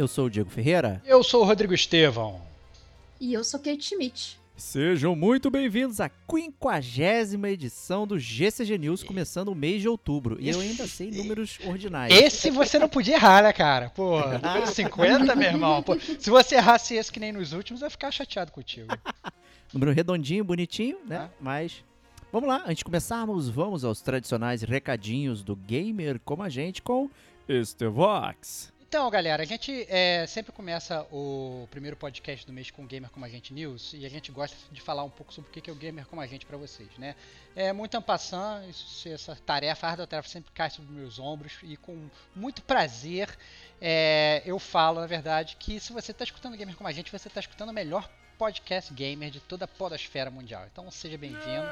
Eu sou o Diego Ferreira. Eu sou o Rodrigo Estevão. E eu sou Kate Schmidt. Sejam muito bem-vindos à 50 edição do GCG News, começando o mês de outubro. E eu ainda sei números ordinais. Esse você não podia errar, né, cara? Pô, número 50, meu irmão. Pô, se você errasse esse que nem nos últimos, eu ia ficar chateado contigo. Número redondinho, bonitinho, né? Ah. Mas vamos lá, antes de começarmos, vamos aos tradicionais recadinhos do gamer como a gente com Estevox. Então, galera, a gente é, sempre começa o primeiro podcast do mês com Gamer Como a Gente News e a gente gosta de falar um pouco sobre o que é o Gamer Como a Gente para vocês, né? É muito ampassando, essa tarefa, a tarefa sempre cai sobre meus ombros e com muito prazer é, eu falo, na verdade, que se você está escutando Gamer Como a Gente, você está escutando o melhor podcast gamer de toda a podosfera mundial. Então seja bem-vindo,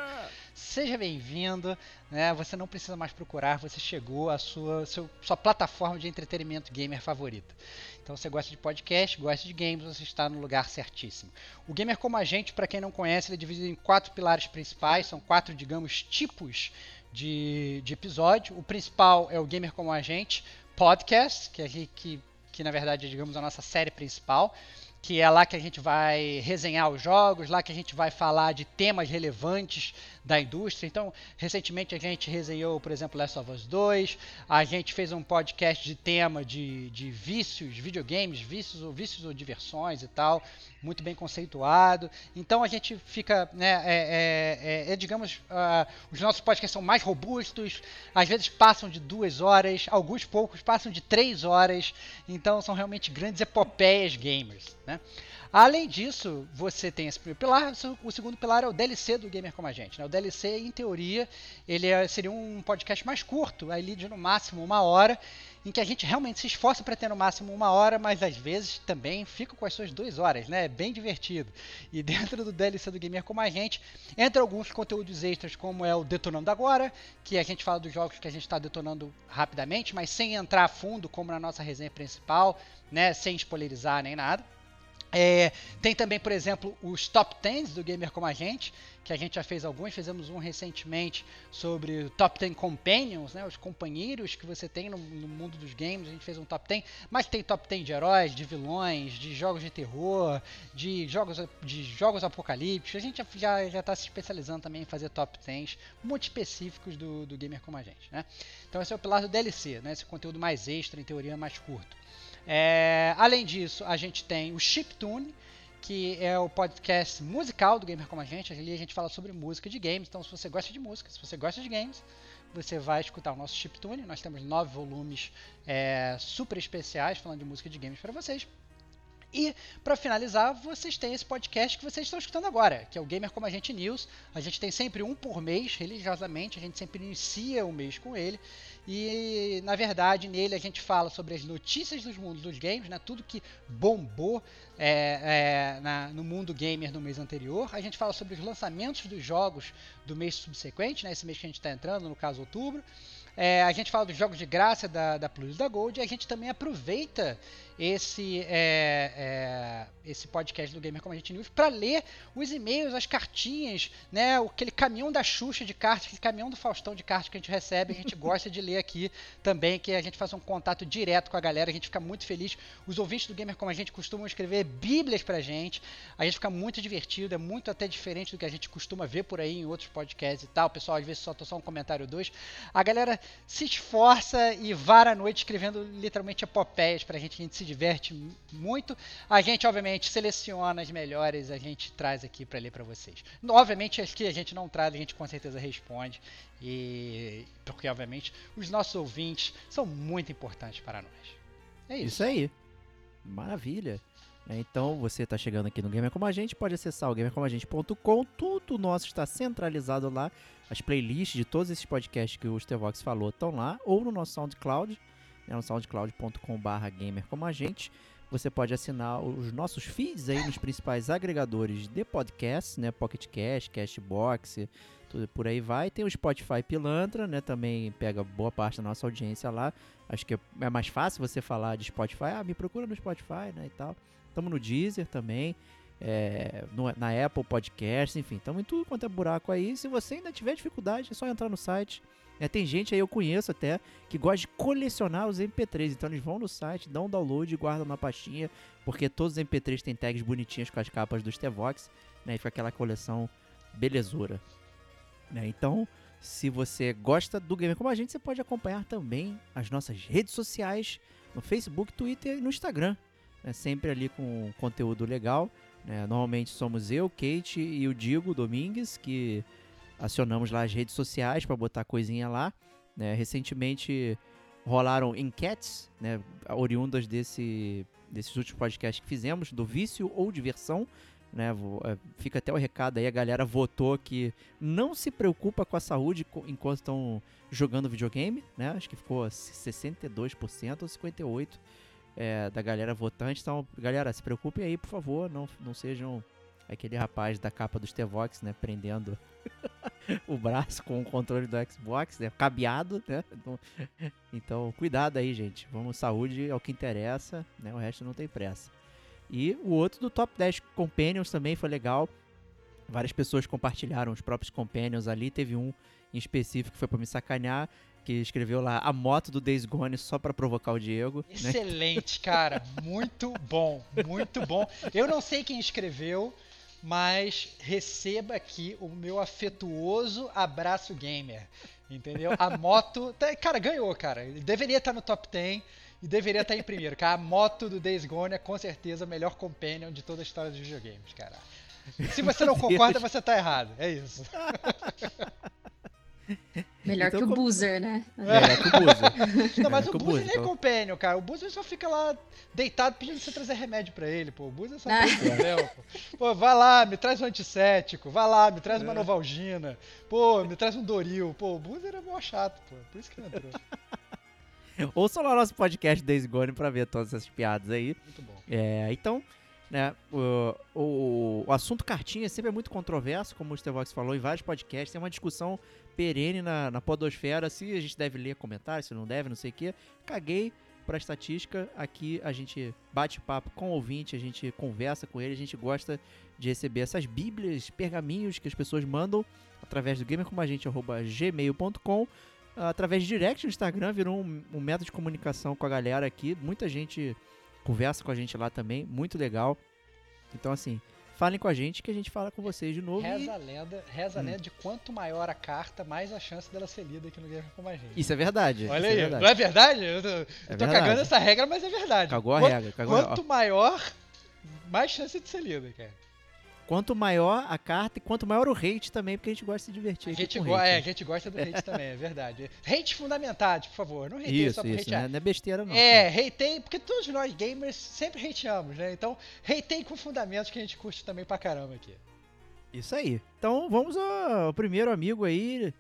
seja bem-vindo, né? Você não precisa mais procurar, você chegou à sua, seu, sua plataforma de entretenimento gamer favorita. Então você gosta de podcast, gosta de games, você está no lugar certíssimo. O gamer como a gente, para quem não conhece, ele é dividido em quatro pilares principais, são quatro, digamos, tipos de, de episódio. O principal é o gamer como a gente podcast, que, é, que, que na verdade é, digamos, a nossa série principal que é lá que a gente vai resenhar os jogos, lá que a gente vai falar de temas relevantes da indústria. Então, recentemente a gente resenhou, por exemplo, Last of Us 2, a gente fez um podcast de tema de, de vícios, videogames, vícios ou vícios ou diversões e tal, muito bem conceituado. Então a gente fica, né, é, é, é, é digamos, uh, os nossos podcasts são mais robustos, às vezes passam de duas horas, alguns poucos passam de três horas, então são realmente grandes epopeias gamers, né? Além disso, você tem esse primeiro pilar, o segundo pilar é o DLC do Gamer Como a Gente. Né? O DLC, em teoria, ele é, seria um podcast mais curto, ali de no máximo uma hora, em que a gente realmente se esforça para ter no máximo uma hora, mas às vezes também fica com as suas duas horas, né? É bem divertido. E dentro do DLC do Gamer Como a Gente, entra alguns conteúdos extras, como é o Detonando Agora, que a gente fala dos jogos que a gente está detonando rapidamente, mas sem entrar a fundo, como na nossa resenha principal, né? Sem spoilerizar nem nada. É, tem também, por exemplo, os top 10 do Gamer Como a Gente, que a gente já fez alguns, fizemos um recentemente sobre o Top 10 Companions, né, os companheiros que você tem no, no, mundo dos games, a gente fez um top 10, mas tem top 10 de heróis, de vilões, de jogos de terror, de jogos, de jogos apocalípticos, a gente já está se especializando também em fazer top 10 muito específicos do, do Gamer Como a Gente. Né? Então esse é o pilar do DLC, né, esse conteúdo mais extra, em teoria mais curto. É, além disso, a gente tem o Chiptune, que é o podcast musical do Gamer Como a Gente. Ali a gente fala sobre música de games. Então, se você gosta de música, se você gosta de games, você vai escutar o nosso Chiptune. Nós temos nove volumes é, super especiais falando de música de games para vocês. E, para finalizar, vocês têm esse podcast que vocês estão escutando agora, que é o Gamer Como a Gente News. A gente tem sempre um por mês, religiosamente, a gente sempre inicia o mês com ele. E, na verdade, nele a gente fala sobre as notícias dos mundos dos games, né? tudo que bombou é, é, na, no mundo gamer no mês anterior. A gente fala sobre os lançamentos dos jogos do mês subsequente, né? esse mês que a gente está entrando, no caso outubro. É, a gente fala dos jogos de graça da, da Plus da Gold e a gente também aproveita esse, é, é, esse podcast do Gamer Como a Gente News para ler os e-mails, as cartinhas, né, aquele caminhão da Xuxa de cartas, aquele caminhão do Faustão de cartas que a gente recebe, a gente gosta de ler aqui também, que a gente faz um contato direto com a galera, a gente fica muito feliz. Os ouvintes do Gamer Como a Gente costumam escrever bíblias pra gente, a gente fica muito divertido, é muito até diferente do que a gente costuma ver por aí em outros podcasts e tal. O pessoal às vezes só só um comentário ou dois. A galera se esforça e vara a noite escrevendo literalmente epopeias pra gente, a gente se diverte muito. A gente, obviamente, seleciona as melhores, a gente traz aqui para ler para vocês. Obviamente, as que a gente não traz, a gente com certeza responde. E porque, obviamente, os nossos ouvintes são muito importantes para nós. É isso. Isso aí. Maravilha. É, Então, você está chegando aqui no Gamer Como a Gente, pode acessar o gamercomagente.com, tudo nosso está centralizado lá, as playlists de todos esses podcasts que o Stevox falou estão lá, ou no nosso SoundCloud, né, no soundcloud.com.br gamercomagente. Você pode assinar os nossos feeds aí nos principais agregadores de podcasts, né, Pocket Cast, Castbox, tudo por aí vai. Tem o Spotify Pilantra, né, também pega boa parte da nossa audiência lá. Acho que é mais fácil você falar de Spotify, ah, me procura no Spotify, né, e tal. Estamos no Deezer também, é, no- na Apple Podcasts, enfim, estamos em tudo quanto é buraco aí. Se você ainda tiver dificuldade, é só entrar no site. É, tem gente aí, eu conheço até, que gosta de colecionar os MP3. Então eles vão no site, dão um download e guardam na pastinha, porque todos os MP3 têm tags bonitinhas com as capas do Stevox, né? E fica aquela coleção belezura. Né? Então, se você gosta do Gamer Como a Gente, você pode acompanhar também as nossas redes sociais no Facebook, Twitter e no Instagram. né? Sempre ali com conteúdo legal. né? Normalmente somos eu, Kate e o Digo Domingues, que acionamos lá as redes sociais para botar coisinha lá. né? Recentemente rolaram enquetes, né? oriundas desse, desses últimos podcasts que fizemos, do vício ou diversão. Né, é, fica até o recado aí, a galera votou que não se preocupa com a saúde enquanto estão jogando videogame, né? Acho que ficou 62% ou 58% é, da galera votante. Então, galera, se preocupem aí, por favor, não, não sejam aquele rapaz da capa do Stevox, né? Prendendo o braço com o controle do Xbox, né? Cabeado, né? Então, então, cuidado aí, gente. Vamos, saúde é o que interessa, né? O resto não tem pressa. E o outro do Top 10 Companions também foi legal. Várias pessoas compartilharam os próprios Companions ali. Teve um em específico que foi pra me sacanear, que escreveu lá a moto do Days Gone só pra provocar o Diego. né? Excelente, cara. Muito bom, muito bom. Eu não sei quem escreveu, mas receba aqui o meu afetuoso abraço gamer. Entendeu? A moto. tá- Cara, ganhou, cara. Ele deveria estar no top 10 e deveria estar em primeiro. Cara, a moto do Days Gone é com certeza o melhor companion de toda a história dos videogames, cara. Se você não concorda, você tá errado. É isso. Melhor Então, que o como- Boozer, né? É, que o Boozer. Não, mas É, o Boozer nem é então. companion, cara. O Boozer só fica lá deitado pedindo você trazer remédio pra ele, pô. O Boozer só Ah. tem problema, pô. Pô, vai lá, me traz um antisséptico. Vai lá, me É. traz uma Novalgina. Pô, me traz um Doril. Pô, o Boozer é mó chato, pô. Por isso que não entrou. Ouçam lá o nosso podcast Days Gone pra ver todas essas piadas aí. Muito bom. É, então, né, o, o, o assunto cartinha sempre é muito controverso, como o Stevox falou em vários podcasts. Tem uma discussão perene na, na podosfera se a gente deve ler comentários, se não deve, não sei o quê. Caguei pra estatística. Aqui a gente bate papo com o ouvinte, a gente conversa com ele, a gente gosta de receber essas bíblias, pergaminhos que as pessoas mandam através do gamercomagente.gmail.com através de direct no Instagram, virou um, um método de comunicação com a galera aqui. Muita gente conversa com a gente lá também, muito legal. Então, assim, falem com a gente que a gente fala com vocês de novo. e- Reza a lenda, reza a Hum. lenda de quanto maior a carta, mais a chance dela ser lida aqui no Gamer com a gente. Isso é verdade. Olha isso aí, é verdade. não é verdade? Eu tô, eu tô verdade. cagando essa regra, mas é verdade. Cagou a Quanto- regra. Cagou a- Quanto maior, mais chance de ser lida, cara. Quanto maior a carta e quanto maior o hate também, porque a gente gosta de se divertir A gente, go- hate, é, né? a gente gosta do hate também, é verdade. Hate fundamentados, por favor. Não hate Isso, só por isso, hatear. né? não é besteira não. É, hatei, porque todos nós gamers sempre hateamos, né? Então, hatei com fundamentos que a gente curte também pra caramba aqui. Isso aí. Então vamos ao primeiro amigo aí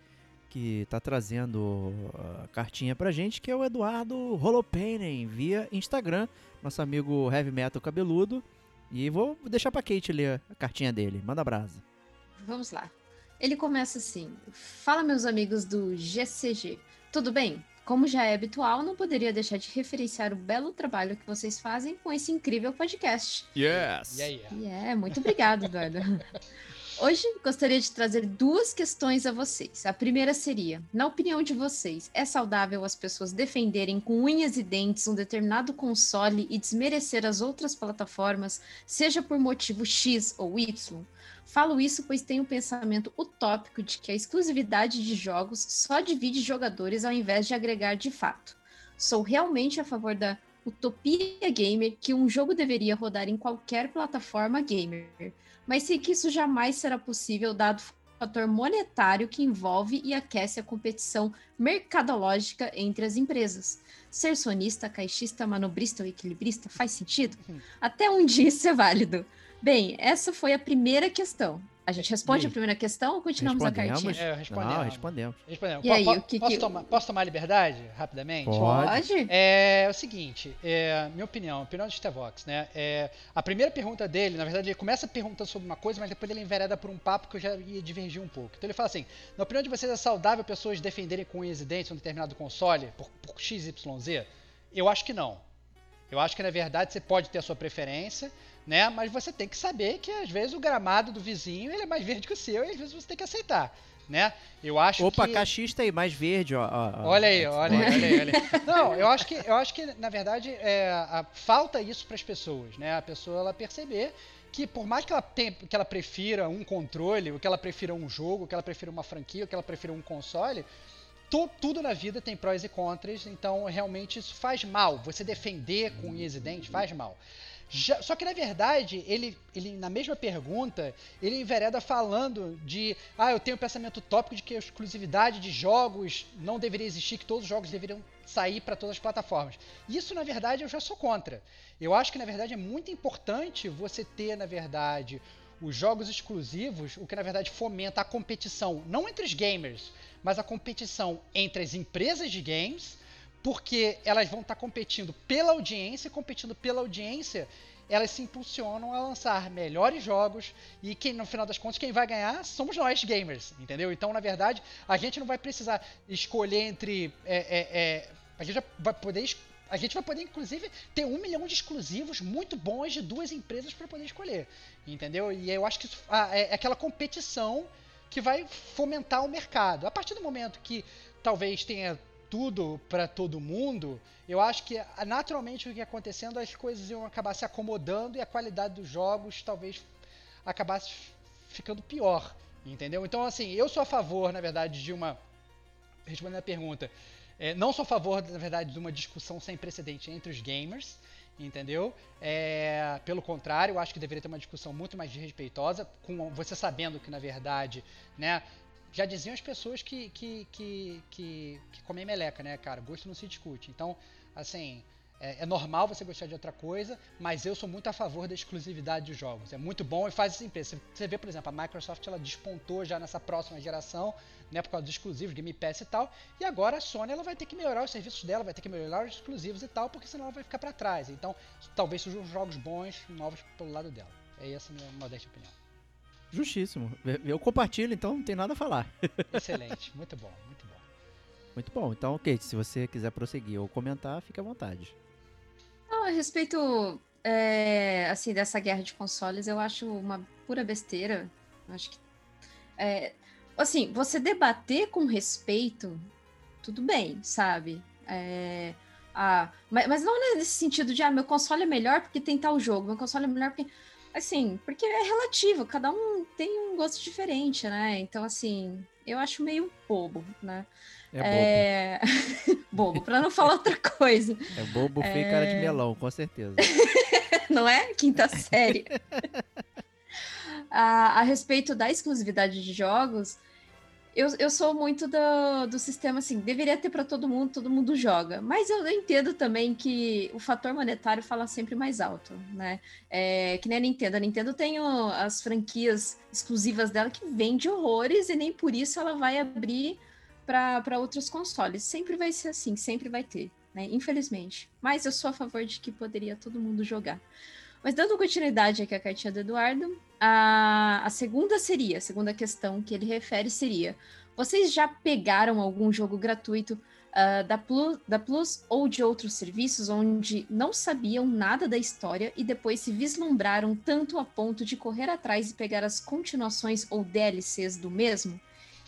que tá trazendo a cartinha pra gente, que é o Eduardo Holopainen, via Instagram, nosso amigo Heavy Metal Cabeludo. E vou deixar pra Kate ler a cartinha dele. Manda brasa. Vamos lá. Ele começa assim: Fala, meus amigos do GCG. Tudo bem? Como já é habitual, não poderia deixar de referenciar o belo trabalho que vocês fazem com esse incrível podcast. Yes! E aí? E é, muito obrigado, Eduardo. Hoje gostaria de trazer duas questões a vocês. A primeira seria: na opinião de vocês, é saudável as pessoas defenderem com unhas e dentes um determinado console e desmerecer as outras plataformas, seja por motivo X ou Y? Falo isso pois tenho o pensamento utópico de que a exclusividade de jogos só divide jogadores ao invés de agregar de fato. Sou realmente a favor da utopia gamer que um jogo deveria rodar em qualquer plataforma gamer, mas sei que isso jamais será possível dado o fator monetário que envolve e aquece a competição mercadológica entre as empresas. Ser sonista, caixista, manobrista ou equilibrista faz sentido? Até onde isso é válido? Bem, essa foi a primeira questão. A gente responde a primeira questão ou continuamos a cartinha? É, respondemos. Não, respondemos. Respondemos. E aí, Po- o que posso, que- tomar, posso tomar liberdade, rapidamente? Pode. Pode? É, o seguinte, é, minha opinião, opinião do Stevox, né? É, a primeira pergunta dele, na verdade, ele começa perguntando sobre uma coisa, mas depois ele envereda por um papo que eu já ia divergir um pouco. Então ele fala assim: na opinião de vocês, é saudável pessoas defenderem com unhas e dentes um determinado console por, por XYZ? Eu acho que não. Eu acho que na verdade você pode ter a sua preferência, né? Mas você tem que saber que às vezes o gramado do vizinho ele é mais verde que o seu e às vezes você tem que aceitar, né? Eu acho Opa, que caixista aí, mais verde, ó. ó, ó. Olha aí, olha aí, olha aí, olha aí. Não, eu acho que, eu acho que na verdade, é, a- falta isso para as pessoas, né? A pessoa ela perceber que por mais que ela, tenha, que ela prefira um controle, ou que ela prefira um jogo, ou que ela prefira uma franquia, ou que ela prefira um console, tu- tudo na vida tem prós e contras, então realmente isso faz mal. Você defender com unhas e dentes faz mal. Já- só que na verdade, ele, ele na mesma pergunta, ele envereda falando de ah, eu tenho o pensamento tópico de que a exclusividade de jogos não deveria existir, que todos os jogos deveriam sair para todas as plataformas. Isso, na verdade, eu já sou contra. Eu acho que, na verdade, é muito importante você ter, na verdade, os jogos exclusivos, o que, na verdade, fomenta a competição, não entre os gamers, mas a competição entre as empresas de games, porque elas vão estar competindo pela audiência, competindo pela audiência, elas se impulsionam a lançar melhores jogos e quem no final das contas quem vai ganhar somos nós gamers, entendeu? Então na verdade a gente não vai precisar escolher entre é, é, é, a gente vai poder a gente vai poder inclusive ter um milhão de exclusivos muito bons de duas empresas para poder escolher, entendeu? E eu acho que isso ah, é é aquela competição que vai fomentar o mercado. A partir do momento que talvez tenha tudo para todo mundo, eu acho que ah, naturalmente o que ia acontecendo, as coisas iam acabar se acomodando e a qualidade dos jogos talvez acabasse ficando pior, entendeu? Então, assim, eu sou a favor, na verdade, de uma. Respondendo a pergunta, é, não sou a favor, na verdade, de uma discussão sem precedente entre os gamers, entendeu? É, pelo contrário, eu acho que deveria ter uma discussão muito mais respeitosa, com você sabendo que, na verdade, né, já diziam as pessoas que, que, que, que, que comem meleca, né, cara? Gosto não se discute. Então, assim, é, é normal você gostar de outra coisa, mas eu sou muito a favor da exclusividade de jogos. É muito bom e faz essa empresa. Você- Você vê, por exemplo, a Microsoft ela despontou já nessa próxima geração, né, por causa dos exclusivos, Game Pass e tal. E agora a Sony ela vai ter que melhorar os serviços dela, vai ter que melhorar os exclusivos e tal, porque senão ela vai ficar para trás. Então, talvez surjam jogos bons, novos pelo lado dela. É essa a minha modesta opinião. Justíssimo. Eu compartilho, então não tem nada a falar. Excelente, muito bom, muito bom. Muito bom. Então, Kate, se você quiser prosseguir ou comentar, fique à vontade. Não, a respeito é, assim dessa guerra de consoles, eu acho uma pura besteira. Acho que é, assim, você debater com respeito, tudo bem, sabe? É, mas, mas não nesse sentido de ah, meu console é melhor porque tem tal jogo, meu console é melhor porque assim, porque é relativo, cada um tem um gosto diferente, né? Então assim, eu acho meio bobo, né? É bobo. É... bobo, para não falar outra coisa. É bobo, feio e cara de É. melão, com certeza. não é? Quinta série. a, a respeito da exclusividade de jogos, eu, eu sou muito do, do sistema assim, deveria ter para todo mundo, todo mundo joga. Mas eu entendo também que o fator monetário fala sempre mais alto, né? É, que nem a Nintendo. A Nintendo tem o- as franquias exclusivas dela que vende horrores e nem por isso ela vai abrir para outros consoles. Sempre vai ser assim, sempre vai ter, né? Infelizmente. Mas eu sou a favor de que poderia todo mundo jogar. Mas dando continuidade aqui à cartinha do Eduardo, a, a segunda seria, a segunda questão que ele refere seria: vocês já pegaram algum jogo gratuito ah, da, Plus, da Plus ou de outros serviços onde não sabiam nada da história e depois se vislumbraram tanto a ponto de correr atrás e pegar as continuações ou DLCs do mesmo?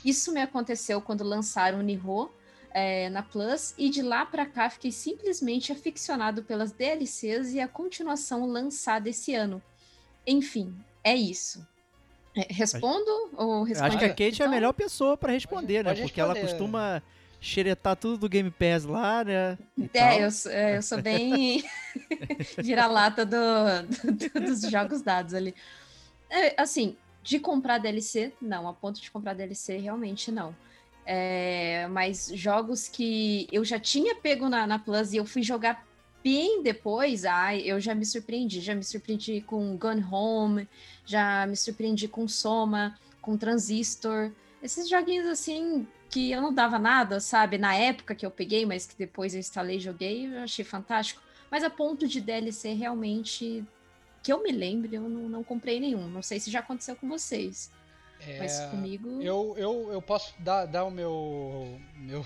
Isso me aconteceu quando lançaram o Nihon é, na Plus e de lá para cá fiquei simplesmente aficionado pelas DLCs e a continuação lançada esse ano. Enfim, é isso. É, respondo ou Eu responde? acho que a Kate é a então? melhor pessoa pra responder, né? pode Porque ela responder. costuma xeretar tudo do Game Pass lá, né? e tal. É, eu, sou- é, eu sou bem vira-lata do, do- dos jogos dados ali. É, assim, de comprar DLC, não. A ponto de comprar DLC, realmente não. É, mas jogos que eu já tinha pego na, na Plus e eu fui jogar bem depois, ai, eu já me surpreendi. Já me surpreendi com Gone Home, já me surpreendi com Soma, com Transistor. Esses joguinhos assim que eu não dava nada, sabe? Na época que eu peguei, mas que depois eu instalei e joguei, eu achei fantástico. Mas a ponto de DLC realmente que eu me lembre, eu não, não comprei nenhum. Não sei se já aconteceu com vocês, mas É, comigo. Eu, eu, eu posso dar, dar o meu, meu,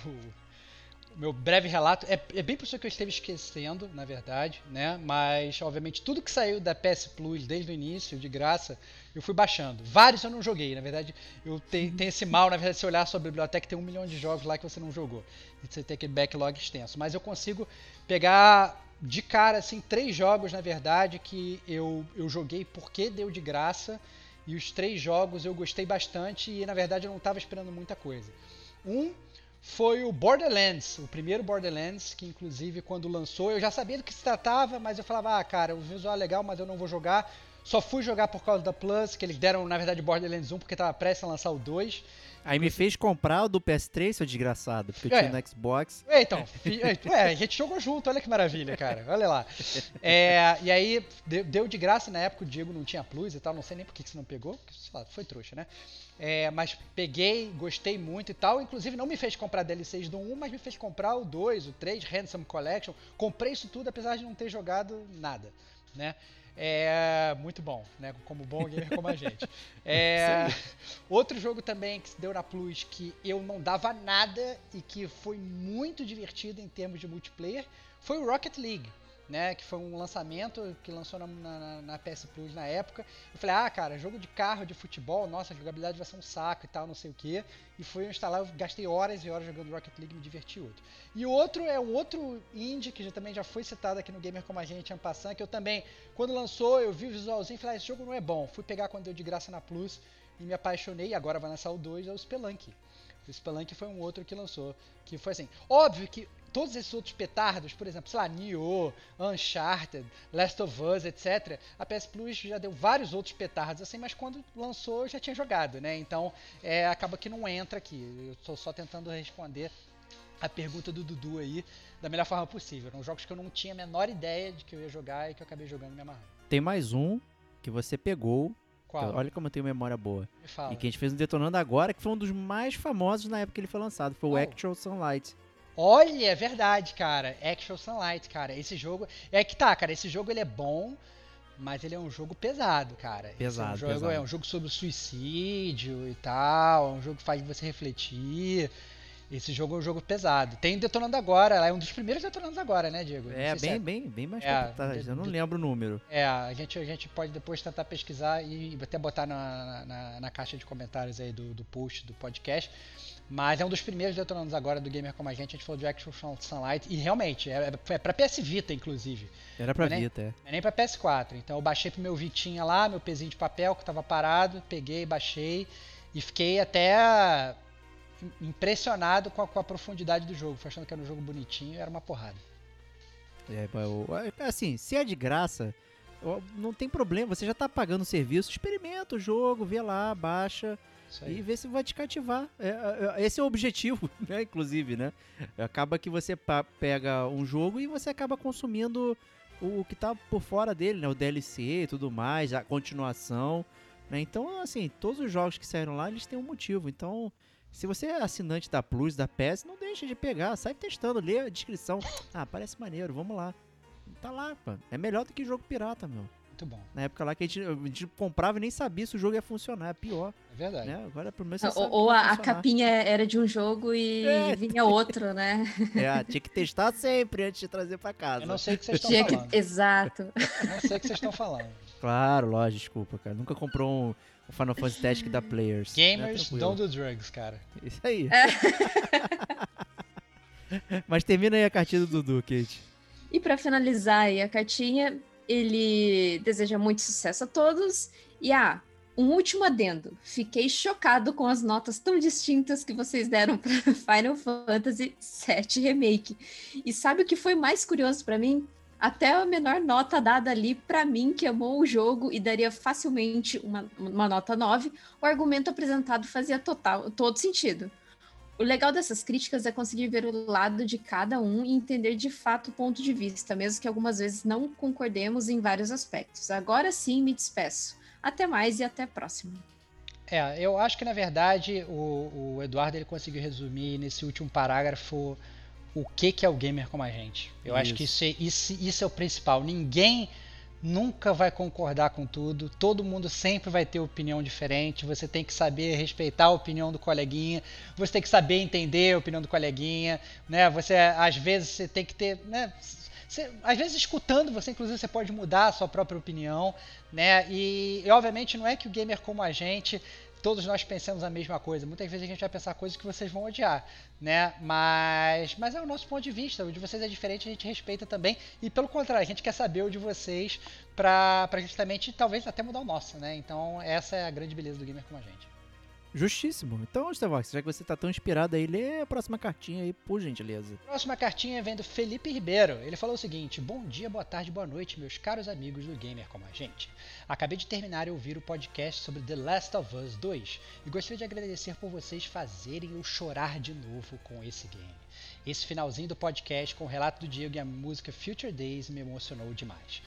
meu breve relato. É, é bem possível que eu esteja esquecendo, na verdade, né? Mas, obviamente, tudo que saiu da PS Plus desde o início, de graça, eu fui baixando. Vários eu não joguei, na verdade. Eu tenho, tenho esse mal, na verdade, se olhar sua biblioteca, tem um milhão de jogos lá que você não jogou. E você tem aquele backlog extenso. Mas eu consigo pegar de cara, assim, três jogos, na verdade, que eu, eu joguei porque deu de graça. E os três jogos eu gostei bastante e na verdade eu não estava esperando muita coisa. Um foi o Borderlands, o primeiro Borderlands, que inclusive quando lançou eu já sabia do que se tratava, mas eu falava, ah, cara, o visual é legal, mas eu não vou jogar. Só fui jogar por causa da Plus, que eles deram na verdade Borderlands 1 porque estava prestes a lançar o 2. Aí me fez comprar o do PS3, seu desgraçado, porque eu É. tinha no Xbox. É, então, é, ué, a gente jogou junto, olha que maravilha, cara. Olha lá. É, e aí, deu, de graça na época, o Diego não tinha plus e tal, não sei nem por que você não pegou, porque, sei lá, foi trouxa, né? É, mas peguei, gostei muito e tal. Inclusive, não me fez comprar DLCs do 1, mas me fez comprar o 2, o 3, Ransom Collection. Comprei isso tudo, apesar de não ter jogado nada, né? É muito bom, né? Como bom gamer como a gente. É, outro jogo também que se deu na Plus que eu não dava nada e que foi muito divertido em termos de multiplayer foi o Rocket League. Né, que foi um lançamento que lançou na, na- na PS Plus na época. Eu falei, ah, cara, jogo de carro, de futebol, nossa, a jogabilidade vai ser um saco e tal, não sei o que. E fui instalar, eu gastei horas e horas jogando Rocket League me diverti outro. E o outro é um outro indie que já, também já foi citado aqui no Gamer Como a Gente, Ampassan, que eu também, quando lançou, eu vi o visualzinho e falei, ah, esse jogo não é bom. Fui pegar quando deu de graça na Plus e me apaixonei. E agora vai lançar o 2, é o Spelunk. O Spelunk foi um outro que lançou, que foi assim, óbvio que todos esses outros petardos, por exemplo, sei lá, Nioh, Uncharted, Last of Us, etc. A PS Plus já deu vários outros petardos assim, mas quando lançou eu já tinha jogado, né? Então é, acaba que não entra aqui. Eu tô só tentando responder a pergunta do Dudu aí da melhor forma possível. Eram jogos que eu não tinha a menor ideia de que eu ia jogar e que eu acabei jogando e me amarrando. Tem mais um que você pegou. Qual? eu- olha como eu tenho memória boa. Me fala. E que a gente fez um Detonando Agora, que foi um dos mais famosos na época que ele foi lançado. Foi o Qual? Actual Sunlight. Olha, é verdade, cara. Actual Sunlight, cara. Esse jogo. É que tá, cara. Esse jogo ele é bom, mas ele é um jogo pesado, cara. Pesado, é um jogo, pesado. É um jogo sobre suicídio e tal. É um jogo que faz você refletir. Esse jogo é um jogo pesado. Tem Detonando Agora, é um dos primeiros Detonando Agora, né, Diego? É, sei se bem, bem, bem mais É, Eu não lembro o número. É, a gente, a gente pode depois tentar pesquisar e até botar na, na, na caixa de comentários aí do, do post do podcast. Mas é um dos primeiros detonandos agora do Gamer Como a Gente. A gente falou de Actual Sunlight. E realmente, é, é pra PS Vita, inclusive. Era pra é nem- Vita, é. É nem pra PS4. Então eu baixei pro meu Vitinha lá, meu pezinho de papel que tava parado. Peguei, baixei. E fiquei até im- impressionado com a, com a profundidade do jogo. Fui achando que era um jogo bonitinho e era uma porrada. É, é, assim, se é de graça, não tem problema. Você já tá pagando o serviço, experimenta o jogo, vê lá, baixa e vê se vai te cativar. É, é, esse é o objetivo, né? Inclusive, né? Acaba que você pega um jogo e você acaba consumindo o, o que tá por fora dele, né? O DLC e tudo mais, a continuação. né? Então, assim, todos os jogos que saíram lá, eles têm um motivo. Então, se você é assinante da Plus, da PS, não deixa de pegar, sai testando, lê a descrição. Ah, parece maneiro, vamos lá. Tá lá, pô. É melhor do que jogo pirata, meu. Muito bom. Na época lá que a gente, a gente comprava e nem sabia se o jogo ia funcionar, é pior, É verdade. né? Agora pelo menos você sabe Ou, que ou a, a capinha era de um jogo e É. vinha outro, né? É, tinha que testar sempre antes de trazer pra casa. Eu não sei o que vocês estão Tinha que... falando. Exato. Eu não sei o que vocês estão falando. Claro, lógico, desculpa, cara. Nunca comprou um, Final Fantasy Tactics da Players. né? Gamers don't do drugs, cara. Isso aí. Mas termina aí a cartinha do Dudu, Kate. E para finalizar aí a cartinha, ele deseja muito sucesso a todos. E ah, um último adendo. Fiquei chocado com as notas tão distintas que vocês deram para Final Fantasy VII Remake. E sabe o que foi mais curioso para mim? Até a menor nota dada ali para mim, que amou o jogo e daria facilmente uma, uma nota 9, o argumento apresentado fazia total, todo sentido. O legal dessas críticas é conseguir ver o lado de cada um e entender de fato o ponto de vista, mesmo que algumas vezes não concordemos em vários aspectos. Agora sim me despeço. Até mais e até a próxima. É, eu acho que na verdade o, o Eduardo ele conseguiu resumir nesse último parágrafo o que, que é o gamer como a gente. Eu acho que isso é, isso, isso é o principal. Ninguém nunca vai concordar com tudo, todo mundo sempre vai ter opinião diferente, você tem que saber respeitar a opinião do coleguinha, você tem que saber entender a opinião do coleguinha, né? Você às vezes você tem que ter, né? Você, às vezes escutando você inclusive você pode mudar a sua própria opinião, né? E, e obviamente não é que o gamer como a gente todos nós pensamos a mesma coisa. Muitas vezes a gente vai pensar coisas que vocês vão odiar, né? Mas, mas é o nosso ponto de vista. O de vocês é diferente, a gente respeita também. E pelo contrário, a gente quer saber o de vocês para justamente talvez até mudar o nosso, né? Então essa é a grande beleza do gamer como a gente. Justíssimo. Então, Starvox, já que você tá tão inspirado aí, lê a próxima cartinha aí, por gentileza. Próxima cartinha vem do Felipe Ribeiro. Ele falou o seguinte: Bom dia, boa tarde, boa noite, meus caros amigos do Gamer como a gente. Acabei de terminar e ouvir o podcast sobre The Last of Us 2 e gostaria de agradecer por vocês fazerem eu chorar de novo com esse game. Esse finalzinho do podcast com o relato do Diego e a música Future Days me emocionou demais.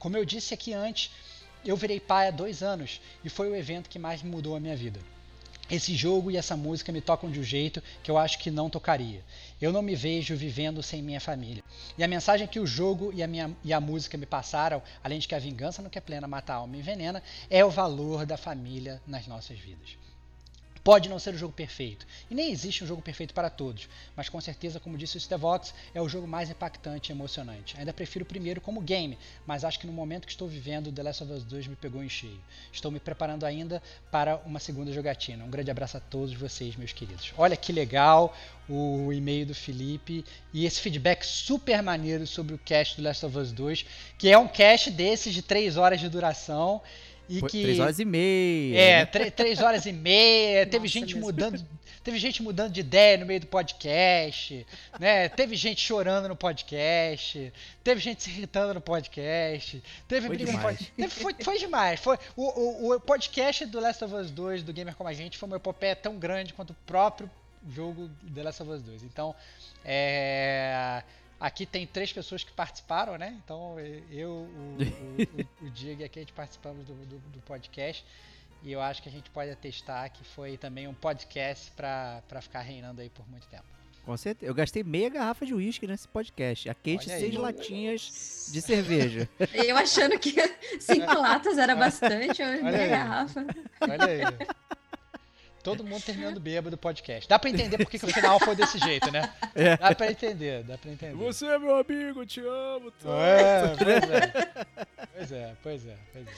Como eu disse aqui antes, eu virei pai há dois anos e foi o evento que mais mudou a minha vida. Esse jogo e essa música me tocam de um jeito que eu acho que não tocaria. Eu não me vejo vivendo sem minha família. E a mensagem que o jogo e a, minha, e a música me passaram, além de que a vingança não quer plena mata a alma envenena, é o valor da família nas nossas vidas. Pode não ser o jogo perfeito, e nem existe um jogo perfeito para todos, mas com certeza, como disse o Stevox, é o jogo mais impactante e emocionante. Ainda prefiro o primeiro como game, mas acho que no momento que estou vivendo, The Last of Us 2 me pegou em cheio. Estou me preparando ainda para uma segunda jogatina. Um grande abraço a todos vocês, meus queridos. Olha que legal o e-mail do Felipe e esse feedback super maneiro sobre o cast do Last of Us 2, que é um cast desses de 3 horas de duração. E Foi que Três horas e meia. é, né? três horas e meia, teve Nossa, gente mesmo. mudando, teve gente mudando de ideia no meio do podcast, né? Teve gente chorando no podcast, teve gente se irritando no podcast, teve Foi briga no demais. pod- teve- foi, foi demais. Foi, o, o, o podcast do Last of Us 2 do Gamer Como a Gente foi uma epopeia tão grande quanto o próprio jogo The Last of Us 2. Então, é, aqui tem três pessoas que participaram, né? Então, eu, o, o, o, o Diego e a Kate participamos do, do, do podcast. E eu acho que a gente pode atestar que foi também um podcast pra ficar reinando aí por muito tempo. Com certeza. Eu gastei meia garrafa de uísque nesse podcast. A Kate, Olha aí. seis latinhas de cerveja. Eu achando que cinco latas era bastante, meia garrafa. Olha aí. Todo mundo terminando bêbado do podcast. Dá pra entender por que o final foi desse jeito, né? É. Dá pra entender, dá pra entender. é meu amigo, eu te amo. É, pois é. Pois é, pois é, pois é.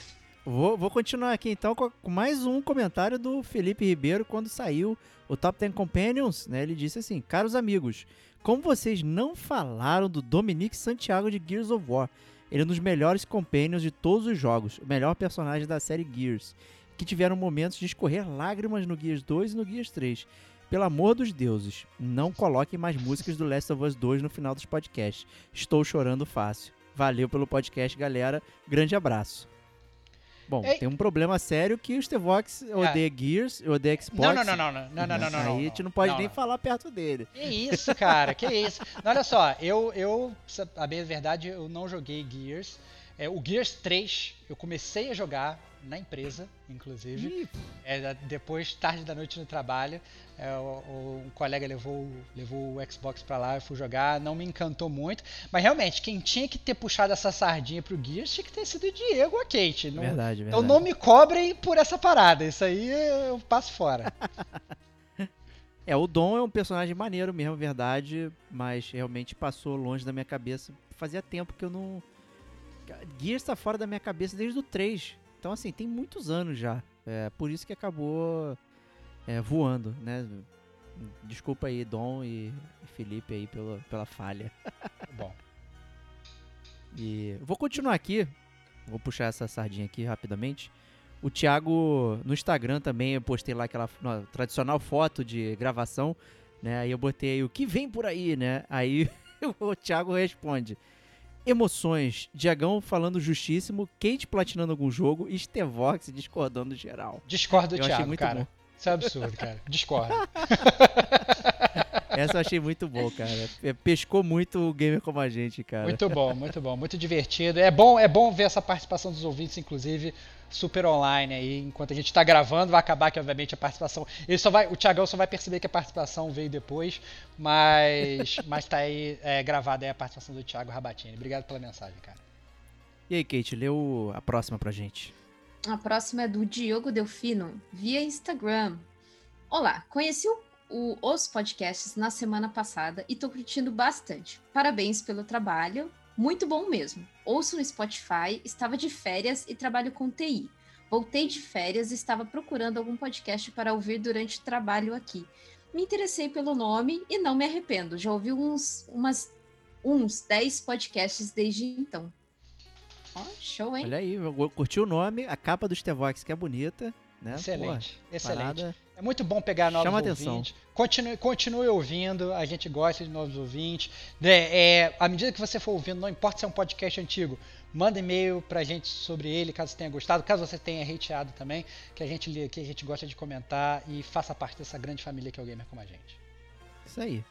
Vou, vou continuar aqui então com, mais um comentário do Felipe Ribeiro quando saiu o Top 10 Companions, né? Ele disse assim: Caros amigos, como vocês não falaram do Dominique Santiago de Gears of War? Ele é um dos melhores companions de todos os jogos, o melhor personagem da série Gears, que tiveram momentos de escorrer lágrimas no Gears 2 e no Gears 3. Pelo amor dos deuses, não coloquem mais músicas do Last of Us 2 no final dos podcasts. Estou chorando fácil. Valeu pelo podcast, galera. Grande abraço. Bom, Ei. tem um problema sério que o Stevox odeia Gears, eu odeio Xbox. Não, não, não, não, não, não, não, não, não. Aí a gente não pode nem falar perto dele. Que isso, cara, que isso. Não, olha só, eu, eu, a bem verdade, eu não joguei Gears. É, o Gears 3 eu comecei a jogar na empresa, inclusive. É, depois, tarde da noite no trabalho, é, o, um colega levou, levou o Xbox pra lá, eu fui jogar, não me encantou muito. Mas realmente, quem tinha que ter puxado essa sardinha pro Gears tinha que ter sido o Diego ou a Kate. Não, verdade, verdade. então não me cobrem por essa parada, isso aí eu passo fora. É, o Dom é um personagem maneiro mesmo, verdade, mas realmente passou longe da minha cabeça. Fazia tempo que eu não. Gears tá fora da minha cabeça desde o 3. Então, assim, tem muitos anos já. É por isso que acabou é, voando, né? Desculpa aí, Dom e Felipe aí pela, pela falha. Bom, E vou continuar aqui. Vou puxar essa sardinha aqui rapidamente. O Thiago, no Instagram também, eu postei lá aquela no- tradicional foto de gravação, né? Aí eu botei o que vem por aí, né? Aí o Thiago responde: Emoções, Diagão falando justíssimo, Kate platinando algum jogo e Stevox discordando geral. discordo do Eu achei Thiago, muito cara. bom. Isso é absurdo, cara. Discordo. Essa eu achei muito bom, cara. Pescou muito o gamer como a gente, cara. Muito bom, muito bom, muito divertido. É bom, é bom ver essa participação dos ouvintes, inclusive super online aí, enquanto a gente tá gravando, vai acabar que obviamente a participação, ele só vai, o Thiagão só vai perceber que a participação veio depois, mas mas tá aí é, gravada aí a participação do Thiago Rabatini. Obrigado pela mensagem, cara. E aí, Kate, lê o- a próxima pra gente. A próxima é do Diogo Delfino, via Instagram. Olá, conheci o- o- os podcasts na semana passada e tô curtindo bastante. Parabéns pelo trabalho, muito bom mesmo. Ouço no Spotify, estava de férias e trabalho com TI. Voltei de férias e estava procurando algum podcast para ouvir durante o trabalho aqui. Me interessei pelo nome e não me arrependo. Já ouvi uns, umas, uns 10 podcasts desde então. Ó, show, hein? Olha aí, curti o nome, a capa do Stevox que é bonita, né? Excelente, Pô, excelente. parada- É muito bom pegar novos Chama atenção. ouvintes. Continue, continue ouvindo, a gente gosta de novos ouvintes. É, é, à medida que você for ouvindo, não importa se é um podcast antigo, manda e-mail pra gente sobre ele, caso você tenha gostado, caso você tenha hateado também, que a gente lê, que a gente gosta de comentar e faça parte dessa grande família que é o Gamer como a gente. Isso aí.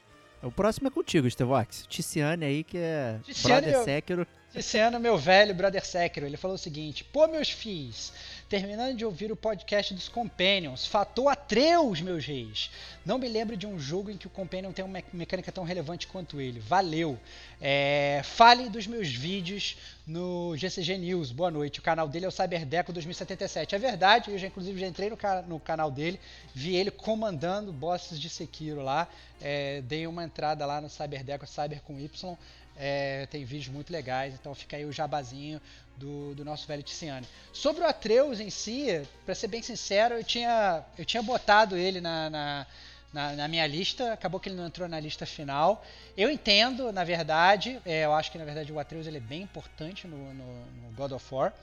O próximo é contigo, Stevox. Ticiane aí, que é Ticiane, brother eu- Sekiro. Esse ano, meu velho brother Sekiro, ele falou o seguinte: Pô, meus filhos, terminando de ouvir o podcast dos Companions, fatou Atreus, meus reis. Não me lembro de um jogo em que o Companion tem uma me- mecânica tão relevante quanto ele. Valeu. É, fale dos meus vídeos no GCG News. Boa noite. O canal dele é o Cyberdeco 2077. É verdade, eu já inclusive já entrei no, no canal dele, vi ele comandando bosses de Sekiro lá. É, dei uma entrada lá no Cyberdeco, Cyber com Y. É, tem vídeos muito legais, então fica aí o jabazinho do, do nosso velho Tiziane. Sobre o Atreus em si, pra ser bem sincero, eu tinha, eu tinha botado ele na, na, na- na minha lista, acabou que ele não entrou na lista final. Eu entendo, na verdade, é, eu acho que na verdade o Atreus ele é bem importante no, no- no God of War.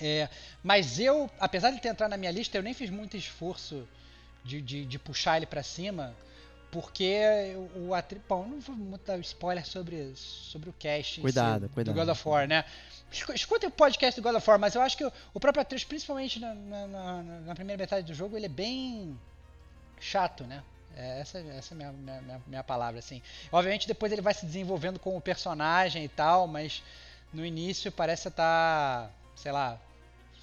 É, mas eu, apesar de ter entrado na minha lista, eu nem fiz muito esforço de, de, de puxar ele pra cima, porque o, Atreus. Bom, não vou muito dar spoiler sobre, sobre o cast Cuidado, si, cuidado. do God of War, né? Escu- Escutem o podcast do God of War, mas eu acho que o, o próprio Atreus, principalmente na, na- na- primeira metade do jogo, ele é bem chato, né? É, essa, essa é a minha, minha, minha, minha palavra, assim. Obviamente depois ele vai se desenvolvendo como personagem e tal, mas no início parece estar, sei lá,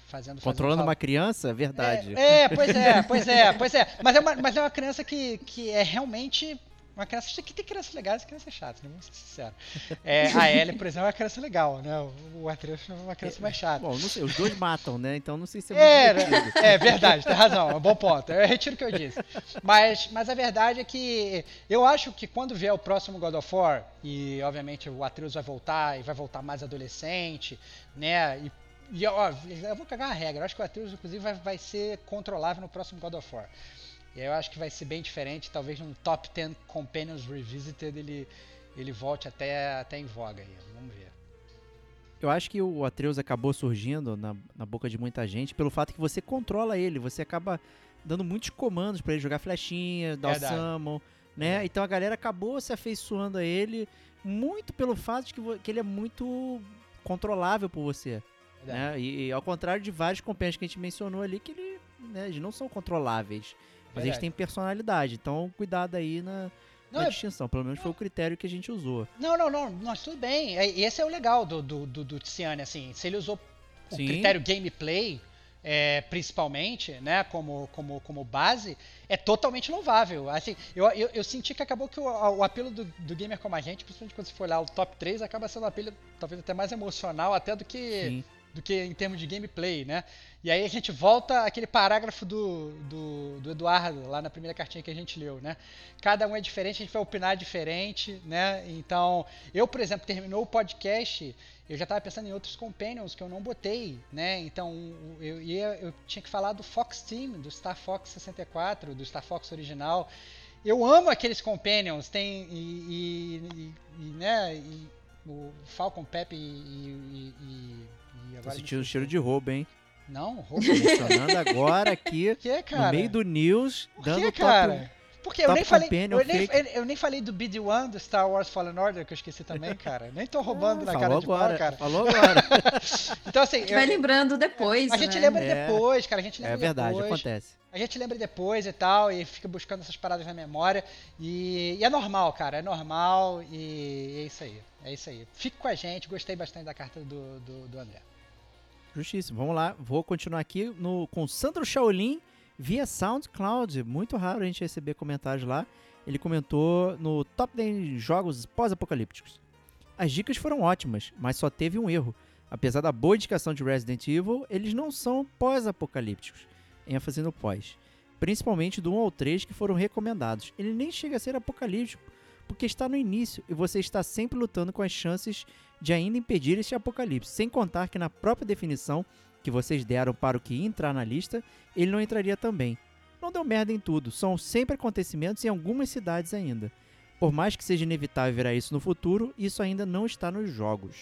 fazendo... Controlando fazendo uma criança, é verdade. é, é, pois é, pois é, pois é. Mas é uma, mas é uma criança que, que é realmente. Uma criança que tem crianças legais e crianças chatas, né? Vamos ser sinceros. É, a Ellie, por exemplo, é uma criança legal, né? O- Atreus é uma criança mais chata. Bom, não sei, os dois matam, né? Então não sei se é É, muito né? divertido. é verdade, tem razão, é um bom ponto. Eu retiro o que eu disse. Mas, mas a verdade é que eu acho que quando vier o próximo God of War, e obviamente o Atreus vai voltar, e vai voltar mais adolescente, né? E, e ó, eu vou cagar a regra, eu acho que o Atreus, inclusive, vai, vai ser controlável no próximo God of War. E eu acho que vai ser bem diferente, talvez num top 10 Companions Revisited ele, ele volte até, até em voga aí. Vamos ver. Eu acho que o Atreus acabou surgindo na, na boca de muita gente pelo fato que você controla ele, você acaba dando muitos comandos pra ele jogar flechinha, dar o Verdade. summon, né? Então a galera acabou se afeiçoando a ele muito pelo fato de que, que ele é muito controlável por você, Verdade. né? E, e ao contrário de vários companheiros que a gente mencionou ali, que ele, né, eles não são controláveis, mas eles têm personalidade. Então cuidado aí na, Não, uma é- distinção. Pelo menos foi o critério que a gente usou. Não, não, não, mas tudo bem. É, Esse é o legal do, do, do, do Tiziane, assim. Se ele usou o Sim. critério gameplay, é, principalmente, né, como, como, como base, é totalmente louvável. Assim, eu, eu, eu senti que acabou que o, o apelo do, do gamer como a gente, principalmente quando você for olhar o top 3, acaba sendo um apelo talvez até mais emocional até do que Sim. Do que em termos de gameplay, né? E aí a gente volta àquele parágrafo do, do, do Eduardo, lá na primeira cartinha que a gente leu, né? Cada um é diferente, a gente vai opinar diferente, né? Então, eu, por exemplo, terminou o podcast, eu já estava pensando em outros companions que eu não botei, né? Então, eu, ia, eu tinha que falar do Fox Team, do Star Fox 64, do Star Fox original. Eu amo aqueles companions, tem e, e- e- e, né, o Falcon Pepe e, e, Tô me sentindo fugiu. cheiro de roubo, hein? Não, roubo. Mencionando agora aqui, que, cara? no meio do news, Por dando que, cara? Porque eu top nem falei. Eu nem, eu- nem falei do BD-1 do Star Wars Fallen Order, que eu esqueci também, cara. Nem tô roubando na falou cara de agora, pau, cara. Falou agora. Então, assim. eu- Vai lembrando depois, a gente né? lembra É. depois, cara. A gente lembra é verdade, depois. acontece. A gente lembra depois e tal, e fica buscando essas paradas na memória. E, e é normal, cara. É normal e é isso aí. É isso aí. Fique com a gente. Gostei bastante da carta do, do, do André. Justíssimo. Vamos lá. Vou continuar aqui no, com Sandro Shaolin via SoundCloud. Muito raro a gente receber comentários lá. Ele comentou no Top 10 Jogos Pós-Apocalípticos. As dicas foram ótimas, mas só teve um erro. Apesar da boa indicação de Resident Evil, eles não são pós-apocalípticos. ênfase no pós. Principalmente do 1 ao 3 que foram recomendados. Ele nem chega a ser apocalíptico, porque está no início e você está sempre lutando com as chances de ainda impedir este apocalipse. Sem contar que na própria definição que vocês deram para o que entrar na lista, ele não entraria também. Não deu merda em tudo, são sempre acontecimentos em algumas cidades ainda. Por mais que seja inevitável virar isso no futuro, isso ainda não está nos jogos.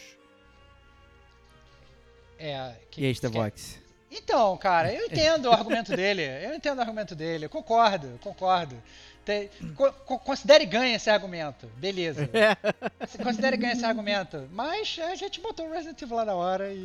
É, que, E aí, que- Stevox? Então, cara, eu entendo o argumento dele. Eu entendo o argumento dele. Eu concordo, concordo. Co- co- considere ganha esse argumento. Beleza. Considere ganha esse argumento. Mas a gente botou o Resident Evil lá na hora e,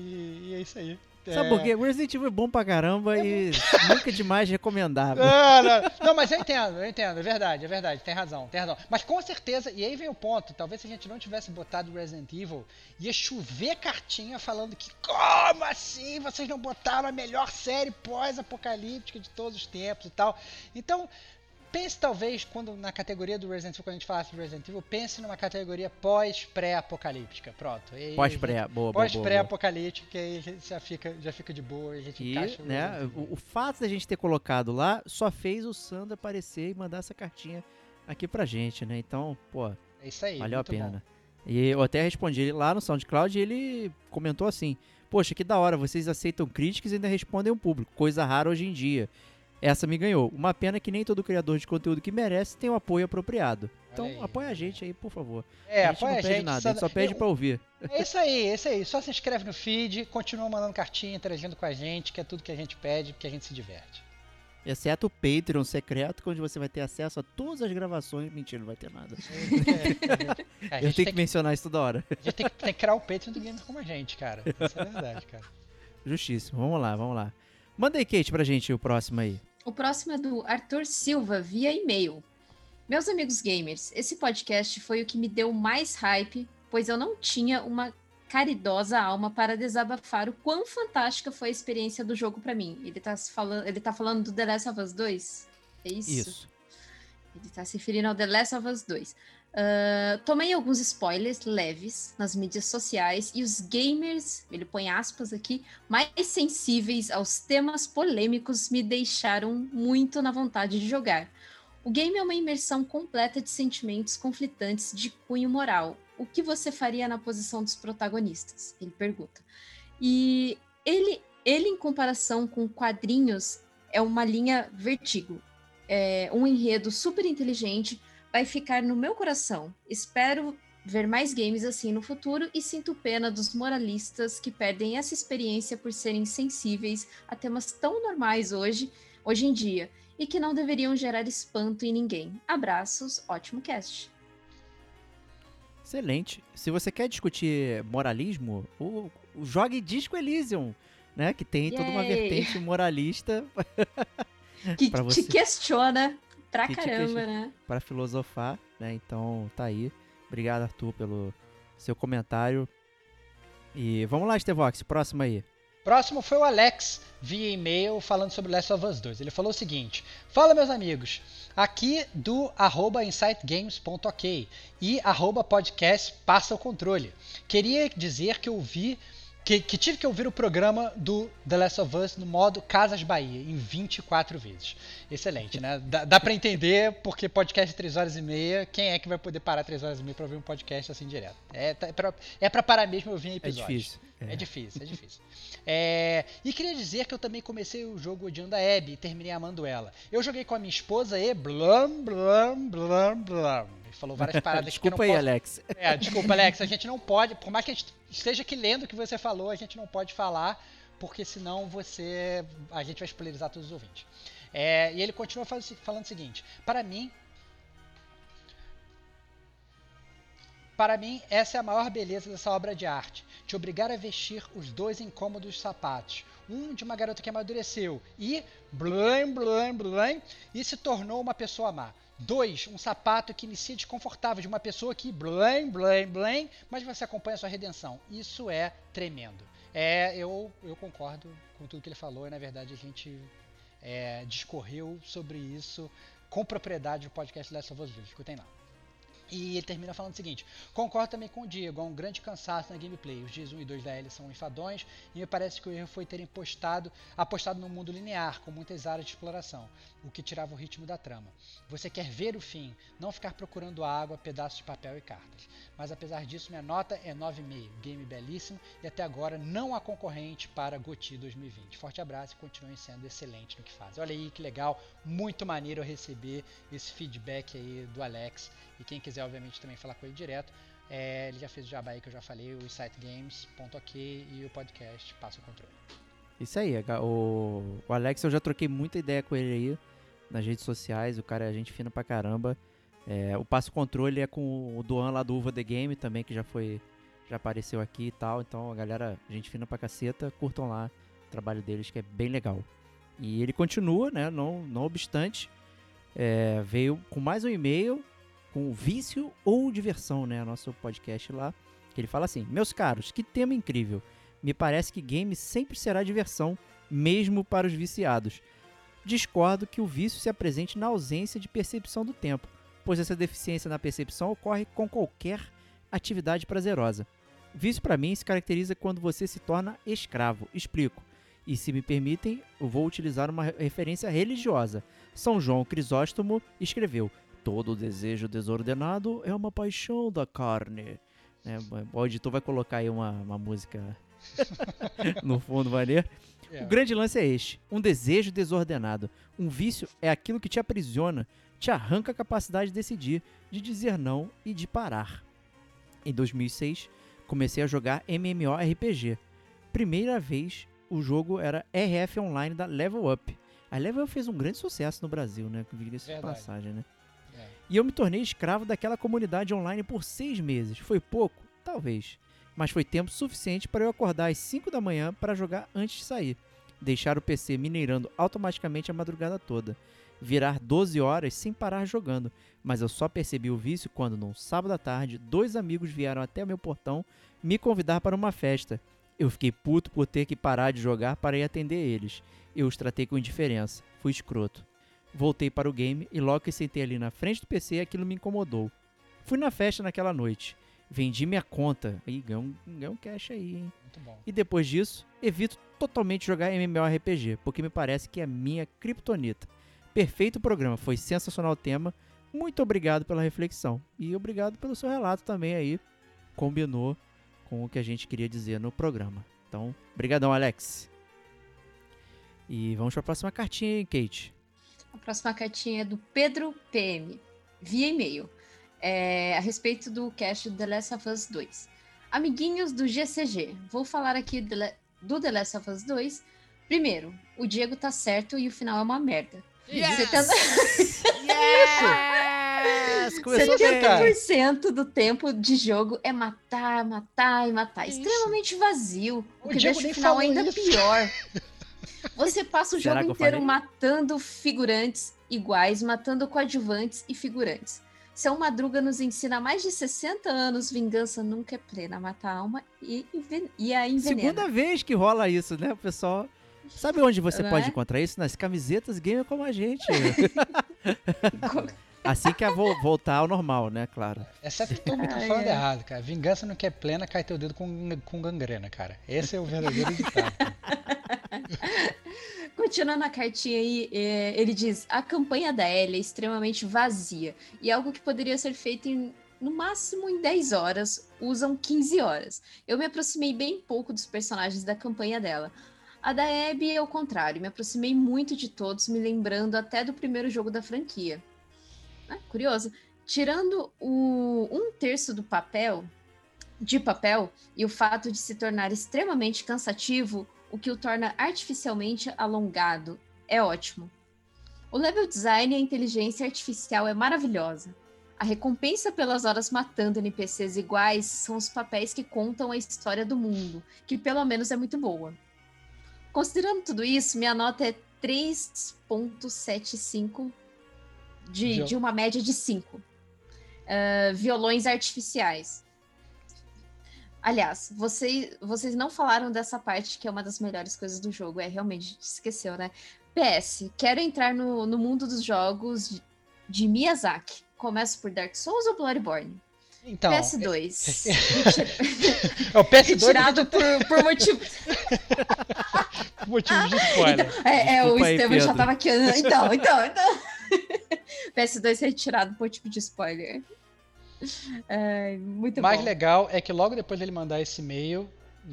e é isso aí. Sabe É. por quê? Resident Evil é bom pra caramba e nunca demais recomendável. Não, não, não, mas eu entendo, eu entendo, é verdade, é verdade, tem razão, tem razão. Mas com certeza, e aí vem o ponto, talvez se a gente não tivesse botado Resident Evil, ia chover cartinha falando que como assim vocês não botaram a melhor série pós-apocalíptica de todos os tempos e tal. Então, pense talvez quando na categoria do Resident Evil, quando a gente falasse do Resident Evil, pense numa categoria pós-pré-apocalíptica, pronto. Pós-pré, boa. Pós-pré-apocalíptica, que aí já fica, já fica de boa e a gente E, encaixa o né, o, o fato da gente ter colocado lá só fez o Sandro aparecer e mandar essa cartinha aqui pra gente, né? Então, pô, É isso aí. valeu a muito bom. pena. E eu até respondi ele lá no SoundCloud e ele comentou assim: Poxa, que da hora, vocês aceitam críticas e ainda respondem o público, coisa rara hoje em dia. Essa me ganhou. Uma pena que nem todo criador de conteúdo que merece tem o apoio apropriado. Então, aí, apoia a gente aí, por favor. É, a gente apoia não a pede gente. nada, a só- gente só pede eu- pra ouvir. É isso aí, é isso aí. Só se inscreve no feed, continua mandando cartinha, interagindo com a gente, que é tudo que a gente pede, que a gente se diverte. Exceto o Patreon secreto, onde você vai ter acesso a todas as gravações. Mentira, não vai ter nada. É, a Eu tenho que que, mencionar isso toda hora. a gente tem que- tem que criar o Patreon do gamer como a gente, cara. Isso é verdade, cara. Justíssimo. Vamos lá, vamos lá. Manda aí, Kate, pra gente o próximo aí. O próximo é do Arthur Silva, via e-mail. Meus amigos gamers, esse podcast foi o que me deu mais hype, pois eu não tinha uma caridosa alma para desabafar o quão fantástica foi a experiência do jogo pra mim. Ele tá, falando, ele tá falando do The Last of Us 2? É isso? Isso. Ele tá se referindo ao The Last of Us 2. Ah, tomei alguns spoilers leves nas mídias sociais e os gamers, ele põe aspas aqui, mais sensíveis aos temas polêmicos me deixaram muito na vontade de jogar. O game é uma imersão completa de sentimentos conflitantes de cunho moral. O que você faria na posição dos protagonistas? Ele pergunta. E ele, ele em comparação com quadrinhos, é uma linha vertigo. É um enredo super inteligente, vai ficar no meu coração. Espero ver mais games assim no futuro e sinto pena dos moralistas que perdem essa experiência por serem sensíveis a temas tão normais hoje, hoje em dia, e que não deveriam gerar espanto em ninguém. Abraços, ótimo cast. Excelente. Se você quer discutir moralismo, o, o jogue Disco Elysium, né? Que tem toda uma Yay! vertente moralista. Que te questiona Pra Que te caramba, né? para filosofar, né? Então tá aí. Obrigado, Arthur, pelo seu comentário. E vamos lá, Stevox, próximo aí. Próximo foi o Alex via e-mail falando sobre Last of Us 2. Ele falou o seguinte: Fala meus amigos, aqui do arroba insightgames.ok e arroba podcast passa o controle. Queria dizer que eu vi que, que tive que ouvir o programa do The Last of Us no modo Casas Bahia, em 24 vezes. Excelente, né? Dá, dá pra entender, porque podcast de 3 horas e meia, quem é que vai poder parar 3 horas e meia pra ouvir um podcast assim direto? É, tá- é, pra, é pra parar mesmo ouvir É episódios. difícil. É difícil, é difícil. É, e queria dizer que eu também comecei o jogo odiando a Abby e terminei amando ela. Eu joguei com a minha esposa e blam, blam, blam, blam. Ele falou várias paradas que eu não Desculpa aí, posso... Alex. É, desculpa, Alex, a gente não pode, por mais que a gente esteja aqui lendo o que você falou, a gente não pode falar, porque senão você. A gente vai spoilerizar todos os ouvintes. É, e ele continua fal- falando o seguinte: para mim. Para mim, essa é a maior beleza dessa obra de arte. Te obrigar a vestir os dois incômodos sapatos. Um de uma garota que amadureceu e blém, blém, blém, e se tornou uma pessoa má. Dois, um sapato que inicia desconfortável de uma pessoa que blém, blém, blém, mas você acompanha a sua redenção. Isso é tremendo. É, eu, eu concordo com tudo que ele falou e na verdade a gente é, discorreu sobre isso com propriedade no podcast Last of Us 2. Escutem lá. E ele termina falando o seguinte: Concordo também com o Diego, há um grande cansaço na gameplay. Os dias 1 e 2 da Ellie são enfadões e me parece que o erro foi terem postado, apostado num mundo linear, com muitas áreas de exploração, o que tirava o ritmo da trama. Você quer ver o fim, não ficar procurando água, pedaços de papel e cartas. Mas apesar disso, minha nota é 9,5. Game belíssimo e até agora não há concorrente para GOTY 2020. Forte abraço e continuem sendo excelentes no que fazem. Olha aí que legal, muito maneiro receber esse feedback aí do Alex. E quem quiser, obviamente, também falar com ele direto, é, ele já fez o jabá aí que eu já falei, o sitegames.ok e o podcast Passa o Controle. Isso aí, o, o Alex eu já troquei muita ideia com ele aí nas redes sociais, o cara é gente fina pra caramba. É, o passo controle é com o Duan lá do Uva The Game também, que já foi. Já apareceu aqui e tal. Então a galera, gente fina pra caceta, curtam lá o trabalho deles, que é bem legal. E ele continua, né? Não, não obstante, é, veio com mais um e-mail com vício ou diversão, né? Nosso podcast lá. Que ele fala assim: Meus caros, que tema incrível. Me parece que game sempre será diversão, mesmo para os viciados. Discordo que o vício se apresente na ausência de percepção do tempo, pois essa deficiência na percepção ocorre com qualquer atividade prazerosa. Vício para mim se caracteriza quando você se torna escravo. Explico. E se me permitem, vou utilizar uma re- referência religiosa. São João Crisóstomo escreveu: Todo desejo desordenado é uma paixão da carne. É, o editor vai colocar aí uma, uma música no fundo, maneiro. É. O grande lance é este: um desejo desordenado. Um vício é aquilo que te aprisiona, te arranca a capacidade de decidir, de dizer não e de parar. Em 2006, comecei a jogar MMORPG. Primeira vez, o jogo era RF Online da Level Up. A Level Up fez um grande sucesso no Brasil, né? Diga-se de passagem, né? É. E eu me tornei escravo daquela comunidade online por seis meses. Foi pouco? Talvez. Mas foi tempo suficiente para eu acordar às 5 da manhã para jogar antes de sair. Deixar o PC mineirando automaticamente a madrugada toda. Virar 12 horas sem parar jogando. Mas eu só percebi o vício quando, num sábado à tarde, dois amigos vieram até meu portão me convidar para uma festa. Eu fiquei puto por ter que parar de jogar para ir atender eles. Eu os tratei com indiferença. Fui escroto. Voltei para o game e logo que sentei ali na frente do PC, aquilo me incomodou. Fui na festa naquela noite. Vendi minha conta. Ih, ganhei um, ganhei um cash aí, hein? Muito bom. E depois disso, evito totalmente jogar MMORPG, porque me parece que é minha kryptonita. Perfeito programa, foi sensacional o tema. Muito obrigado pela reflexão. E obrigado pelo seu relato também aí. Combinou com o que a gente queria dizer no programa. Então, brigadão, Alex. E vamos para a próxima cartinha, hein, Kate? A próxima cartinha é do Pedro PM, via e-mail, é, a respeito do cast The Last of Us 2. Amiguinhos do GCG, vou falar aqui do The Last of Us 2. Primeiro, o Diego tá certo e o final é uma merda. Setenta- Yes! Começou bem. 70% do tempo de jogo é matar, matar e matar. Que isso? Extremamente vazio. O O que Diego deixa o final ainda isso. pior. Você passa o Será jogo inteiro matando figurantes iguais, matando coadjuvantes e figurantes. Seu Madruga nos ensina há mais de 60 anos: vingança nunca é plena, mata a alma e, e a envenena. Segunda vez que rola isso, né, o pessoal? Sabe onde você Não pode é? encontrar isso? Nas camisetas gamer como a gente. assim que é vo- voltar ao normal, né, claro. Exceto que todo mundo tá falando ai. errado, cara. Vingança não quer plena, cai teu dedo com, com gangrena, cara. Esse é o verdadeiro ditado. Continuando a cartinha aí, é, ele diz: a campanha da Ellie é extremamente vazia e algo que poderia ser feito em, no máximo em 10 horas, usam 15 horas. Eu me aproximei bem pouco dos personagens da campanha dela. A da Abby é o contrário, me aproximei muito de todos, me lembrando até do primeiro jogo da franquia. Ah, curioso. Tirando o um terço do papel, de papel, e o fato de se tornar extremamente cansativo, o que o torna artificialmente alongado. É ótimo. O level design e a inteligência artificial é maravilhosa. A recompensa pelas horas matando NPCs iguais são os papéis que contam a história do mundo, que pelo menos é muito boa. Considerando tudo isso, minha nota é 3.75 de, Viol- de uma média de 5. Ah, violões artificiais. Aliás, vocês, vocês não falaram dessa parte que é uma das melhores coisas do jogo. É, realmente, a gente esqueceu, né? PS, quero entrar no, no mundo dos jogos de, de Miyazaki. Começo por Dark Souls ou Bloodborne? Então, PS2. Retira- é o PS2 Retirado por, por motivo. por motivo de spoiler. É, é, o aí, Estevam já tava aqui. Então, então, então. PS2 retirado por motivo de spoiler. Ai, muito O mais bom. legal é que logo depois dele mandar esse e-mail,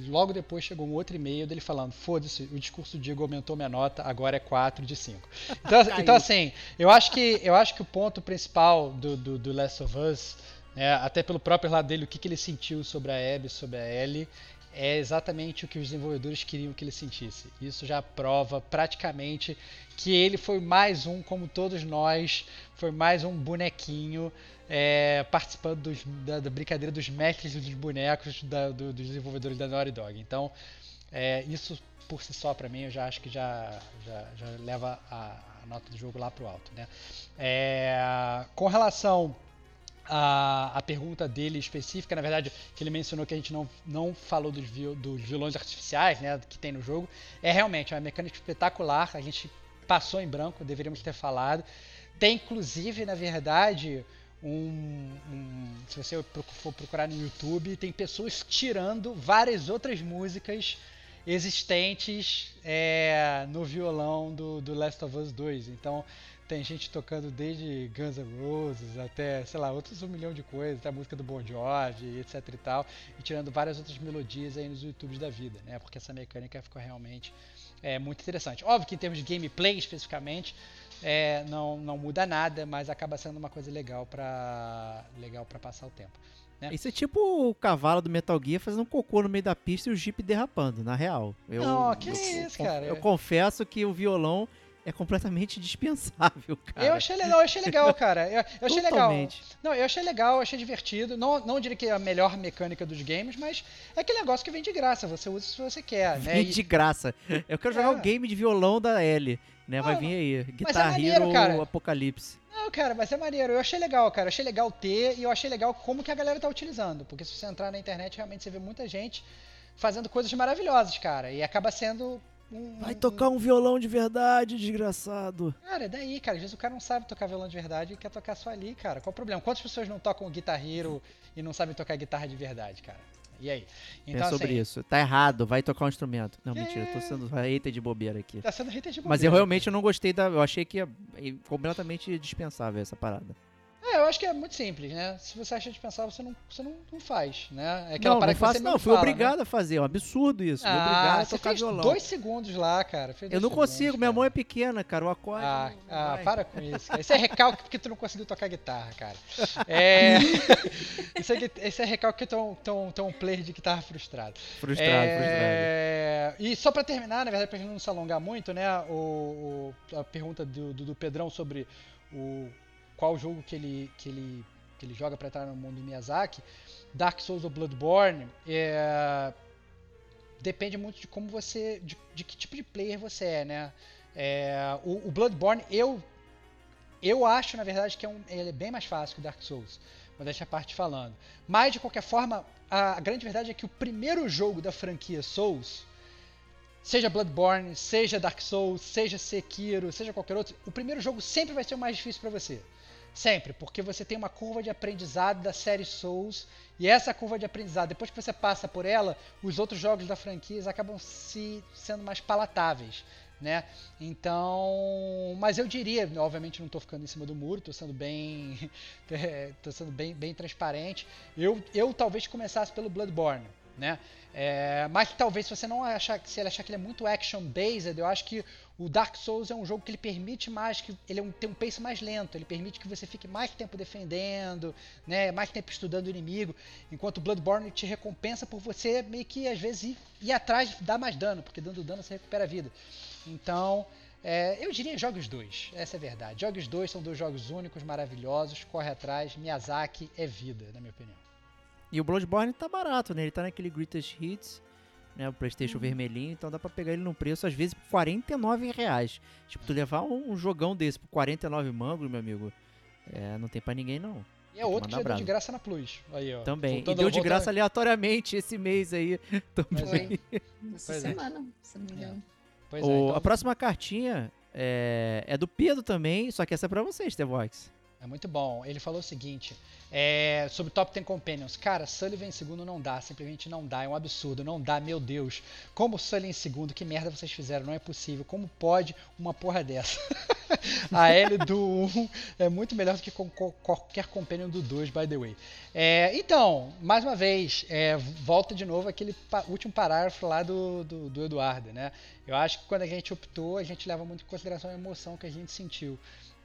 logo depois chegou um outro e-mail dele falando: foda-se, o discurso do Diego aumentou minha nota, agora é 4 de 5. Então, então assim, eu acho que, eu acho que o ponto principal do, do, do Last of Us, né, até pelo próprio lado dele, o que, que ele sentiu sobre a Abby, sobre a Ellie, é exatamente o que os desenvolvedores queriam que ele sentisse. Isso já prova praticamente que ele foi mais um, como todos nós, foi mais um bonequinho é, participando dos- da, da brincadeira dos mestres dos bonecos da- do- dos desenvolvedores da Naughty Dog. Então, é, isso por si só, para mim, eu já acho que já, já, já leva a, a nota do jogo lá pro alto. Né? É, com relação à, à pergunta dele específica, na verdade, que ele mencionou que a gente não, não falou dos, viol- dos vilões artificiais né, que tem no jogo, é realmente uma mecânica espetacular. A gente passou em branco, deveríamos ter falado. Tem inclusive, na verdade, um, um- se você for procurar no YouTube, tem pessoas tirando várias outras músicas existentes é, no violão do, do Last of Us 2. Então tem gente tocando desde Guns N' Roses até, sei lá, outros um milhão de coisas, até a música do Bon Jovi, etc e tal, e tirando várias outras melodias aí nos YouTubes da vida, né? Porque essa mecânica ficou realmente é, muito interessante. Óbvio que em termos de gameplay especificamente, é, não, não muda nada, mas acaba sendo uma coisa legal pra, legal pra passar o tempo. Isso é tipo o cavalo do Metal Gear fazendo um cocô no meio da pista e o Jeep derrapando, na real. Eu, Não, que eu- isso, eu- cara. Eu confesso que o violão é completamente dispensável, cara. Eu achei legal, eu achei legal, cara. Eu, eu achei legal. Totalmente. Não, eu achei legal, eu achei divertido. Não, não diria que é a melhor mecânica dos games, mas é aquele negócio que vem de graça. Você usa se você quer, né? Vem de graça. Eu quero jogar É. um game de violão da L, né? Vai Não, vir aí. é Guitar maneiro, Hero cara. Apocalipse. Não, cara, mas é maneiro. Eu achei legal, cara. Eu achei legal ter e eu achei legal como que a galera tá utilizando. Porque se você entrar na internet, realmente você vê muita gente fazendo coisas maravilhosas, cara. E acaba sendo um. Vai tocar um violão de verdade, desgraçado. Cara, é daí, cara. Às vezes o cara não sabe tocar violão de verdade e quer tocar só ali, cara. Qual o problema? Quantas pessoas não tocam Guitar Hero e não sabem tocar guitarra de verdade, cara? E aí? Então, é sobre assim, isso. Tá errado, vai tocar um instrumento. Não, É. mentira, eu tô sendo hater de bobeira aqui. Tá sendo hater de Mas eu bobeira, realmente não gostei da. Eu achei que é completamente dispensável essa parada. É, eu acho que é muito simples, né? Se você acha dispensável, você não, você não, não faz, né? É aquela não, não que faço, não. Fui fala, né? obrigado a fazer. É um absurdo isso. Fui obrigado Ah, a tocar violão. dois segundos lá, cara. Eu não segundos, consigo, minha cara. mão é pequena, cara. O acorde. Ah, ah, para com isso. Cara. Isso é recalque porque tu não conseguiu tocar guitarra, cara. É... isso, é, isso é recalque que tu é um- tu é um- player de guitarra frustrado. Frustrado, frustrado. É, E só pra terminar, na verdade, pra gente não se alongar muito, né? O, o- a pergunta do, do, do Pedrão sobre o qual jogo que ele, que ele, que ele joga pra entrar no mundo do Miyazaki, Dark Souls ou Bloodborne, é, depende muito de como você. de, de que tipo de player você é, né? É, o, o Bloodborne, eu. Eu acho, na verdade, que é um, ele é bem mais fácil que o Dark Souls. Vou deixar a parte falando. Mas, de qualquer forma, a, a grande verdade é que o primeiro jogo da franquia Souls, seja Bloodborne, seja Dark Souls, seja Sekiro, seja qualquer outro, o primeiro jogo sempre vai ser o mais difícil para você. Sempre, porque você tem uma curva de aprendizado da série Souls, e essa curva de aprendizado, depois que você passa por ela, os outros jogos da franquia acabam se sendo mais palatáveis né? Então, mas eu diria, obviamente não estou ficando em cima do muro, estou sendo bem, tô sendo bem, bem transparente. Eu, eu talvez começasse pelo Bloodborne, né? É, mas talvez se você não achar, se ele achar que ele é muito action based, eu acho que o Dark Souls é um jogo que ele permite mais que ele é um, tem um pace mais lento, ele permite que você fique mais tempo defendendo, né, mais tempo estudando o inimigo, enquanto o Bloodborne te recompensa por você meio que às vezes ir, ir atrás dar mais dano, porque dando dano você recupera a vida. Então, é, eu diria jogue os dois, essa é a verdade. Jogue os dois, são dois jogos únicos, maravilhosos, corre atrás, Miyazaki é vida, na minha opinião. E o Bloodborne tá barato, né? Ele tá naquele Greatest Hits, né? O Playstation uhum. vermelhinho, então dá pra pegar ele num preço, às vezes, por 49 reais. Tipo, tu levar um, jogão desse por 49 mangos, meu amigo, é, não tem pra ninguém, não. E é outro que já deu de graça na Plus. Aí, ó. Também. Voltando, e deu de graça aleatoriamente esse mês aí. Também. Foi. Essa é. semana, se não me engano. É. O, é, então... A próxima cartinha é, é, do Pedro também, só que essa é pra vocês, The Vox. É muito bom. Ele falou o seguinte: é, sobre Top 10 Companions. Cara, Sullivan em segundo não dá, simplesmente não dá, é um absurdo, não dá, meu Deus. Como Sully em segundo, que merda vocês fizeram? Não é possível. Como pode uma porra dessa? a L do 1 é muito melhor do que qualquer Companion do 2, by the way. É, então, mais uma vez, é, volta de novo aquele último parágrafo lá do, do, do Eduardo, né? Eu acho que quando a gente optou, a gente leva muito em consideração a emoção que a gente sentiu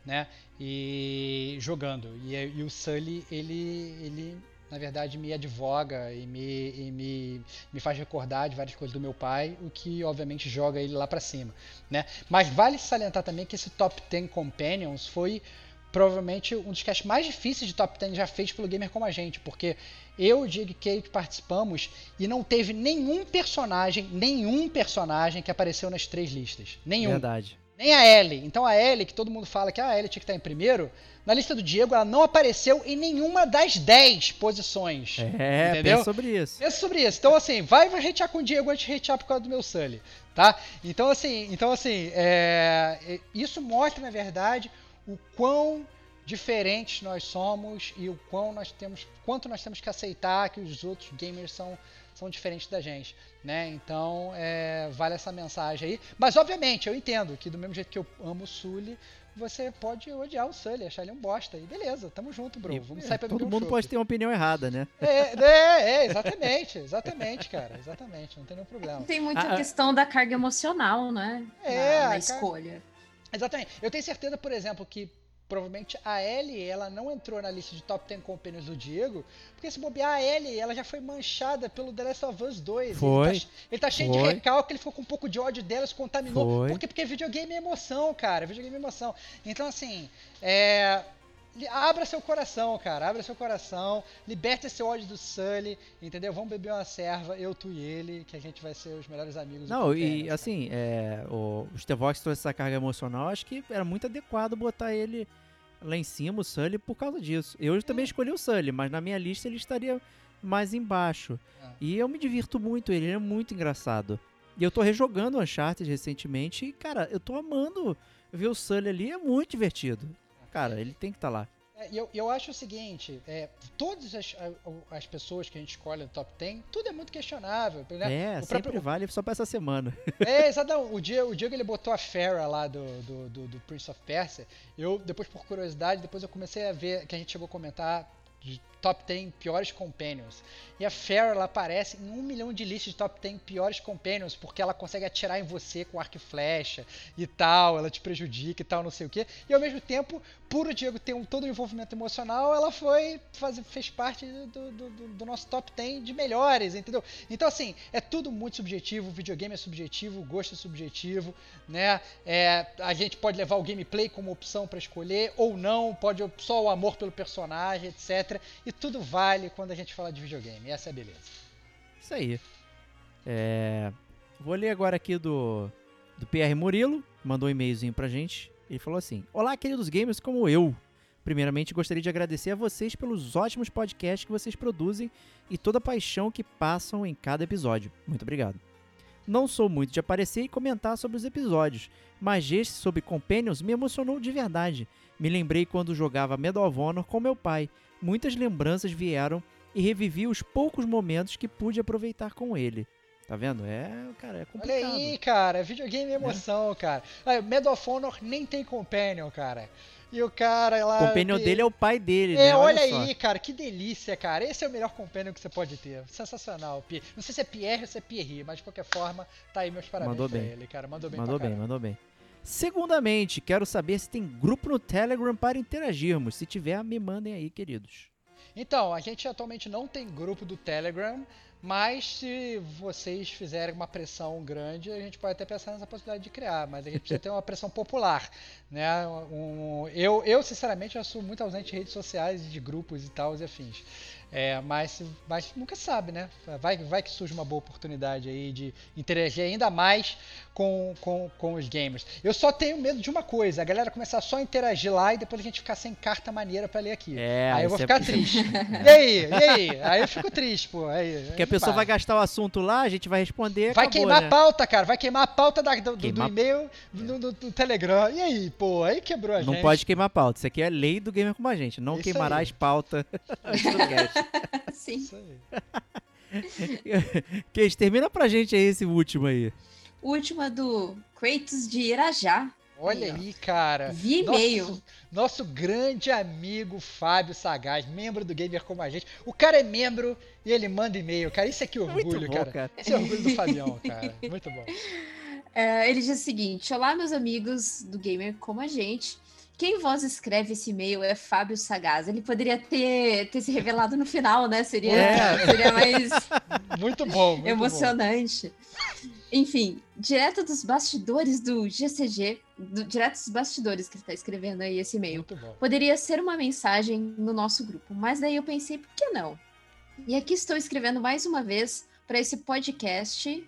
né? E jogando. E, e o Sully, ele, ele na verdade me advoga e, me, e me, me faz recordar de várias coisas do meu pai, o que obviamente joga ele lá para cima, né? Mas vale salientar também que esse Top 10 Companions foi provavelmente um dos casts mais difíceis de Top 10 já feitos pelo Gamer Como a Gente, porque eu, Diego e Kate participamos e não teve nenhum personagem, nenhum personagem que apareceu nas três listas. Nenhum. Verdade. Nem a Ellie. Então a Ellie, que todo mundo fala que a Ellie tinha que estar em primeiro, na lista do Diego ela não apareceu em nenhuma das 10 posições. É, entendeu? pensa sobre isso. Pensa sobre isso. Então assim, vai, hatear com o Diego antes de hatear por causa do meu Sully, tá? Então assim, então, assim é, é, isso mostra, na verdade, o quão diferentes nós somos e o quão nós temos, quanto nós temos que aceitar que os outros gamers são são diferentes da gente, né? Então, é, vale essa mensagem aí. Mas, obviamente, eu entendo que do mesmo jeito que eu amo o Sully, você pode odiar o Sully, achar ele um bosta. E beleza, tamo junto, bro. Vamos sair pra Todo mundo um pode ter uma opinião errada, né? É, é, é, exatamente, exatamente, cara. Exatamente, não tem nenhum problema. Tem muita ah, ah. questão da carga emocional, né? É, na, na escolha. Exatamente. Eu tenho certeza, por exemplo, que provavelmente a Ellie, ela não entrou na lista de top 10 companions do Diego, porque se bobear a Ellie, ela já foi manchada pelo The Last of Us 2. Foi. Ele tá, ele tá cheio foi. de recalque, ele ficou com um pouco de ódio dela, se contaminou. Foi. Por quê? Porque videogame é emoção, cara. Videogame é emoção. Então, assim, é abra seu coração, cara. Abra seu coração. Liberte esse ódio do Sully, entendeu? Vamos beber uma serva, eu, tu e ele, que a gente vai ser os melhores amigos. Não, e assim, é, o, o Stevox trouxe essa carga emocional. Acho que era muito adequado botar ele lá em cima, o Sully, por causa disso. Eu também escolhi o Sully, mas na minha lista ele estaria mais embaixo. É. E eu me divirto muito, ele é muito engraçado. E eu tô rejogando o Uncharted recentemente e, cara, eu tô amando ver o Sully ali, é muito divertido. Cara, ele tem que estar tá lá. É, eu, eu acho o seguinte, é, todas as, as pessoas que a gente escolhe no top 10, tudo é muito questionável. Né? É, o sempre próprio, vale só pra essa semana. É, exato. O Diego, o Diego ele botou a Farah lá do, do, do, do Prince of Persia. Eu, depois por curiosidade, depois eu comecei a ver, que a gente chegou a comentar de top 10 piores companions. E a Farrah ela aparece em um milhão de listas de top 10 piores companions, porque ela consegue atirar em você com arco e flecha e tal, ela te prejudica e tal, não sei o que. E ao mesmo tempo, por o Diego ter um, todo o envolvimento emocional, ela foi fazer, fez parte do, do, do, nosso top 10 de melhores, entendeu? Então, assim, é tudo muito subjetivo, o videogame é subjetivo, o gosto é subjetivo, né? É, a gente pode levar o gameplay como opção para escolher, ou não, pode só o amor pelo personagem, etc. E tudo vale quando a gente fala de videogame. Essa é a beleza. Isso aí. É, vou ler agora aqui do, do PR Murilo, mandou um e-mailzinho pra gente. Ele falou assim: Olá, queridos gamers como eu. Primeiramente, gostaria de agradecer a vocês pelos ótimos podcasts que vocês produzem e toda a paixão que passam em cada episódio. Muito obrigado. Não sou muito de aparecer e comentar sobre os episódios, mas este sobre Companions me emocionou de verdade. Me lembrei quando jogava Medal of Honor com meu pai. Muitas lembranças vieram e revivi os poucos momentos que pude aproveitar com ele. Tá vendo? É, cara, é complicado. Olha aí, cara, videogame é emoção, cara. Aí, Medal of Honor nem tem Companion, cara. E o cara lá. O companion dele é o pai dele, É, né? olha, só. aí, cara, que delícia, cara. Esse é o melhor companion que você pode ter. Sensacional. Não sei se é Pierre ou se é Pierre, mas de qualquer forma, tá aí meus parabéns Mandou pra bem. ele, cara. Mandou bem Mandou bem, mandou bem. Segundamente, quero saber se tem grupo no Telegram para interagirmos. Se tiver, me mandem aí, queridos. Então, a gente atualmente não tem grupo do Telegram, mas se vocês fizerem uma pressão grande, a gente pode até pensar nessa possibilidade de criar, mas a gente precisa ter uma pressão popular, né? Um- eu, eu, sinceramente, eu sou muito ausente de redes sociais, de grupos e tal, e afins. É, mas, mas nunca sabe, né? Vai, vai que surge uma boa oportunidade aí de interagir ainda mais com, com, com os gamers. Eu só tenho medo de uma coisa, a galera começar só a interagir lá e depois a gente ficar sem carta maneira pra ler aqui. É, aí eu vou é- ficar triste. E aí? E aí? Aí eu fico triste, pô. Aí, Porque a pessoa vai gastar o assunto lá, a gente vai responder. Vai acabou, queimar né? a pauta, cara. Vai queimar a pauta da- do, do e-mail no, no- no Telegram. E aí, pô? Aí quebrou a Não gente. pode queimar pauta. Isso aqui é lei do gamer como a gente. Não Isso queimará aí. as pautas antes do cast. Sim. Isso aí. Case, termina pra gente aí esse último aí. Última do Kratos de Irajá. Olha Aí, cara. Vi Nosso- e-mail. Nosso grande amigo Fábio Sagaz, membro do Gamer Como a Gente. O cara é membro e ele manda e-mail, cara. Isso é que orgulho, bom, cara. cara. Esse é orgulho do Fabião, cara. Muito bom. É, ele diz o seguinte: Olá, meus amigos do Gamer como a gente. Quem vós escreve esse e-mail é Fábio Sagaz. Ele poderia ter, ter se revelado no final, né? Seria, É. seria mais Muito bom, muito bom. emocionante. Enfim, direto dos bastidores do GCG, do, direto dos bastidores que ele está escrevendo aí esse e-mail. Bom. Poderia ser uma mensagem no nosso grupo, mas daí eu pensei, por que não? E aqui estou escrevendo mais uma vez para esse podcast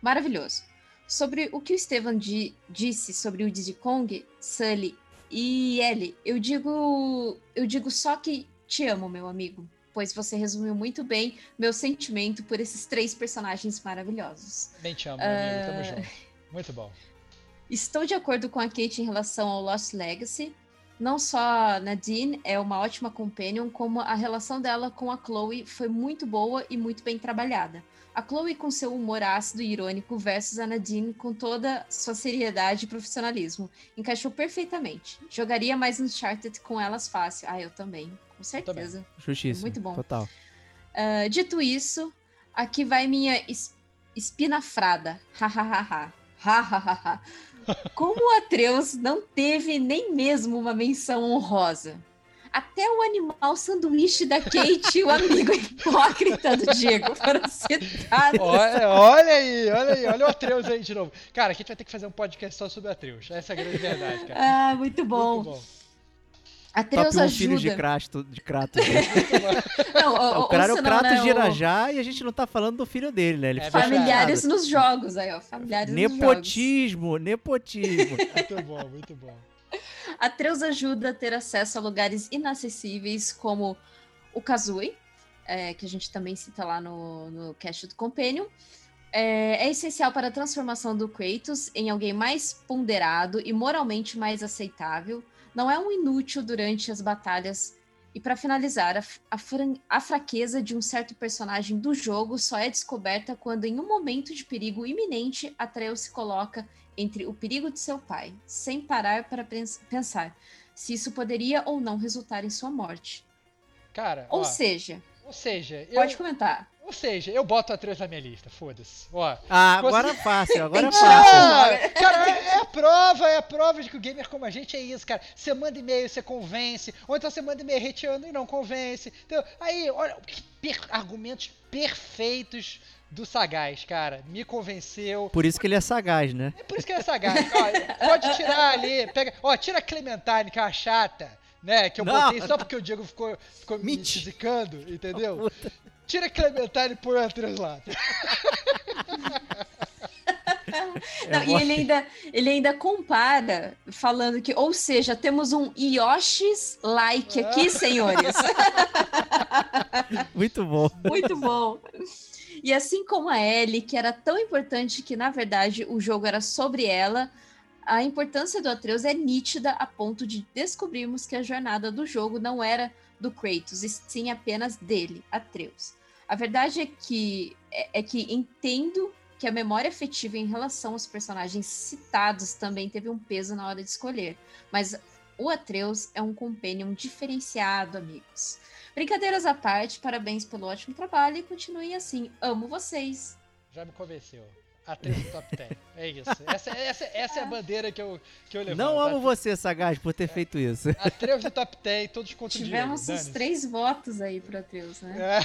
maravilhoso. Sobre o que o Estevam di- disse sobre o Diddy Kong, Sully e Ellie, eu digo, eu digo só que te amo, meu amigo, pois você resumiu muito bem meu sentimento por esses três personagens maravilhosos. Bem te amo, meu amigo. Tamo Ah. junto. Muito bom. Estou de acordo com a Kate em relação ao Lost Legacy. Não só Nadine é uma ótima companion, como a relação dela com a Chloe foi muito boa e muito bem trabalhada. A Chloe com seu humor ácido e irônico versus a Nadine com toda sua seriedade e profissionalismo. Encaixou perfeitamente. Jogaria mais Uncharted com elas fácil. Ah, eu também, com também. certeza. Justiça. Muito bom. Total. Ah, dito isso, aqui vai minha es espinafrada. Hahaha. Hahaha. Como o Atreus não teve nem mesmo uma menção honrosa. Até o animal sanduíche da Kate e o amigo hipócrita do Diego foram citados. Olha, olha aí, olha aí, olha o Atreus aí de novo. Cara, a gente vai ter que fazer um podcast só sobre Atreus. Essa é a grande verdade, cara. Ah, muito bom. Muito bom. Atreus Top 1 filhos de ajuda. Kratos. De Kratos né? Não, o ou cara é o Kratos né, de o- Irajá e a gente não tá falando do filho dele, né? Ele É Familiares nos jogos, aí, ó. Familiares nos jogos. Nepotismo, nepotismo. Muito bom, muito bom. Atreus ajuda a ter acesso a lugares inacessíveis como o Kazooie, é, que a gente também cita lá no, no cast do Companion. É, é essencial para a transformação do Kratos em alguém mais ponderado e moralmente mais aceitável. Não é um inútil durante as batalhas. E para finalizar, a, a a fraqueza de um certo personagem do jogo só é descoberta quando, em um momento de perigo iminente, Atreus se coloca entre o perigo de seu pai, sem parar para pens- pensar se isso poderia ou não resultar em sua morte. Cara, Ou ó, seja, ou seja, eu, pode comentar. Ou seja, eu boto Atreus na minha lista, foda-se. Ó, Ah, agora é fácil, agora é fácil. Ah, cara, é, é a prova, é a prova de que o gamer como a gente é isso, cara. Você manda e-mail, você convence, ou então você manda e-mail hateando e não convence. Entendeu? Aí, olha, que per- argumentos perfeitos do Sagaz, cara. Me convenceu. Por isso que ele é sagaz, né? É por isso que ele é sagaz. Ó, pode tirar ali, pega. Ó, tira a Clementine, que é uma chata, né? Que eu Não. botei só porque o Diego ficou, ficou me Mentira. zicando, entendeu? Tira a Clementine e põe Atreus lá. Não, É, e ele ainda, ele ainda compara, falando que, ou seja, temos um Yoshi's like aqui, senhores. Muito bom. Muito bom. E assim como a Ellie, que era tão importante que, na verdade, o jogo era sobre ela, a importância do Atreus é nítida a ponto de descobrirmos que a jornada do jogo não era do Kratos, e sim apenas dele, Atreus. A verdade é que, é, é que entendo que a memória afetiva em relação aos personagens citados também teve um peso na hora de escolher, mas o Atreus é um companion diferenciado, amigos. Brincadeiras à parte, parabéns pelo ótimo trabalho e continuem assim. Amo vocês. Já me convenceu. Atreus no top 10. É isso. Essa, essa, essa é a bandeira que eu, que eu levanto. Não amo você, Sagaz, por ter feito isso. Atreus no top 10, todos contra Tivemos Diego. dane-se. três votos aí pro Atreus, né? É.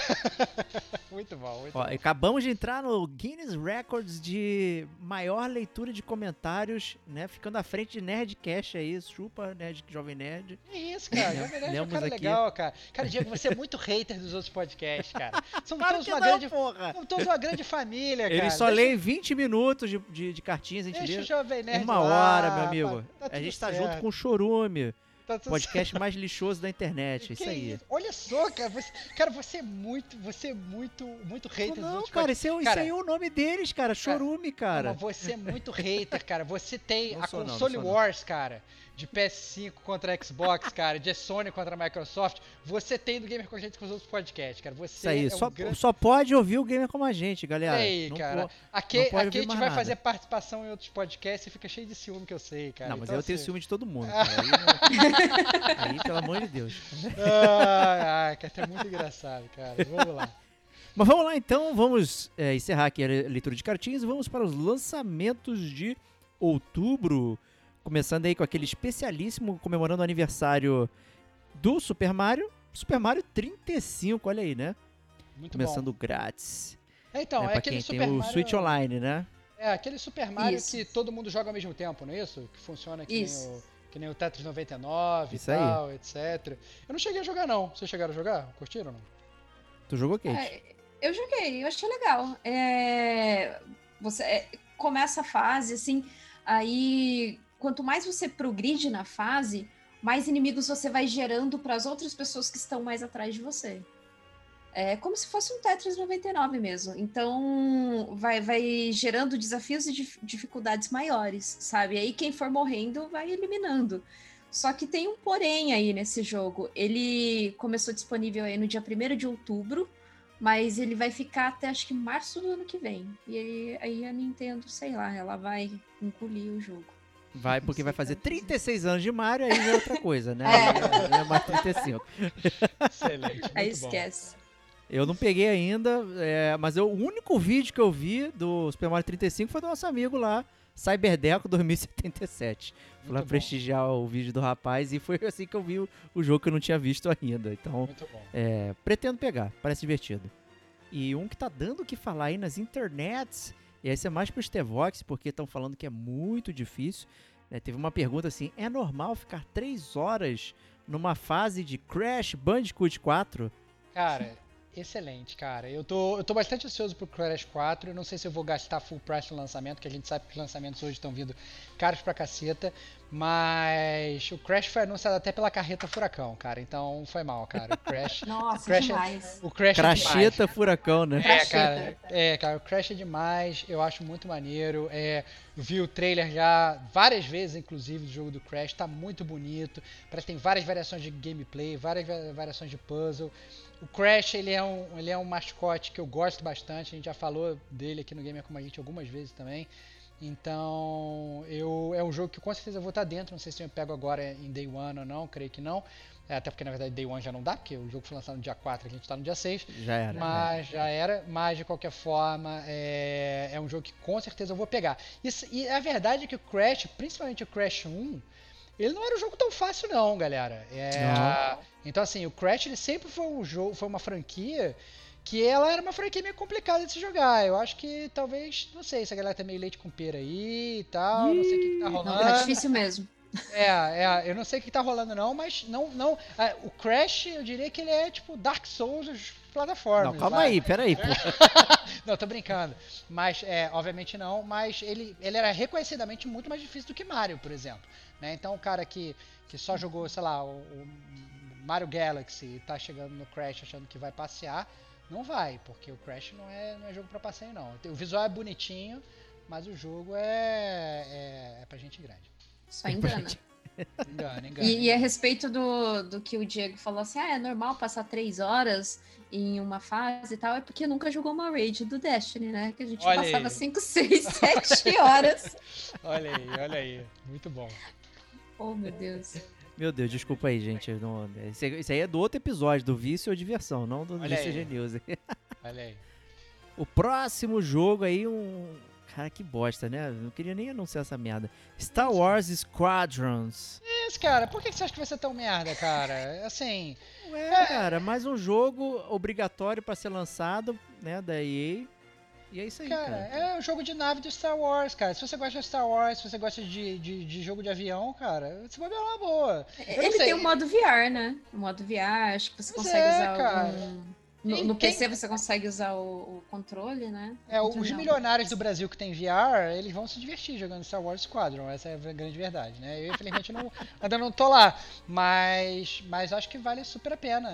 muito bom, muito Ó, bom. acabamos de entrar no Guinness Records de maior leitura de comentários, né? Ficando à frente de Nerdcast aí, chupa Nerd Jovem Nerd. Que isso, cara. Jovem Nerd é um cara aqui. legal, cara. Cara, Diego, você é muito hater dos outros podcasts, cara. São Claro todos que uma não, grande. porra! São todos uma grande família, cara. Eles só Deixa- leem 20 minutos de, de, de cartinhas, a gente Deixa o lê Jovem Nerd uma lá, hora, meu amigo. tá- tá a gente tá certo, junto com o Chorume, tá podcast mais lixoso da internet, Que isso aí. isso? Olha só, cara, você, cara, você é muito, você é muito, muito hater dos Não, outros cara, esse é, o- isso Cara, aí é o nome deles, cara, Chorume, cara. Mas você é muito hater, cara. Você tem Não a não, não console não. Wars, cara, de PS5 contra Xbox, cara, de Sony contra Microsoft. Você tem do Gamer com a gente com os outros podcasts, cara. Você Isso aí, é um só, grande... só pode ouvir o gamer como a gente, galera. Aí, Não cara. po- A não pode a mais vai nada. fazer participação em outros podcasts e fica cheio de ciúme que eu sei, cara. Não, mas Então, eu tenho assim, ciúme de todo mundo, cara. Aí, não- aí, pelo amor de Deus. Ai, cara, tá muito engraçado, cara. Vamos lá. Mas vamos lá então, vamos é, encerrar aqui a le- leitura de cartinhas e vamos para os lançamentos de outubro. Começando aí com aquele especialíssimo comemorando o aniversário do Super Mario. Super Mario 35, olha aí, né? Muito Começando grátis. bom. Então, né, é pra aquele quem Super tem o Mario... Switch Online, né? É, aquele Super Mario Isso. que todo mundo joga ao mesmo tempo, não é isso? Que funciona que, Isso. nem o, que nem o Tetris 99 Isso e aí. tal, etc. Eu não cheguei a jogar, não. Vocês chegaram a jogar? Curtiram ou não? Tu jogou, Kate? É, eu joguei, eu achei legal. É, você é, começa a fase, assim, aí quanto mais você progride na fase, mais inimigos você vai gerando para as outras pessoas que estão mais atrás de você. É como se fosse um Tetris 99 mesmo. Então, vai, vai gerando desafios e dif- dificuldades maiores, sabe? Aí quem for morrendo vai eliminando. Só que tem um porém aí nesse jogo. Ele começou disponível aí no dia 1 de outubro, mas ele vai ficar até acho que março do ano que vem. E aí, aí a Nintendo, sei lá, ela vai engolir o jogo. Vai, porque vai fazer Não sei 36 anos de Mario, aí já é outra coisa, né? É. É- é mais 35. Excelente. Aí bom. esquece. Eu não peguei ainda, é, mas eu- o único vídeo que eu vi do Super Mario 35 foi do nosso amigo lá, Cyberdeco 2077. Fui lá bom. prestigiar o vídeo do rapaz e foi assim que eu vi o, o jogo que eu não tinha visto ainda. Então, Muito bom. é, pretendo pegar, parece divertido. E um que tá dando o que falar aí nas internets, e esse é mais pro Stevox, porque estão falando que é muito difícil. né? Teve uma pergunta assim: é normal ficar 3 horas numa fase de Crash Bandicoot 4? Cara, excelente, cara. Eu tô, eu tô bastante ansioso pro Crash 4. Eu não sei se eu vou gastar full price no lançamento, que a gente sabe que os lançamentos hoje estão vindo caros pra caceta. Mas o Crash foi anunciado até pela carreta Furacão, cara. Então foi mal, cara. O Crash. Nossa, Crash é- demais. o Crash é demais. Cracheta Furacão, né? É, cara, é, cara, o Crash é demais, eu acho muito maneiro. É, vi o trailer já várias vezes, inclusive, do jogo do Crash, tá muito bonito. Parece que tem várias variações de gameplay, várias va- variações de puzzle. O Crash, ele é, um, ele é um mascote que eu gosto bastante, a gente já falou dele aqui no Gamer Como a Gente algumas vezes também. Então, eu, é um jogo que com certeza eu vou estar dentro, não sei se eu pego agora em Day One ou não, creio que não. É, até porque na verdade Day One já não dá, porque o jogo foi lançado no dia 4 e a gente está no dia 6. Já era. né? Mas já era, mas de qualquer forma é, é um jogo que com certeza eu vou pegar. Isso- e a verdade é que o Crash, principalmente o Crash 1, ele não era um jogo tão fácil não, galera. É. Então assim, o Crash ele sempre foi um jogo, foi uma franquia que ela era uma franquia meio complicada de se jogar. Eu acho que talvez, não sei, se a galera tá meio leite com pera aí e tal, não sei o que, que tá Não, rolando. tá difícil mesmo. É, é, eu não sei o que tá rolando não, mas não, não, é, o Crash, eu diria que ele é tipo Dark Souls das plataformas. Não, calma aí, peraí, pô. não, tô brincando. Mas, é, obviamente não, mas ele, ele era reconhecidamente muito mais difícil do que Mario, por exemplo. Né? Então, o cara que, que só jogou, sei lá, o, o Mario Galaxy e tá chegando no Crash achando que vai passear, não vai, porque o Crash não é, não é jogo pra passeio, não. O visual é bonitinho, mas o jogo é, é, é pra gente grande. Só engana. Engana, engana. E, e a respeito do, do que o Diego falou assim, ah, é normal passar três horas em uma fase e tal, é porque nunca jogou uma raid do Destiny, né? Que a gente Olha passava aí. 5, 6, 7 horas. Olha aí, olha aí. Muito bom. Oh, meu Deus. Meu Deus, desculpa aí, gente. Não, isso aí- é do outro episódio, do vício ou diversão, não do aí. News. Olha aí. O próximo jogo aí, um. Cara, que bosta, né? Não queria nem anunciar essa merda. Star Wars Squadrons. Isso, cara, por que você acha que vai ser tão merda, cara? Assim, Ué, cara, mais um jogo obrigatório pra ser lançado, né, da EA. E é isso aí, cara, cara. é um jogo de nave do Star Wars, cara. Se você gosta de Star Wars, se você gosta de, de, de jogo de avião, cara, você vai ver uma boa. Eu não Ele tem o modo VR, né? O modo VR, acho que você Pois consegue é, usar cara. algum... No, no PC você consegue usar o, o controle, né? É, os não. milionários do Brasil que tem VR, eles vão se divertir jogando Star Wars Squadron, essa é a grande verdade, né? Eu, infelizmente, não, ainda não tô lá, mas, mas acho que vale super a pena.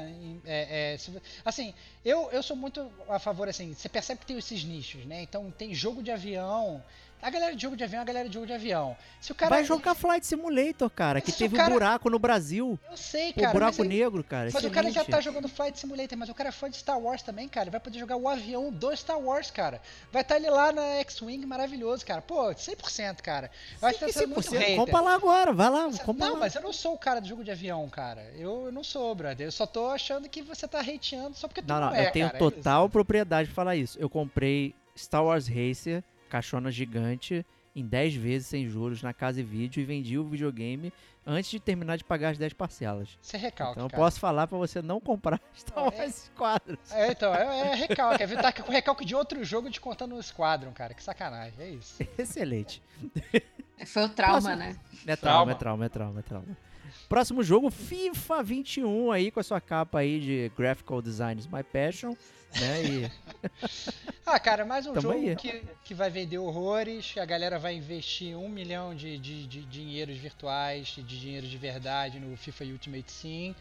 É, é, assim, eu, eu sou muito a favor, assim, você percebe que tem esses nichos, né? Então, tem jogo de avião, a galera de jogo de avião, a galera de jogo de avião. Se o cara... Vai jogar Flight Simulator, cara, que o teve cara- um buraco no Brasil. Eu sei, O cara, buraco mas, ele- negro, cara. mas o cara já excelente. tá jogando Flight Simulator, mas o cara é fã de Star Wars também, cara. Ele vai poder jogar o avião do Star Wars, cara. Vai estar ele lá na X-Wing, maravilhoso, cara. Pô, 100%, cara. Eu acho que tá sendo muito 100%. hater. Compra lá agora, vai lá, compra Não, lá. mas eu não sou o cara do jogo de avião, cara. Eu não sou, brother. Eu só tô achando que você tá hateando só porque tu Não, não, não, é, eu tenho cara. É total propriedade de falar isso. Eu comprei Star Wars Racer, caixona gigante, em 10 vezes sem juros na Casa e Vídeo e vendi o videogame antes de terminar de pagar as 10 parcelas. isso. Você recalque, então eu cara. posso falar pra você não comprar Star é- Wars Squadrons. É, então, é, é recalque. É, tá com recalque de outro jogo descontando o Squadron, cara. Que sacanagem. É isso. Excelente. Foi o trauma, Próximo. né? É trauma, Trauma. é trauma, é trauma, é trauma. Próximo jogo, FIFA 21 aí, com a sua capa aí de Graphical Designs My Passion, né? E Ah, cara, mais um Tamo jogo aí. que, que vai vender horrores, a galera vai investir um milhão de, de, de dinheiros virtuais, de dinheiro de verdade no FIFA Ultimate Sim,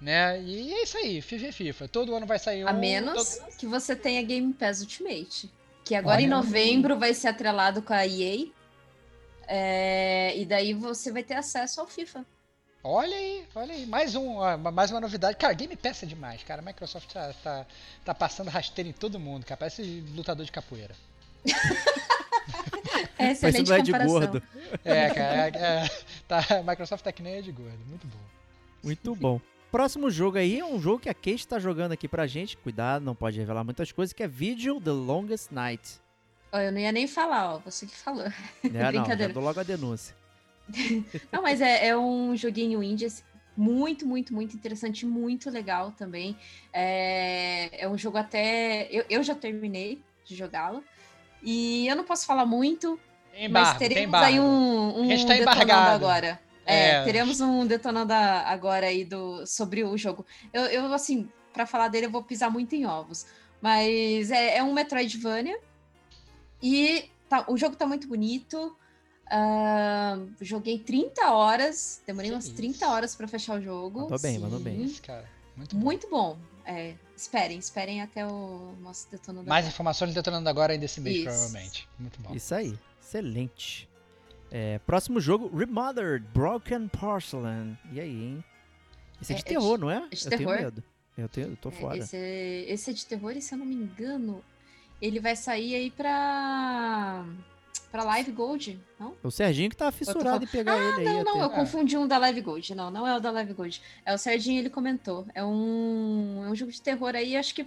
né? E é isso aí, FIFA é FIFA. Todo ano vai sair um. A menos todo- que você tenha Game Pass Ultimate. Que agora em novembro vai ser atrelado com a EA. É, e daí você vai ter acesso ao FIFA. Olha aí, olha aí, mais um, ó, mais uma novidade. Cara, Game Pass é demais, cara. A Microsoft tá, tá, tá passando rasteiro em todo mundo, cara. Parece lutador de capoeira. É excelente não é de comparação. gordo. É, cara, é, é, tá, a Microsoft tá que nem é de gordo. Muito bom. Muito bom. Próximo jogo aí é um jogo que a Kate tá jogando aqui pra gente. Cuidado, não pode revelar muitas coisas, que é Vigil The Longest Night. Ó, eu não ia nem falar, ó. Você que falou. Né, não, já dou logo a denúncia. Não, mas é, é um joguinho indie assim, muito, muito, muito interessante, muito legal também. É, é um jogo até. Eu, eu já terminei de jogá-lo. E eu não posso falar muito, Tem mas teremos aí um, um tá detonando agora. É, É. teremos um detonando agora aí do, sobre o jogo. Eu, eu assim, pra falar dele, eu vou pisar muito em ovos. Mas é, é um Metroidvania. E tá- o jogo tá muito bonito. Ah, joguei 30 horas, demorei Que umas isso. 30 horas pra fechar o jogo. Mandou bem, mandou bem. Isso, cara. Muito bom. Muito bom. É, esperem, esperem até o nosso detonando. Mais agora. informações detonando agora ainda esse mês, Isso. provavelmente. Muito bom. Isso aí, excelente. É, próximo jogo, Remothered Broken Porcelain. E aí, hein? Esse é de É- é terror, de- não é? é de eu terror. tenho medo. Eu, tenho, eu tô É, fora. Esse, é- esse é de terror e se eu não me engano, ele vai sair aí pra. Pra Live Gold, não? O Serginho que tá fissurado em pegar ele aí. Ah, Não, não, eu confundi um da Live Gold. Não, não é o da Live Gold. É o Serginho, ele comentou. É um, é um jogo de terror aí, acho que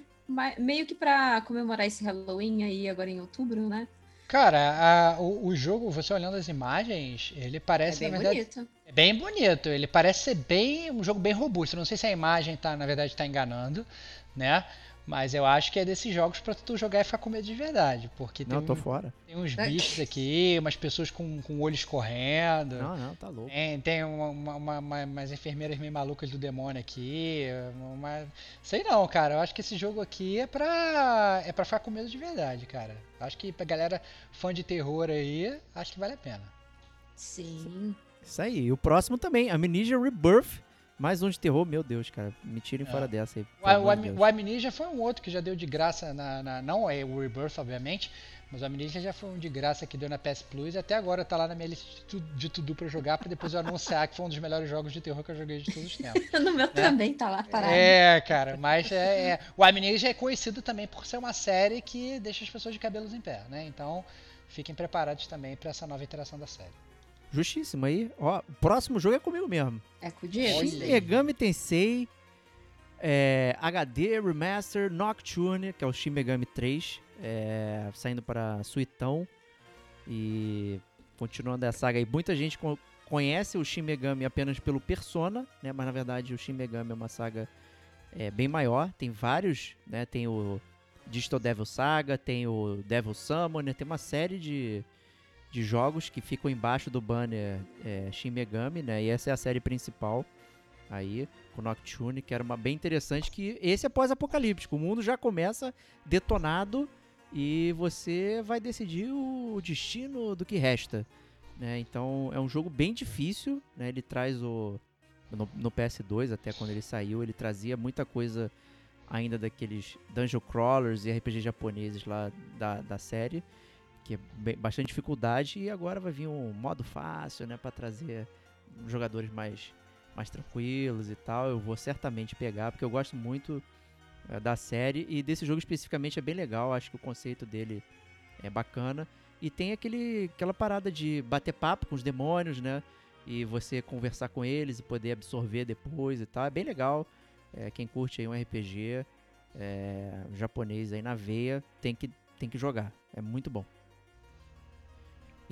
meio que pra comemorar esse Halloween aí agora em outubro, né? Cara, a- o, o jogo, você olhando as imagens, ele É parece, bem na verdade, bonito. é bem bonito. Ele parece ser bem um jogo bem robusto. Não sei se a imagem tá, na verdade, tá enganando, né? Mas eu acho que é desses jogos pra tu jogar e ficar com medo de verdade. Porque Não, tem, tô um- fora. tem uns bichos aqui, umas pessoas com, com olhos correndo. Não, não, tá louco. Tem, tem uma, uma- uma- uma- umas enfermeiras meio malucas do demônio aqui. Uma... Sei não, cara. Eu acho que esse jogo aqui é pra, é pra ficar com medo de verdade, cara. Acho que pra galera fã de terror aí, acho que vale a pena. Sim. Isso aí. E o próximo também, Amnesia Rebirth. Mais um de terror, meu Deus, cara. Me tirem É. fora dessa aí. O, o, Am- Amnesia foi um outro que já deu de graça na, na- Não é o Rebirth, obviamente. Mas o Amnesia já foi um de graça que deu na PS Plus e até agora tá lá na minha lista de tu- de tudo pra jogar, pra depois eu anunciar que foi um dos melhores jogos de terror que eu joguei de todos os tempos. No meu também tá lá parado. É, cara, mas é, é- o Amnesia é conhecido também por ser uma série que deixa as pessoas de cabelos em pé, né? Então, fiquem preparados também pra essa nova interação da série. Justíssimo aí. Ó, o próximo jogo é comigo mesmo. É com o Diego. Daí. Megami Tensei é, HD Remaster Nocturne, que é o Shin Megami 3, é, saindo para Suitão. E continuando a saga aí, muita gente co- conhece o Shin Megami apenas pelo Persona, né? Mas na verdade o Shin Megami é uma saga é, bem maior. Tem vários, né? Tem o Digital Devil Saga, tem o Devil Summoner, tem uma série de, de jogos que ficam embaixo do banner é, Shin Megami, né? E essa é a série principal aí, com Nocturne, que era uma bem interessante, que esse é pós-apocalíptico. O mundo já começa detonado e você vai decidir o destino do que resta. Né? Então é um jogo bem difícil, né? Ele traz o. No, no PS2, até quando ele saiu, ele trazia muita coisa ainda daqueles dungeon crawlers e RPG japoneses lá da, da série, que é bastante dificuldade, e agora vai vir um modo fácil, né, para trazer jogadores mais mais tranquilos e tal. Eu vou certamente pegar, porque eu gosto muito eh, da série e desse jogo especificamente é bem legal. Acho que o conceito dele é bacana. E tem aquele, aquela parada de bater papo com os demônios, né? E você conversar com eles e poder absorver depois e tal. É bem legal. Eh, quem curte aí um RPG eh, japonês aí na veia tem que, tem que jogar. É muito bom.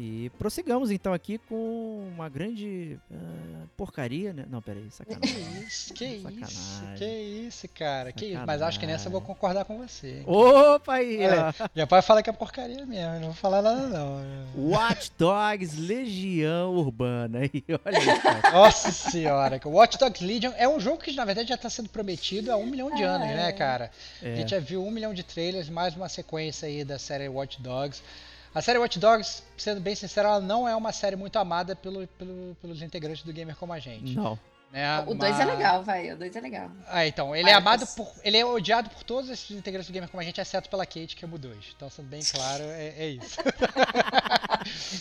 E prossigamos então aqui com uma grande ah, porcaria, né? Não, peraí, Que sacanagem. isso, que isso, Sacanagem. que isso, cara, que isso. Mas acho que nessa eu vou concordar com você. Opa aí, Olha ó. Meu pai fala que é porcaria mesmo, eu não vou falar nada não. Watch Dogs Legião Urbana. Aí, olha cara. Nossa senhora, que Watch Dogs Legion é um jogo que na verdade já está sendo prometido há um milhão de anos, né, cara? A É, gente já viu um milhão de trailers, mais uma sequência aí da série Watch Dogs. A série Watch Dogs, sendo bem sincero, ela não é uma série muito amada pelo, pelo- pelos integrantes do Gamer como a gente. não. Né? O 2 é Mas- legal, vai. O 2 é legal. Ah, então, ele é amado por. Ele é odiado por todos esses integrantes do Gamer como a gente, exceto pela Kate, que é o 2. Então, sendo bem claro, é, é isso.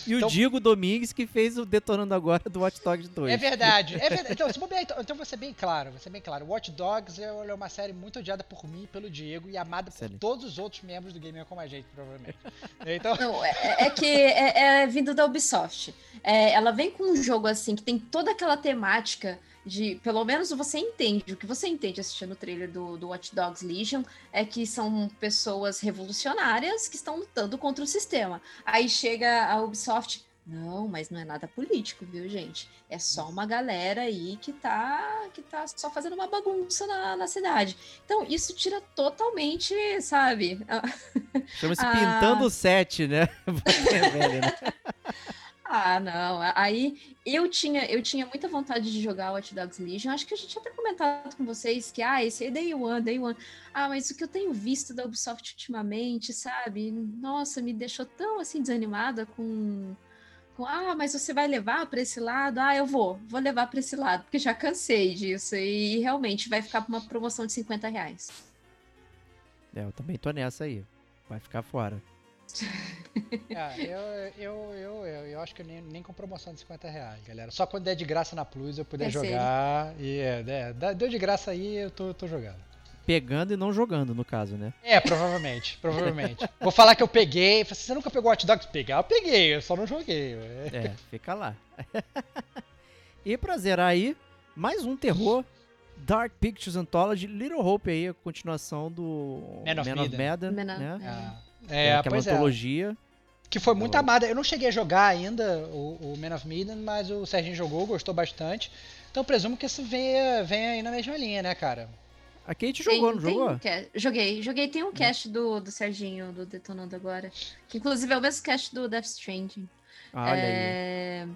E o Então- Digo Domingues que fez o Detonando Agora do Watch Dogs 2. É verdade, é verdade. Então, se bobear, então, então vou ser bem claro, vou ser bem claro. Watch Dogs é é uma série muito odiada por mim e pelo Diego e amada por Excelente. todos os outros membros do Gamer como a gente, provavelmente. Então, Não, é, é que é, é vindo da Ubisoft. É, ela vem com um jogo assim que tem toda aquela temática de, pelo menos você entende, o que você entende assistindo o trailer do, do Watch Dogs Legion é que são pessoas revolucionárias que estão lutando contra o sistema. Aí chega a Ubisoft, não, mas não é nada político, viu, gente? É só uma galera aí que tá, que tá só fazendo uma bagunça na, na cidade. Então, isso tira totalmente, sabe? Chama-se Ah. Pintando o Set, né? Ah, não. Aí eu tinha, eu tinha muita vontade de jogar Watch Dogs Legion. Acho que a gente tinha até comentado com vocês que, ah, esse é Day One, Day One. Ah, mas o que eu tenho visto da Ubisoft ultimamente, sabe? Nossa, me deixou tão assim desanimada com. com ah, mas você vai levar para esse lado? Ah, eu vou, vou levar para esse lado, porque já cansei disso. E realmente vai ficar uma promoção de 50 reais. É, eu também tô nessa aí. Vai ficar fora. Ah, eu, eu, eu, eu, eu acho que nem, nem com promoção de 50 reais, galera. Só quando der de graça na Plus eu puder É jogar. E é, é, deu de graça aí, eu tô, tô jogando. Pegando e não jogando, no caso, né? É, provavelmente, provavelmente. Vou falar que eu peguei. Você nunca pegou Hot Dogs? Pegar, eu peguei, eu só não joguei. É. É, fica lá. e pra zerar aí, mais um terror. Dark Pictures Anthology, Little Hope aí, a continuação do Man of. Medan, Man of- né? Ah, É, É, aquela pois é. antologia. Que foi muito Então- amada. Eu não cheguei a jogar ainda o, o Man of Medan, mas o Serginho jogou, gostou bastante. Então presumo que isso venha, venha aí na mesma linha, né, cara? A Kate Tem- jogou, não tem jogou? um ca- joguei, joguei. Tem um cast do, do Serginho, do Detonando Agora. Que inclusive é o mesmo cast do Death Stranding. Ah, olha aí. É,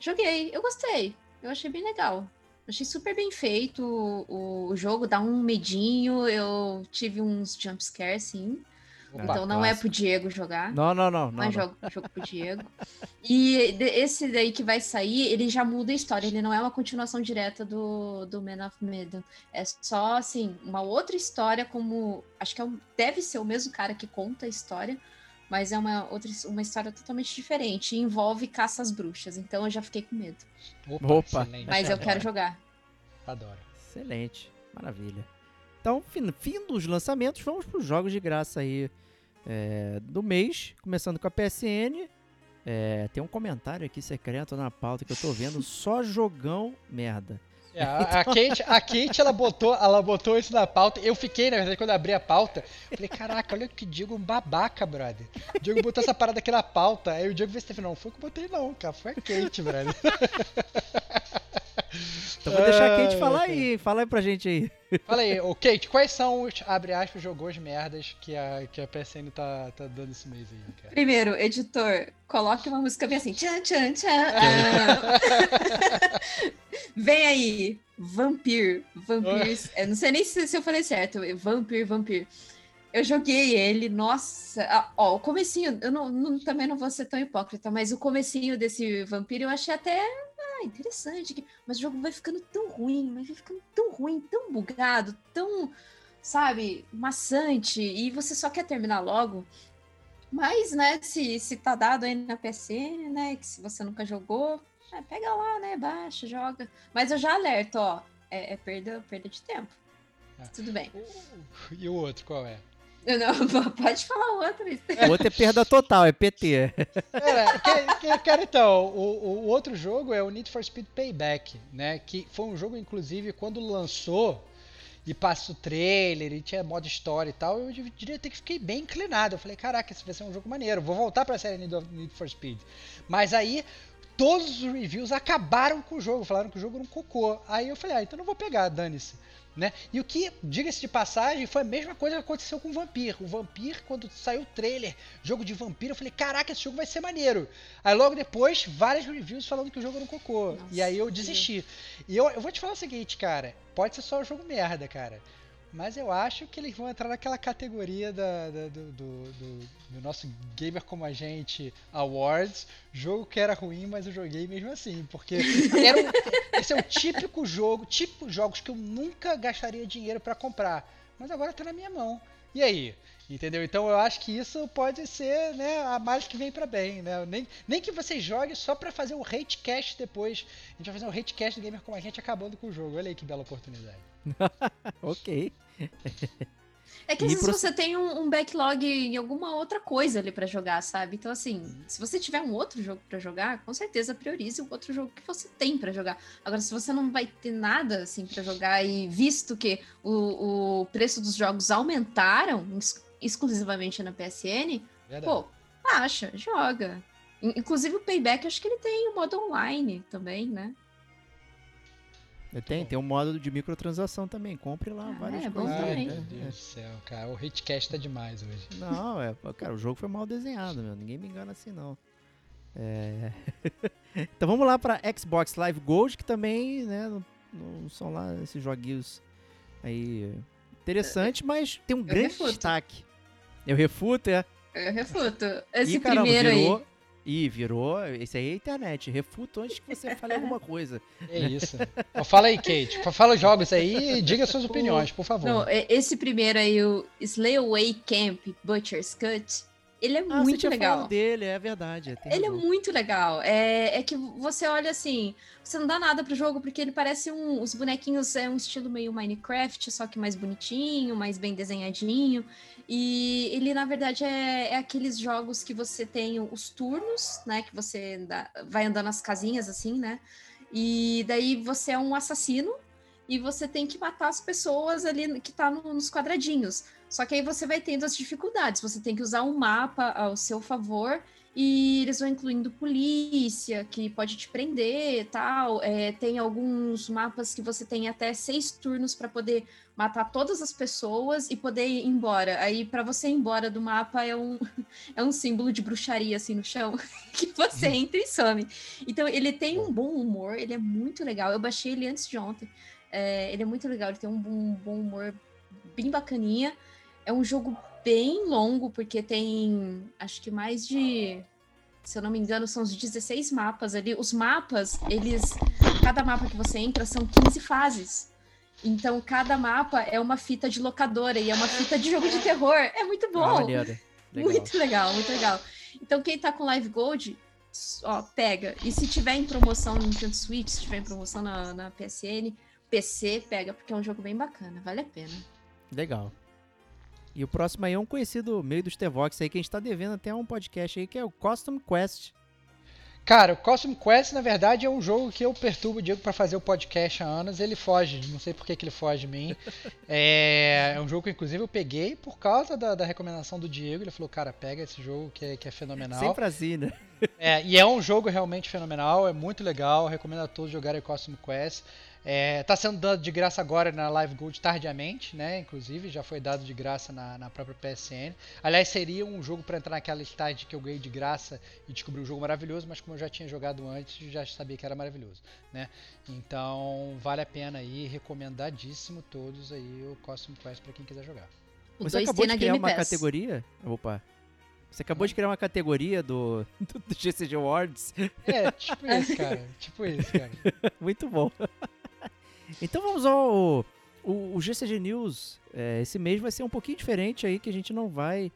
Joguei, eu gostei. Eu achei bem legal. Achei super bem feito o, o jogo, dá um medinho. Eu tive uns jumpscares, sim. Opa, então não é clássico. pro Diego jogar. Não, não, não. Não, não, é não. jogo, jogo pro Diego. E esse daí que vai sair, ele já muda a história. Ele não é uma continuação direta do, do Man of Medan. É só, assim, uma outra história como... Acho que é um- deve ser o mesmo cara que conta a história, mas é uma, outra, uma história totalmente diferente. E envolve caça às bruxas. Então eu já fiquei com medo. Opa, Opa. Mas eu quero jogar. Adoro. Excelente. Maravilha. Então, fim, fim dos lançamentos, vamos para os jogos de graça aí é, do mês. Começando com a PSN. É, tem um comentário aqui secreto na pauta que eu tô vendo. Só jogão merda. É, a, a Kate, a Kate ela, botou, ela botou isso na pauta. Eu fiquei, na verdade, quando abri a pauta, falei, caraca, olha que Diego um babaca, brother. O Diego botou essa parada aqui na pauta. Aí o Diego fez assim, não, foi que eu botei não, cara. Foi a Kate, brother. Então vou deixar a Kate falar aí. Fala aí pra gente aí. Fala aí, ô Kate, quais são os, abre aspas, jogos merdas que a, que a PSN tá, tá dando esse mês aí, cara? Primeiro, editor, coloque uma música bem assim. Tchan, tchan, tchan. Ah. Vem aí, Vampir. Vampires. Eu não sei nem se, se eu falei certo. Vampir, Vampir. Eu joguei ele, nossa. ah, ó, o comecinho, eu não, não- também não vou ser tão hipócrita, mas o comecinho desse Vampiro eu achei até ah, interessante. Mas o jogo vai ficando tão ruim, mas vai ficando tão ruim, tão bugado, tão, sabe, maçante, e você só quer terminar logo. Mas, né, se, se tá dado aí na PSN, né, que se você nunca jogou, é, pega lá, né, baixa, joga. Mas eu já alerto, ó, é, é perda, perda de tempo. Ah. Tudo bem. E o outro, qual é? Não, pode falar outro. O outro é perda total, é PT. Que- cara, então, o, o outro jogo é o Need for Speed Payback, né? Que foi um jogo, inclusive, quando lançou e passa o trailer e tinha modo história e tal, eu diria até que fiquei bem inclinado. Eu falei, caraca, esse vai ser um jogo maneiro, vou voltar pra série Need, Need for Speed. Mas aí, todos os reviews acabaram com o jogo, falaram que o jogo era um cocô. Aí eu falei, ah, então não vou pegar, dane-se. Né? E o que, diga-se de passagem, foi a mesma coisa que aconteceu com o Vampir. O Vampir, quando saiu o trailer, jogo de vampiro, eu falei, caraca, esse jogo vai ser maneiro. Aí logo depois, várias reviews falando que o jogo era um cocô. Nossa, e aí eu desisti. E eu, eu vou te falar o seguinte, cara, pode ser só um jogo merda, cara. Mas eu acho que eles vão entrar naquela categoria da, da- do, do- do- do nosso Gamer Como a Gente Awards. Jogo que era ruim, mas eu joguei mesmo assim. Porque era um- esse é o típico jogo, tipo jogos que eu nunca gastaria dinheiro pra comprar. Mas agora tá na minha mão. E aí? Entendeu? Então eu acho que isso pode ser né, a mais que vem pra bem. Né? Nem, nem que você jogue só pra fazer o hate cast depois. A gente vai fazer um hate cast do Gamer Como a Gente acabando com o jogo. Olha aí que bela oportunidade. ok. É que às vezes pro- você tem um, um backlog em alguma outra coisa ali pra jogar, sabe? Então, assim, se você tiver um outro jogo pra jogar, com certeza priorize o outro jogo que você tem pra jogar. Agora, se você não vai ter nada assim para jogar e visto que o, o preço dos jogos aumentaram exclusivamente na PSN, Verdade. pô, baixa, joga. In- Inclusive o Payback, acho que ele tem o modo online também, né? Tem, tem um modo de microtransação também. Compre lá Ah, várias é bom coisas. Ai, também. meu Deus do céu, cara. O hatecast tá demais hoje. Não, é, cara, o jogo foi mal desenhado, meu. Ninguém me engana assim, não. É... então vamos lá pra Xbox Live Gold, que também, né, não, não são lá esses joguinhos aí interessantes, mas tem um grande refuto. destaque. Eu refuto, é. Eu refuto. Esse Ih, caramba, primeiro virou... aí. Ih, virou. Esse aí é a internet. Refuto antes que você fale alguma coisa. É isso. Ó, Fala aí, Kate. Fala os jogos aí e diga suas opiniões, por favor. Não, e- esse primeiro aí, o Slay Away Camp Butcher's Cut, ele é Ah, muito legal. dele, é verdade. tem Ele é razão. muito legal. É, é que você olha assim, você não dá nada pro jogo, porque ele parece um. Os bonequinhos é um estilo meio Minecraft, só que mais bonitinho, mais bem desenhadinho. E ele, na verdade, é, é aqueles jogos que você tem os turnos, né? Que você anda- vai andando nas casinhas, assim, né? E daí você é um assassino e você tem que matar as pessoas ali que tá no- nos quadradinhos. Só que aí você vai tendo as dificuldades. Você tem que usar um mapa ao seu favor E eles vão incluindo polícia, que pode te prender tal. É, tem alguns mapas que você tem até seis turnos para poder matar todas as pessoas e poder ir embora. Aí, para você ir embora do mapa, é um, é um símbolo de bruxaria assim no chão, que você Uhum. entra e some. Então, ele tem um bom humor, ele é muito legal. Eu baixei ele antes de ontem. É, ele é muito legal, ele tem um bom, um bom humor bem bacaninha. É um jogo bem longo, porque tem acho que mais de. Se eu não me engano, são uns 16 mapas ali. Os mapas, eles. Cada mapa que você entra são 15 fases. Então, cada mapa é uma fita de locadora e é uma fita de jogo de terror. É muito Ah, bom. maneiro. Legal. Muito legal, muito legal. Então, quem tá com Live Gold, ó, pega. E se tiver em promoção no Nintendo Switch, se tiver em promoção na, na PSN, PC, pega, porque é um jogo bem bacana, vale a pena. Legal. E o próximo aí é um conhecido meio dos Tevox aí, que a gente tá devendo até um podcast aí, que é o Custom Quest. Cara, o Cosmic Quest, na verdade, é um jogo que eu perturbo o Diego pra fazer o podcast há anos. Ele foge, não sei por que, que ele foge de mim. É, é um jogo que, inclusive, eu peguei por causa da, da recomendação do Diego. Ele falou, cara, pega esse jogo que é, que é fenomenal. Sempre assim, né? É, e é um jogo realmente fenomenal, é muito legal. Recomendo a todos jogarem Cosmic Quest. É, tá sendo dado de graça agora na Live Gold tardiamente, né? Inclusive, já foi dado de graça na, na própria PSN. Aliás, seria um jogo para entrar naquela listagem que eu ganhei de graça e descobri um jogo maravilhoso, mas como eu já tinha jogado antes, já sabia que era maravilhoso, né? Então, vale a pena aí, recomendadíssimo todos aí o Cosmic Quest para quem quiser jogar. O Você 2T acabou de criar uma categoria. Opa. Você acabou de criar uma categoria do, do, do GCG Awards. É, tipo isso, cara. Tipo isso, cara. Muito bom. Então vamos ao. O, o GCG News. é, esse mês vai ser um pouquinho diferente aí, que a gente não vai.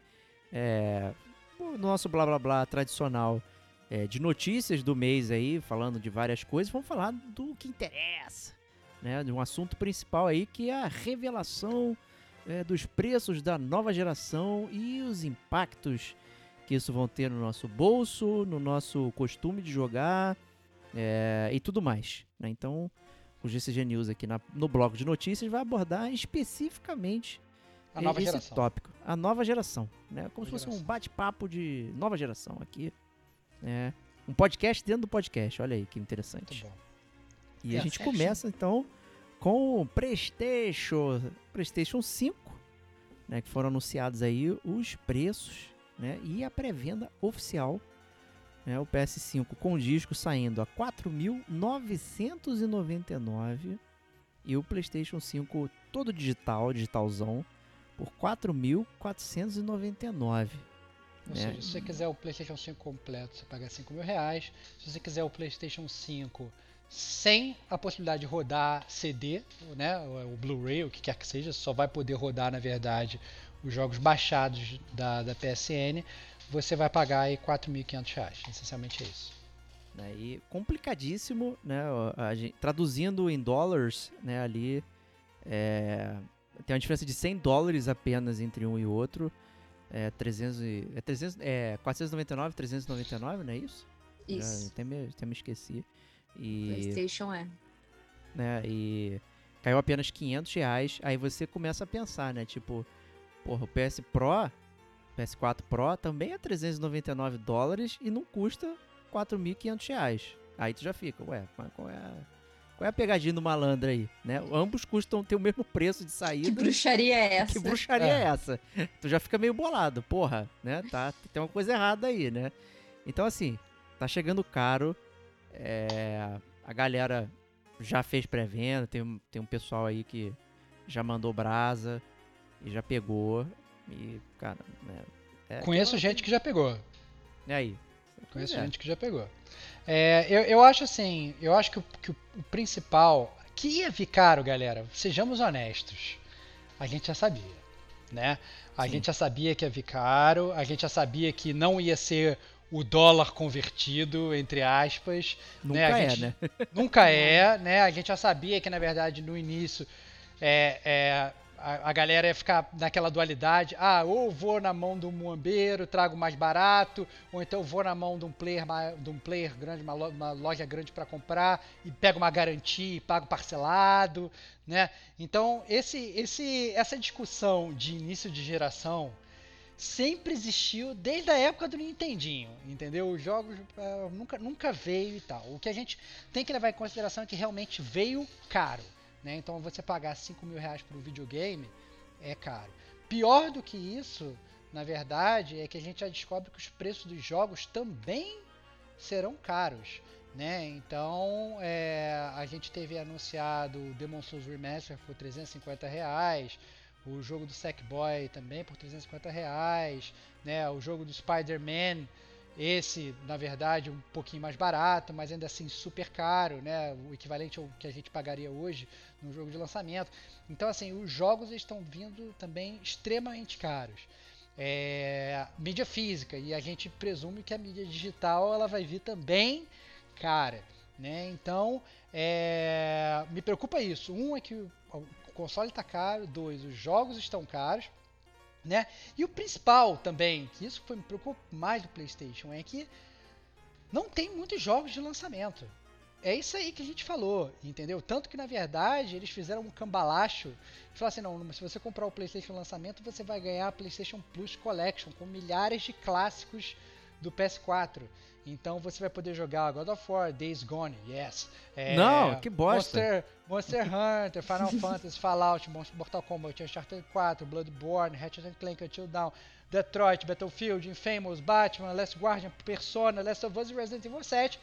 É, no nosso blá blá blá tradicional é, de notícias do mês aí, falando de várias coisas, vamos falar do que interessa. Né, de um assunto principal aí que é a revelação é, dos preços da nova geração e os impactos que isso vão ter no nosso bolso, no nosso costume de jogar é, e tudo mais. né? Então, o GCG News aqui na- no bloco de notícias vai abordar especificamente A nova esse geração. tópico. A nova geração. Né? Como Nova se fosse um geração. bate-papo de nova geração aqui. né? Um podcast dentro do podcast. Olha aí que interessante. E a É, gente certinho. começa então com o PlayStation, PlayStation 5, né, que foram anunciados aí os preços, né, e a pré-venda oficial, né, o PS5 com disco saindo a 4.999 e o PlayStation 5 todo digital, digitalzão, por 4.499. Ou seja, se você quiser o PlayStation 5 completo, você paga 5 mil reais. Se você quiser o PlayStation 5 sem a possibilidade de rodar CD, né, o o Blu-ray, o que quer que seja, só vai poder rodar, na verdade, os jogos baixados da, da PSN, você vai pagar aí 4.500 reais. Essencialmente é isso. né, e complicadíssimo, né, ó, a gen- traduzindo em dólares, né, ali é, tem uma diferença de 100 dólares apenas entre um e outro, é 300 e, é 300, é 499, 399, não é isso? Já Isso. até me, até me esqueci. E, PlayStation é. né, e caiu apenas 500 reais, aí você começa a pensar, né, tipo, porra, o PS Pro, PS4 Pro também é 399 dólares e não custa 4.500 reais. Aí tu já fica, ué, mas qual é a, qual é a pegadinha do malandro aí, né? Ambos custam ter o mesmo preço de saída. Que bruxaria é essa? Que bruxaria é. É. essa? Tu já fica meio bolado, porra, né? Tá, tem uma coisa errada aí, né? Então, assim, tá chegando caro. é, a galera já fez pré-venda, tem, tem um pessoal aí que já mandou brasa e já pegou. E, cara, né? é Conheço gente que já pegou. E aí? Conheço é. gente que já pegou. É, eu, eu acho assim, eu acho que, o, que o- principal, que ia vir caro, galera, sejamos honestos, a gente já sabia, né? A Sim. gente já sabia que ia vir caro, a gente já sabia que não ia ser o dólar convertido, entre aspas, Nunca a é, gente- né? Nunca é, né? A gente já sabia que, na verdade, no início é, é, a, galera ia ficar naquela dualidade. Ah, ou vou na mão do muambeiro, trago mais barato, ou então vou na mão de um player, de um player grande, uma, uma loja grande para comprar e pego uma garantia e pago parcelado, né? Então, esse, esse, essa discussão de início de geração sempre existiu desde a época do Nintendinho, entendeu? Os jogos uh, nunca, nunca veio e tal. O que a gente tem que levar em consideração é que realmente veio caro, né? Então você pagar 5 mil reais por um videogame é caro. Pior do que isso, na verdade, é que a gente já descobre que os preços dos jogos também serão caros. Né? Então é, a gente teve anunciado o Demon Souls Remaster por 350 reais, o jogo do Sackboy também por 350 reais, né? O jogo do Spider-Man, esse na verdade um pouquinho mais barato, mas ainda assim super caro, né? O equivalente ao que a gente pagaria hoje no jogo de lançamento. Então assim, os jogos estão vindo também extremamente caros. É, mídia física e a gente presume que a mídia digital ela vai vir também cara, né? Então é, me preocupa isso. Um é que console está caro, dois, os jogos estão caros, né? E o principal também, que isso foi me preocupa mais do PlayStation, é que não tem muitos jogos de lançamento. É isso aí que a gente falou, entendeu? Tanto que na verdade eles fizeram um cambalacho e falaram assim: não, se você comprar o PlayStation lançamento, você vai ganhar a PlayStation Plus Collection com milhares de clássicos do PS4. Então você vai poder jogar God of War, Days Gone, yes. É, não, que bosta. Monster, Monster Hunter, Final Fantasy, Fallout, Mortal Kombat, Uncharted 4, Bloodborne, Ratchet Clank, Until Dawn, Detroit, Battlefield, Infamous, Batman, Last Guardian, Persona, Last of Us e Resident Evil 7.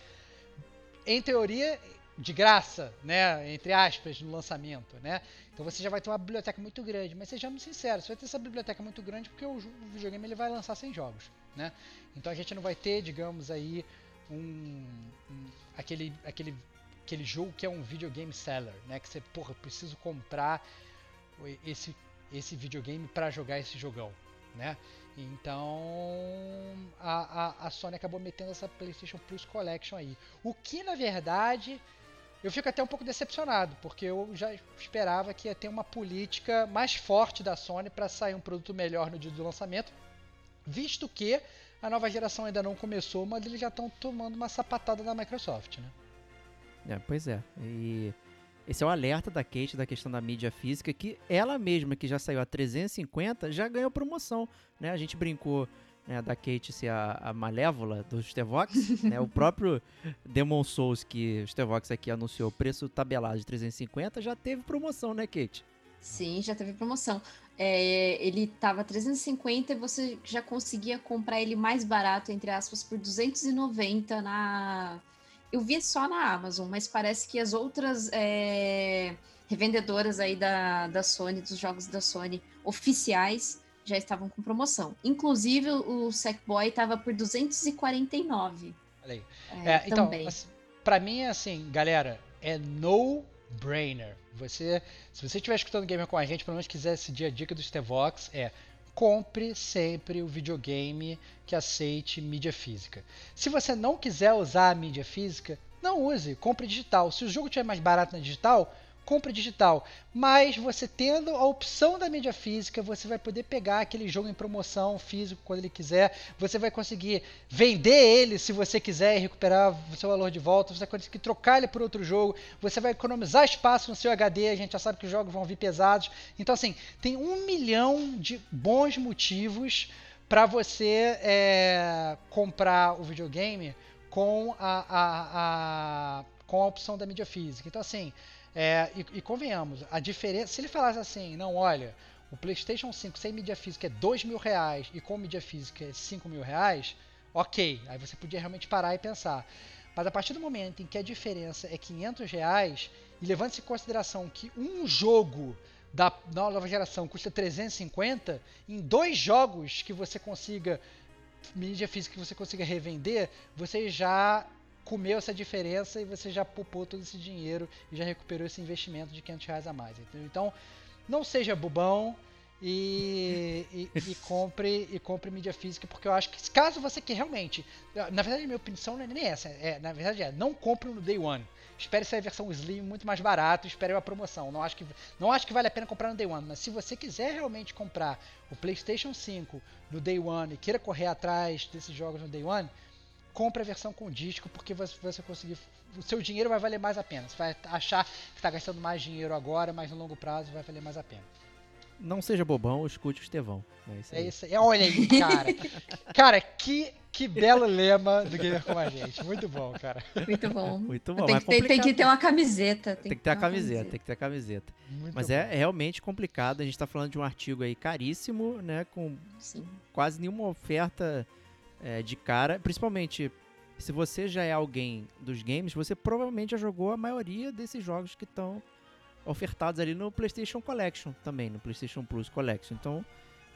Em teoria, de graça, né, entre aspas, no lançamento, né? Então você já vai ter uma biblioteca muito grande, mas sejamos sinceros, você vai ter essa biblioteca muito grande porque o, videogame ele vai lançar sem jogos, né? Então a gente não vai ter, digamos aí, um, um aquele aquele aquele jogo que é um videogame seller, né? Que você, porra, preciso comprar esse esse videogame para jogar esse jogão, né? Então a, a, a Sony acabou metendo essa PlayStation Plus Collection aí, o que na verdade eu fico até um pouco decepcionado, porque eu já esperava que ia ter uma política mais forte da Sony para sair um produto melhor no dia do lançamento, visto que a nova geração ainda não começou, mas eles já estão tomando uma sapatada da Microsoft, né? É, pois é. E esse é o alerta da Kate da questão da mídia física, que ela mesma, que já saiu a 350, já ganhou promoção, né? A gente brincou né, da Kate ser a, a malévola do Stevox, né, o próprio Demon Souls que o Stevox aqui anunciou o preço tabelado de 350 já teve promoção, né, Kate? Sim, já teve promoção. É, ele tava 350 e você já conseguia comprar ele mais barato, entre aspas, por 290 na. Eu vi só na Amazon, mas parece que as outras é, revendedoras aí da, da Sony, dos jogos da Sony oficiais, já estavam com promoção. Inclusive, o Sackboy estava por 249. Olha aí. É, é, então, para mim, assim, galera, é no brainer. Você, se você estiver escutando gamer com a gente, pelo menos quiser seguir a dica do Stevox, é compre sempre o videogame que aceite mídia física. Se você não quiser usar a mídia física, não use, compre digital. Se o jogo estiver mais barato na digital, compra digital. Mas você tendo a opção da mídia física, você vai poder pegar aquele jogo em promoção físico quando ele quiser. Você vai conseguir vender ele se você quiser e recuperar o seu valor de volta. Você vai conseguir trocar ele por outro jogo. Você vai economizar espaço no seu HD. A gente já sabe que os jogos vão vir pesados. Então, assim, tem um milhão de bons motivos para você é, comprar o videogame com a, a, a, com a opção da mídia física. Então, assim. É, e, e, convenhamos, a diferença. Se ele falasse assim, não, olha, o PlayStation 5 sem mídia física é 2 mil reais e com mídia física é 5 mil reais, ok. Aí você podia realmente parar e pensar. Mas a partir do momento em que a diferença é 500 reais, e levando-se em consideração que um jogo da nova geração custa 350, em dois jogos que você consiga mídia física que você consiga revender, você já comeu essa diferença e você já poupou todo esse dinheiro e já recuperou esse investimento de 500 reais a mais. Então, não seja bobão e, e, e, compre e compre mídia física, porque eu acho que caso você que realmente, na verdade minha opinião não é nem essa, é, na verdade é, não compre no day one. Espere sair a versão Slim muito mais barato, espere uma promoção. Não acho que não acho que vale a pena comprar no day one, mas se você quiser realmente comprar o PlayStation 5 no day one e queira correr atrás desses jogos no day one, compre a versão com disco, porque você vai conseguir. O seu dinheiro vai valer mais a pena. Você vai achar que está gastando mais dinheiro agora, mas no longo prazo vai valer mais a pena. Não seja bobão, escute o Estevão. É isso aí. É isso aí. Olha aí, cara. cara, que, que belo lema do Gamer Como a Gente. Muito bom, cara. Muito bom. Muito bom. Tem mas que, ter, tem que ter uma camiseta. Tem que ter a camiseta, tem que ter a camiseta. Muito Mas bom. é realmente complicado. A gente tá falando de um artigo aí caríssimo, né? Com Sim. quase nenhuma oferta é, de cara. Principalmente, se você já é alguém dos games, você provavelmente já jogou a maioria desses jogos que estão ofertados ali no PlayStation Collection também, no PlayStation Plus Collection. Então,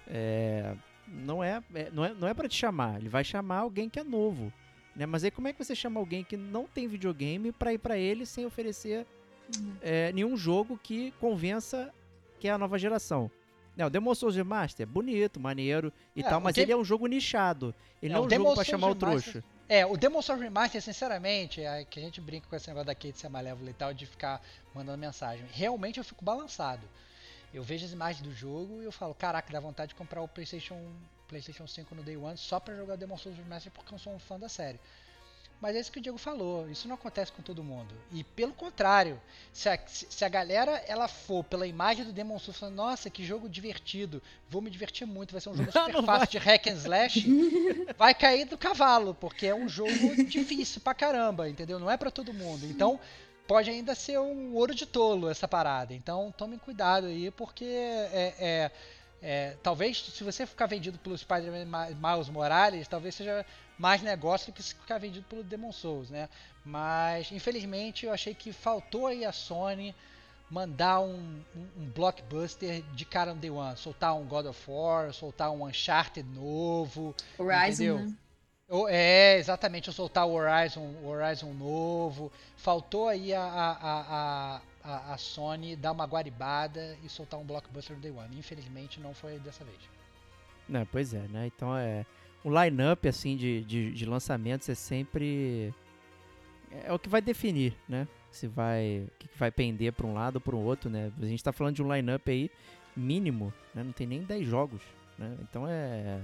é, não é, é- não é, não é para te chamar. Ele vai chamar alguém que é novo, né? Mas aí como é que você chama alguém que não tem videogame para ir para ele sem oferecer é, nenhum jogo que convença que é a nova geração? Né, o Demon Souls Remaster é bonito, maneiro e É, tal, o mas ele é um jogo nichado. Ele É, não é o um Demon jogo pra chamar o Remaster- trouxa. É, o Demon Souls Remaster, sinceramente, é que a gente brinca com esse negócio da Kate ser malévola e tal, de ficar mandando mensagem. Realmente eu fico balançado. Eu vejo as imagens do jogo e eu falo, caraca, dá vontade de comprar o PlayStation, PlayStation 5 no Day One só pra jogar o Demon Souls Remaster porque eu sou um fã da série. Mas é isso que o Diego falou, isso não acontece com todo mundo. E pelo contrário, se a, se a galera ela for pela imagem do Demon Souls falando, nossa, que jogo divertido, vou me divertir muito, vai ser um jogo super Não fácil de hack and slash, vai cair do cavalo, porque é um jogo difícil pra caramba, entendeu? Não é pra todo mundo. Então, pode ainda ser um ouro de tolo essa parada. Então, tomem cuidado aí, porque é, é- é, talvez se você ficar vendido pelo Spider-Man Mi- Miles Morales, talvez seja mais negócio do que se ficar vendido pelo Demon Souls, né? Mas, infelizmente, eu achei que faltou aí a Sony mandar um, um- um blockbuster de cara no Day One. Soltar um God of War, soltar um Uncharted novo, Horizon, Entendeu? né? ou- É, exatamente, eu soltar o Horizon, o Horizon novo. Faltou aí a, a, a, a, a Sony dar uma guaribada e soltar um blockbuster no Day One. Infelizmente não foi dessa vez. Né, pois é, né? Então é. O line-up, assim, de, de, de lançamentos é sempre. É o que vai definir, né? Se vai. O que vai pender pra um lado ou pra um outro, né? A gente tá falando de um line-up aí mínimo, né? Não tem nem 10 jogos, né? Então é.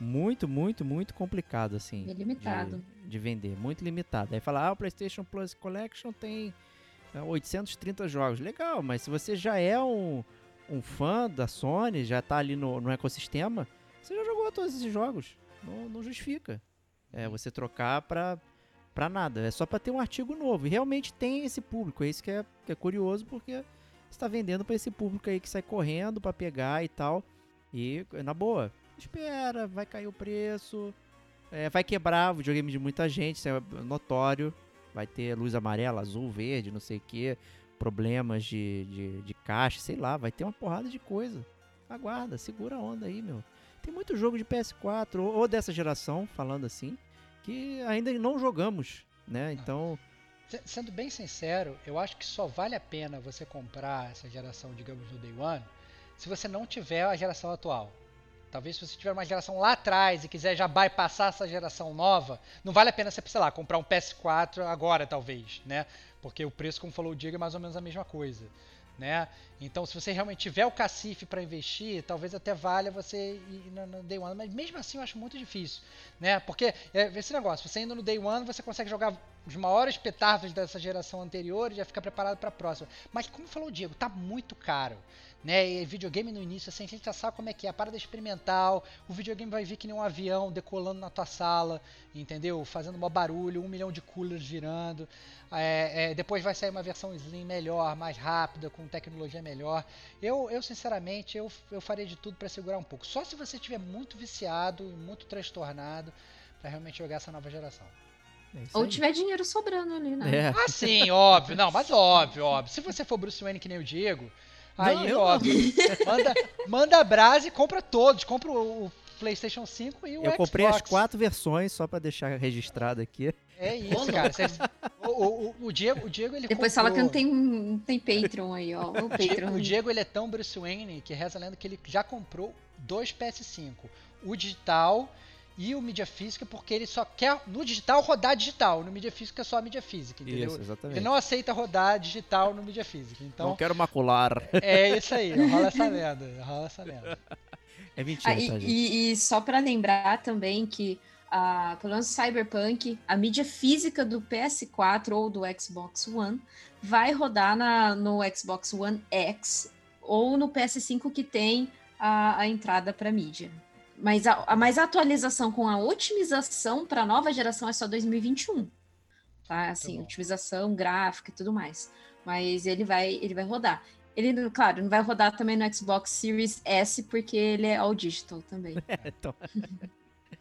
Muito, muito, muito complicado, assim. É limitado. De, de vender, muito limitado. Aí fala, ah, o PlayStation Plus Collection tem é, 830 jogos. Legal, mas se você já é um, um fã da Sony, já tá ali no, no ecossistema, você já jogou todos esses jogos. Não, não justifica. É você trocar pra, pra nada. É só pra ter um artigo novo. E realmente tem esse público. É isso que é, que é curioso, porque você tá vendendo pra esse público aí que sai correndo pra pegar e tal. E, na boa, espera, vai cair o preço. é, vai quebrar o videogame de muita gente, isso é notório. Vai ter luz amarela, azul, verde, não sei o que. Problemas de, de, de caixa, sei lá. Vai ter uma porrada de coisa. Aguarda, segura a onda aí, meu. Tem muito jogo de PS4 ou, ou dessa geração, falando assim, que ainda não jogamos, né? Então, Se- Sendo bem sincero, eu acho que só vale a pena você comprar essa geração, digamos, no Day One, se você não tiver a geração atual. Talvez se você tiver uma geração lá atrás e quiser já bypassar essa geração nova, não vale a pena você, sei lá, comprar um PS4 agora, talvez, né? Porque o preço, como falou o Diego, é mais ou menos a mesma coisa, né? Então, se você realmente tiver o cacife para investir, talvez até valha você ir no, no Day One, mas mesmo assim eu acho muito difícil, né? Porque é, esse negócio, você indo no Day One, você consegue jogar os maiores petardos dessa geração anterior e já fica preparado para a próxima. Mas como falou o Diego, tá muito caro. Né, e videogame no início, assim, a gente já sabe como é que é, a parada experimental, o videogame vai vir que nem um avião decolando na tua sala, entendeu? Fazendo mó barulho, um milhão de coolers girando, é, é, depois vai sair uma versão Slim melhor, mais rápida, com tecnologia melhor. Eu, eu sinceramente, eu, eu faria de tudo para segurar um pouco. Só se você estiver muito viciado, muito transtornado, para realmente jogar essa nova geração. é Ou tiver dinheiro sobrando ali, né? É. Ah, sim, óbvio. Não, mas óbvio, óbvio. Se você for Bruce Wayne que nem o Diego, aí, Não, óbvio. Manda, manda a brasa e compra todos. Compra o, o PlayStation 5 e o Eu Xbox. comprei as quatro versões só pra deixar registrado aqui. É isso, cara. O, o, o Diego, o Diego, ele Depois comprou... fala que não tem, não tem Patreon aí, ó. O Patreon. o Diego, ele é tão Bruce Wayne que reza a lenda que ele já comprou dois PS5. O digital e o mídia física, porque ele só quer no digital rodar digital. No mídia física é só a mídia física, entendeu? Isso, exatamente. Ele não aceita rodar digital no mídia física. Então, Não quero macular. é isso aí. Rola essa lenda. Rola essa lenda. É mentira, Ah, tá, e, gente? e- e só pra lembrar também que, ah, pelo menos Cyberpunk, a mídia física do PS4 ou do Xbox One vai rodar na, no Xbox One X ou no PS5 que tem a, a entrada para mídia. Mas a, a, mas a atualização com a otimização para a nova geração é só 2021. Tá? Assim, bom. otimização gráfica e tudo mais. Mas ele vai, ele vai rodar. Ele, claro, não vai rodar também no Xbox Series S, porque ele é all digital também. então,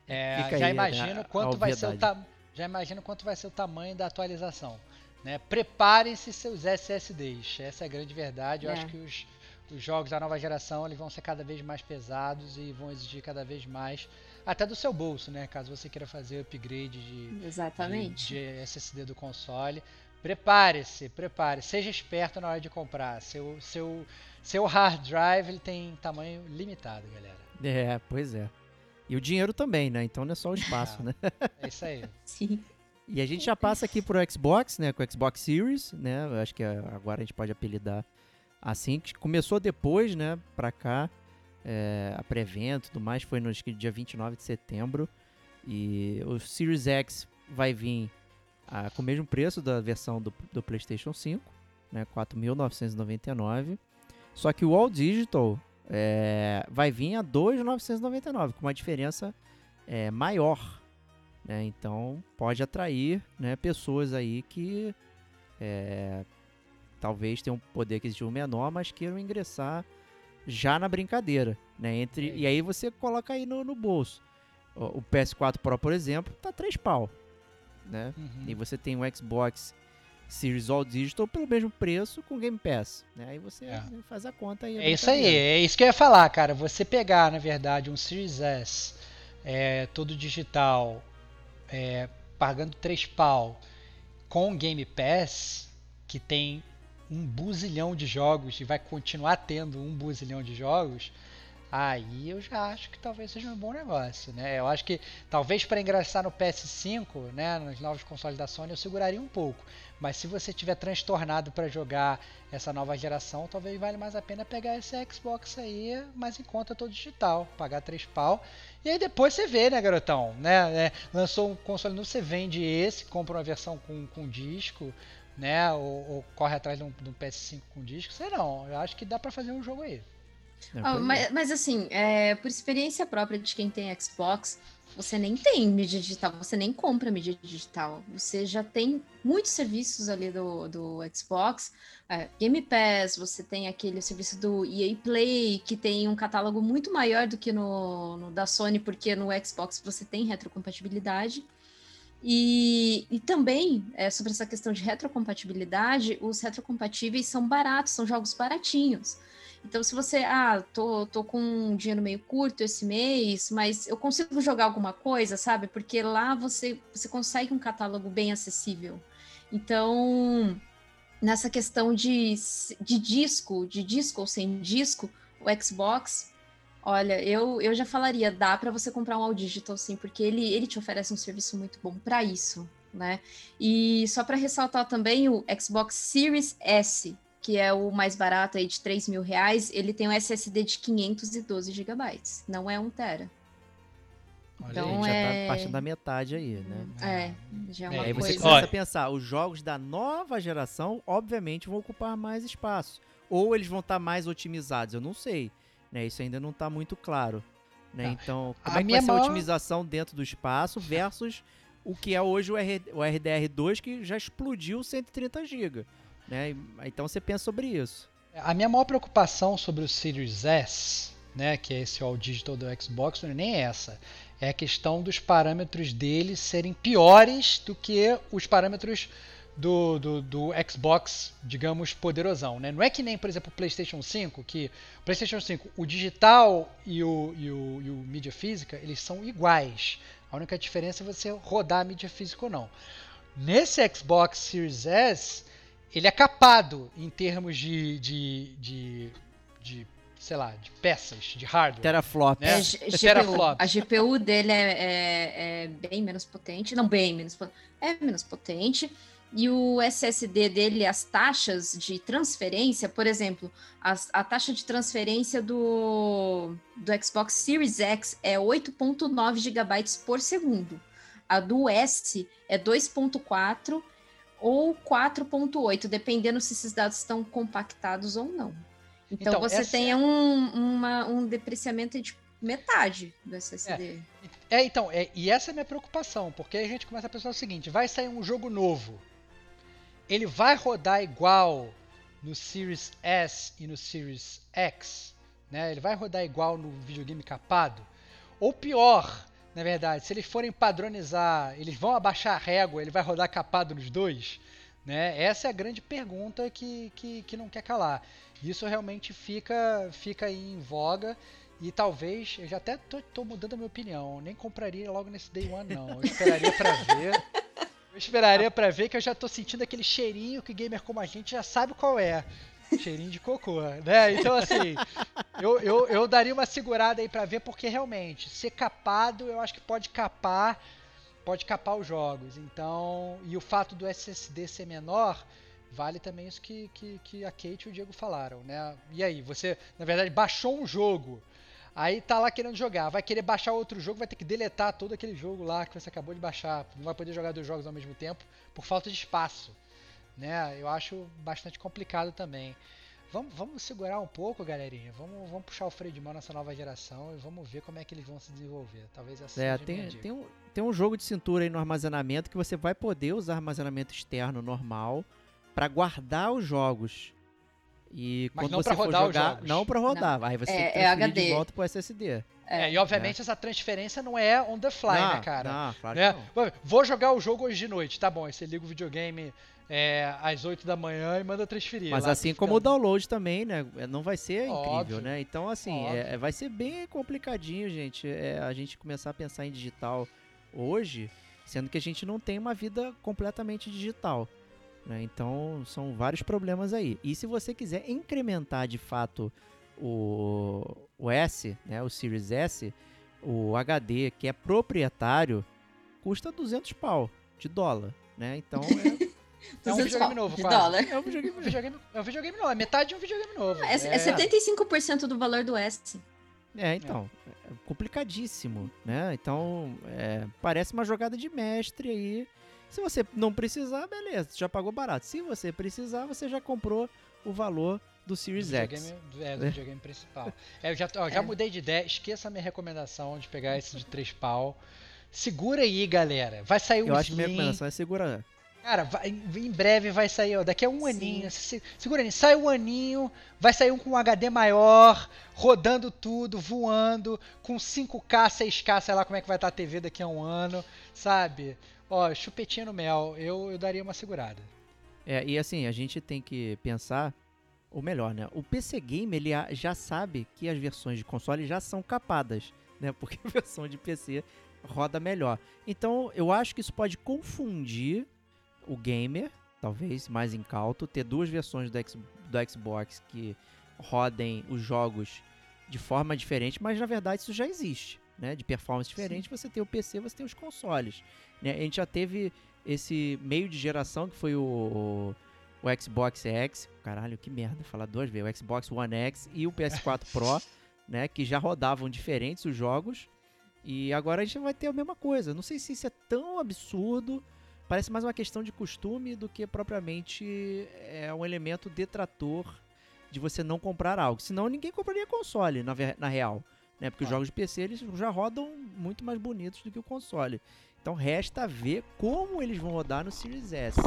É, Fica já aí, imagino né, a quanto vai ser o ta... já imagino quanto vai ser o tamanho da atualização. Né? Preparem-se seus SSDs. Essa é a grande verdade. Eu É. acho que os, os jogos da nova geração eles vão ser cada vez mais pesados e vão exigir cada vez mais, até do seu bolso, né? Caso você queira fazer upgrade de, Exatamente. de, de SSD do console. Prepare-se, prepare, seja esperto na hora de comprar. Seu, seu, seu hard drive ele tem tamanho limitado, galera. é, pois é. E o dinheiro também, né? Então não é só o espaço, Ah. né? É isso aí. Sim. E a gente já passa aqui pro Xbox, né? Com o Xbox Series, né? Eu acho que é- agora a gente pode apelidar assim. Que começou depois, né? Pra cá. é, a pré-venda e tudo mais. Foi no dia 29 de setembro. E o Series X vai vir ah, com o mesmo preço da versão do, do PlayStation 5, né? 4.999. Só que o All Digital é, vai vir a 2.999, com uma diferença é, maior. né? Então pode atrair né, pessoas aí que é, talvez tenham um poder aquisitivo menor, mas queiram ingressar já na brincadeira. Né? Entre, É e aí você coloca aí no, no bolso. O, o PS4 Pro, por exemplo, tá 3 pau. Né? Uhum. E você tem o Xbox Series All Digital pelo mesmo preço com Game Pass. Né? Aí você É. faz a conta aí. a É isso aí, é isso que eu ia falar, cara. Você pegar, na verdade, um Series S é, todo digital, é, pagando 3 pau, com Game Pass, que tem um buzilhão de jogos e vai continuar tendo um buzilhão de jogos, aí eu já acho que talvez seja um bom negócio, né? Eu acho que talvez para ingressar no PS5, né, nos novos consoles da Sony, eu seguraria um pouco. Mas se você tiver transtornado para jogar essa nova geração, talvez vale mais a pena pegar esse Xbox aí, mais em conta todo digital, pagar 3 pau. E aí depois você vê, né, garotão? Né? É, lançou um console novo, você vende esse, compra uma versão com, com disco, né? Ou, ou corre atrás de um, de um PS5 com disco. Sei não, eu acho que dá para fazer um jogo aí. É, Ah, pois é. mas, mas assim, é, por experiência própria de quem tem Xbox, você nem tem mídia digital, você nem compra mídia digital. Você já tem muitos serviços ali do, do Xbox, é, Game Pass, você tem aquele serviço do EA Play, que tem um catálogo muito maior do que no, no da Sony, porque no Xbox você tem retrocompatibilidade. E, e também, é, sobre essa questão de retrocompatibilidade, os retrocompatíveis são baratos, são jogos baratinhos. Então, se você, ah, tô, tô com um dinheiro meio curto esse mês, mas eu consigo jogar alguma coisa, sabe? Porque lá você, você consegue um catálogo bem acessível. Então, nessa questão de, de disco, de disco ou sem disco, o Xbox, olha, eu, eu já falaria, dá para você comprar um All Digital sim, porque ele, ele te oferece um serviço muito bom para isso, né? E só para ressaltar também o Xbox Series S, que é o mais barato aí de 3 mil reais, ele tem um SSD de 512 gigabytes, não é 1 tera. Olha Então, A gente aí. já é- tá partindo da metade aí, né? É, já é É, uma Aí você coisa. começa Olha. a pensar, os jogos da nova geração, obviamente, vão ocupar mais espaço. Ou eles vão estar mais otimizados, eu não sei. Né? Isso ainda não está muito claro. Né? Ah, Então, a como é que vai ser a maior- otimização dentro do espaço versus o que é hoje o, R- o RDR2, que já explodiu 130 GB. Né? Então você pensa sobre isso. A minha maior preocupação sobre o Series S, né, que é esse All Digital do Xbox, não é nem essa. É a questão dos parâmetros dele serem piores do que os parâmetros do, do, do Xbox, digamos, poderosão. Né? Não é que nem, por exemplo, o PlayStation 5, que o PlayStation 5, o digital e o, e o, e o mídia física, eles são iguais. A única diferença é você rodar a mídia física ou não. Nesse Xbox Series S, ele é capado em termos de, de, de, de sei lá, de peças, de hardware. Teraflop. Né? É. Teraflop. A GPU dele é, é- é bem menos potente, não bem menos potente, é menos potente. E o SSD dele, as taxas de transferência, por exemplo, as- a taxa de transferência do, do Xbox Series X é 8.9 GB por segundo. A do S é 2.4 ou 4.8, dependendo se esses dados estão compactados ou não. Então, Então, você essa tem é- um, uma- um depreciamento de metade do SSD. É, então, é, e essa é a minha preocupação, porque a gente começa a pensar o seguinte: vai sair um jogo novo. Ele vai rodar igual no Series S e no Series X? Né? Ele vai rodar igual no videogame capado? Ou pior, na verdade, se eles forem padronizar, eles vão abaixar a régua, ele vai rodar capado nos dois? Né? Essa é a grande pergunta que, que, que não quer calar. Isso realmente fica, fica aí em voga. E talvez, eu já até tô, tô mudando a minha opinião. Nem compraria logo nesse Day One, não. Eu esperaria pra ver. Esperaria pra ver que eu já tô sentindo aquele cheirinho que gamer como a gente já sabe qual é. Cheirinho de cocô, né? Então, assim, eu, eu, eu daria uma segurada aí pra ver, porque realmente, ser capado, eu acho que pode capar, pode capar os jogos. Então, e o fato do SSD ser menor, vale também isso que, que, que a Kate e o Diego falaram, né? E aí, você, na verdade, baixou um jogo, aí tá lá querendo jogar, vai querer baixar outro jogo, vai ter que deletar todo aquele jogo lá que você acabou de baixar, não vai poder jogar dois jogos ao mesmo tempo por falta de espaço, né? Eu acho bastante complicado também. Vamos, vamos segurar um pouco, galerinha. Vamos, vamos puxar o freio de mão nessa nova geração e vamos ver como é que eles vão se desenvolver. Talvez essa É, tem, tem, um, tem um jogo de cintura aí no armazenamento que você vai poder usar armazenamento externo normal pra guardar os jogos. E Mas quando não você pra for jogar, não pra rodar, aí você É- tem que é transferir de HD. volta pro SSD. É, e obviamente essa transferência não é on the fly, não, né, cara? Não, claro né? que não. Vou- jogar o jogo hoje de noite, tá bom. Aí você liga o videogame é, às 8 da manhã e manda transferir. Mas assim como o download também, né? é, Não vai ser incrível, Óbvio. né? Então, assim, é- é- vai ser bem complicadinho, gente. É, a gente começar a pensar em digital hoje, sendo que a gente não tem uma vida completamente digital. Né? Então, são vários problemas aí. E se você quiser incrementar de fato o, o S, né? O Series S, o HD, que é proprietário, custa 200 pau de dólar, né? Então, é, É um 200 videogame pau novo, de quase. dólar. É um videogame, um videogame, é um videogame novo, é metade de um videogame novo. É, é 75% do valor do S. É, então, é complicadíssimo, né? Então, é, parece uma jogada de mestre aí. Se você não precisar, beleza, já pagou barato. Se você precisar, você já comprou o valor do do Series X. do- é, do É. videogame principal. É, eu já, ó, já É. mudei de ideia, esqueça a minha recomendação de pegar esse de 3 pau. Segura aí, galera. Vai sair um Eu acho que minha recomendação é segurar. Cara, vai- em breve vai sair, ó, daqui a um aninho. se- Segura aí, sai um aninho, vai sair um com um HD maior, rodando tudo, voando, com 5K, 6K, sei lá como é que vai estar a TV daqui a um ano, sabe? Ó, chupetinha no mel, eu, eu daria uma segurada. É, e assim, a gente tem que pensar, ou melhor, né? O PC Game, ele já sabe que as versões de console já são capadas, né? Porque a versão de PC roda melhor. Então, eu acho que isso pode confundir o gamer, talvez mais incauto, ter duas versões do, X- do Xbox que rodem os jogos de forma diferente, mas na verdade isso já existe, né? De performance diferente, você tem o PC, você tem os consoles. né? A gente já teve esse meio de geração que foi o, o Xbox X, caralho, que merda, falar duas vezes, o Xbox One X e o PS4 Pro, né, que já rodavam diferentes os jogos. E agora a gente vai ter a mesma coisa. Não sei se isso é tão absurdo, parece mais uma questão de costume do que propriamente é um elemento detrator de você não comprar algo. Senão ninguém compraria console, na, na real. Né? Porque os jogos de PC eles já rodam muito mais bonitos do que o console. Então resta ver como eles vão rodar no Series S.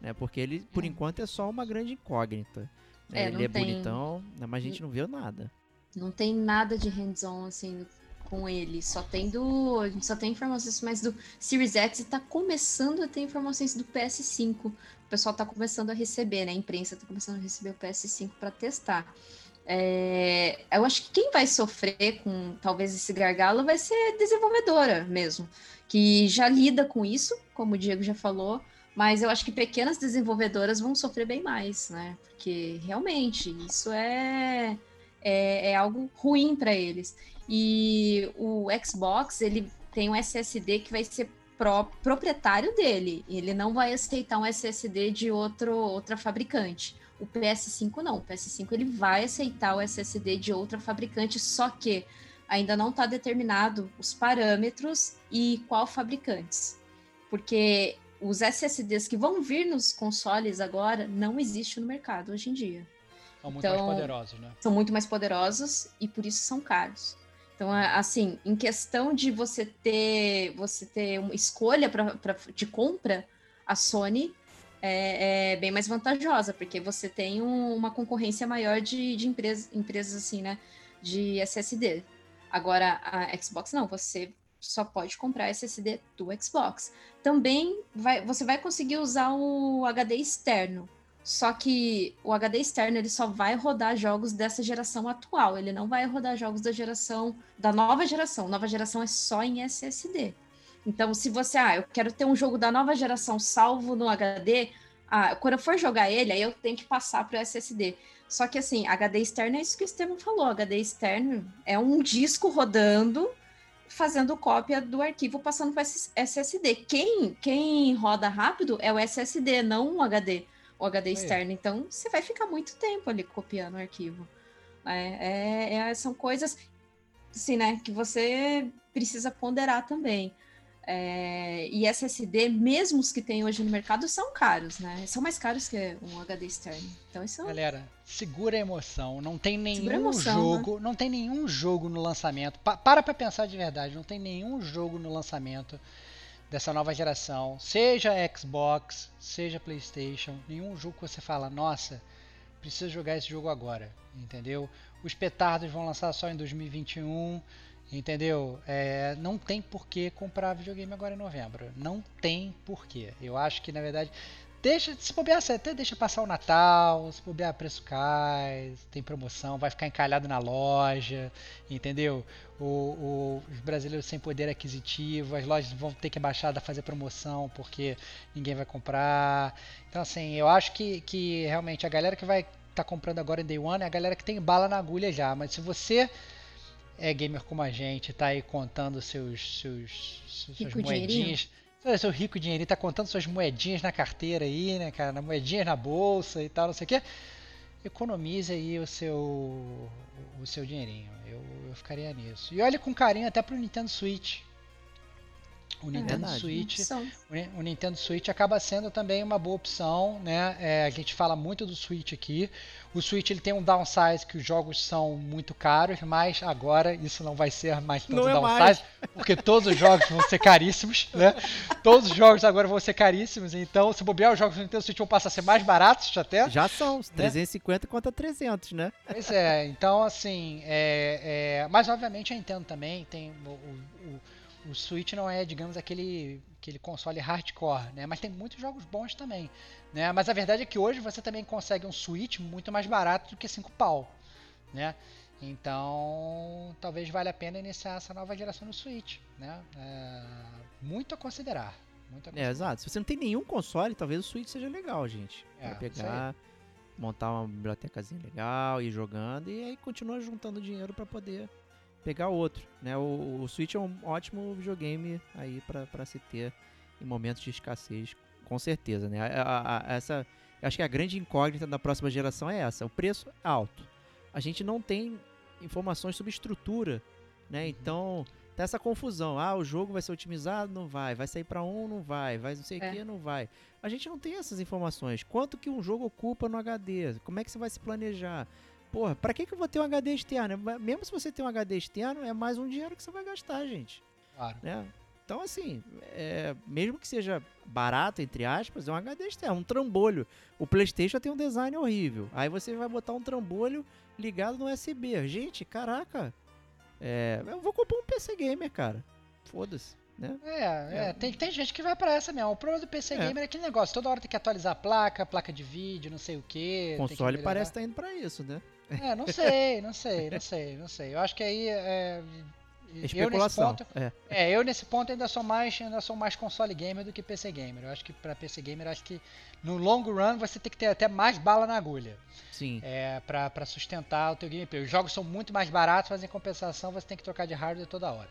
Né? Porque ele, por É. enquanto, é só uma grande incógnita. né? É, ele é tem- bonitão, né, mas a gente não viu nada. Não tem nada de hands-on assim com ele. Só tem do. A gente só tem informações mais do Series X e tá começando a ter informações do PS5. O pessoal tá começando a receber, né? A imprensa tá começando a receber o PS5 para testar. É, eu acho que quem vai sofrer com talvez esse gargalo vai ser desenvolvedora mesmo, que já lida com isso, como o Diego já falou, mas eu acho que pequenas desenvolvedoras vão sofrer bem mais, né? Porque realmente isso é, é, é algo ruim para eles. E o Xbox ele tem um SSD que vai ser pró- proprietário dele. Ele não vai aceitar um SSD de outro, outra fabricante. O PS5 não. O PS5 ele vai aceitar o SSD de outra fabricante, só que ainda não está determinado os parâmetros e qual fabricantes. Porque os SSDs que vão vir nos consoles agora não existem no mercado hoje em dia. São muito mais Então, poderosos, né? são muito mais poderosos e por isso são caros. Então, assim, em questão de você ter você ter uma escolha pra, pra- de compra, a Sony é, é bem mais vantajosa, porque você tem um- uma concorrência maior de, de empresas, assim, né? De SSD. Agora, a Xbox não, você só pode comprar SSD do Xbox. Também vai, você vai conseguir usar o HD externo. Só que o HD externo ele só vai rodar jogos dessa geração atual. Ele não vai rodar jogos da geração da nova geração. Nova geração é só em SSD. Então, se você, ah, eu quero ter um jogo da nova geração salvo no HD, ah, quando eu for jogar ele, aí eu tenho que passar para o SSD. Só que assim, HD externo é isso que o Estevam falou. HD externo é um disco rodando, fazendo cópia do arquivo, passando para SSD. Quem, quem roda rápido é o SSD, não o HD, o HD Aí. externo. Então, você vai ficar muito tempo ali copiando o arquivo. É, é- é- são coisas, assim, né, que você precisa ponderar também. É, e SSD, mesmo os que tem hoje no mercado, são caros, né? São mais caros que um HD externo. Então, isso é Galera, segura a emoção. Não tem nenhum emoção, jogo, não tem nenhum jogo no lançamento. Pa- para pra pensar de verdade, não tem nenhum jogo no lançamento dessa nova geração, seja Xbox, seja PlayStation, nenhum jogo que você fala, nossa, preciso jogar esse jogo agora, entendeu? Os petardos vão lançar só em 2021, entendeu? É, não tem por que comprar videogame agora em novembro. Não tem porquê. Eu acho que na verdade Deixa, se bobear, você até deixa passar o Natal, se bobear, preço cai, tem promoção, vai ficar encalhado na loja, entendeu? O, o- os brasileiros sem poder aquisitivo, as lojas vão ter que baixar da fazer promoção porque ninguém vai comprar. Então, assim, eu acho que, que realmente a galera que vai estar comprando agora em Day One é a galera que tem bala na agulha já, mas se você é gamer como a gente, tá aí contando seus, seus, suas Rico dinheirinho. moedinhas. Seu, rico dinheirinho tá contando suas moedinhas na carteira aí, né, cara? Na moedinhas na bolsa e tal, não sei o quê. Economize aí o seu o seu dinheirinho. Eu, eu ficaria nisso. E olhe com carinho até pro Nintendo Switch. O Nintendo verdade. Switch o Ni- o Nintendo Switch acaba sendo também uma boa opção, né? É, a gente fala muito do Switch aqui. O Switch ele tem um downsize que os jogos são muito caros, mas agora isso não vai ser mais tanto Não é downsize, porque todos os jogos vão ser caríssimos, né? Todos os jogos agora vão ser caríssimos, então se bobear os jogos do Nintendo Switch vão passar a ser mais baratos até. Já são, 350 contra 300, né? Pois é, então assim, é, é, mas obviamente eu entendo também, tem o, o, o- o Switch não é, digamos, aquele, aquele console hardcore, né? Mas tem muitos jogos bons também, né? Mas a verdade é que hoje você também consegue um Switch muito mais barato do que 5 pau, né? Então, talvez valha a pena iniciar essa nova geração no Switch, né? É, muito a considerar. Muito a É, considerar. exato. Se você não tem nenhum console, talvez o Switch seja legal, gente. É, pegar, montar uma bibliotecazinha legal, ir jogando e aí continua juntando dinheiro pra poder pegar outro, né? O, o Switch é um ótimo videogame aí pra se ter em momentos de escassez, com certeza, né? A- a- a- essa, acho que a grande incógnita da próxima geração é essa, o preço alto. A gente não tem informações sobre estrutura, né? Então, tá essa confusão. Ah, o jogo vai ser otimizado? Não vai. Vai sair pra um? Não vai. Vai não sei o É. que? Não vai. A gente não tem essas informações. Quanto que um jogo ocupa no HD? Como é que você vai se planejar? Porra, pra que, que eu vou ter um HD externo? Mesmo se você tem um HD externo, é mais um dinheiro que você vai gastar, gente. Claro. Né? Então, assim, é, mesmo que seja barato, entre aspas, é um HD externo, um trambolho. O PlayStation tem um design horrível. Aí você vai botar um trambolho ligado no USB. Gente, caraca. É, eu vou comprar um PC Gamer, cara. Foda-se, né? É, é, É. Tem, tem gente que vai pra essa mesmo. O problema do PC É. Gamer é aquele negócio, toda hora tem que atualizar a placa, placa de vídeo, não sei o que. O console parece estar tá indo pra isso, né? É, não sei, não sei, não sei, não sei. Eu acho que aí é. Eu nesse ponto, É. é, eu nesse ponto ainda sou mais, ainda sou mais console gamer do que PC gamer. Eu acho que pra PC gamer, acho que no long run você tem que ter até mais bala na agulha. Sim. É, pra, pra sustentar o teu gameplay. Os jogos são muito mais baratos, mas em compensação você tem que trocar de hardware toda hora.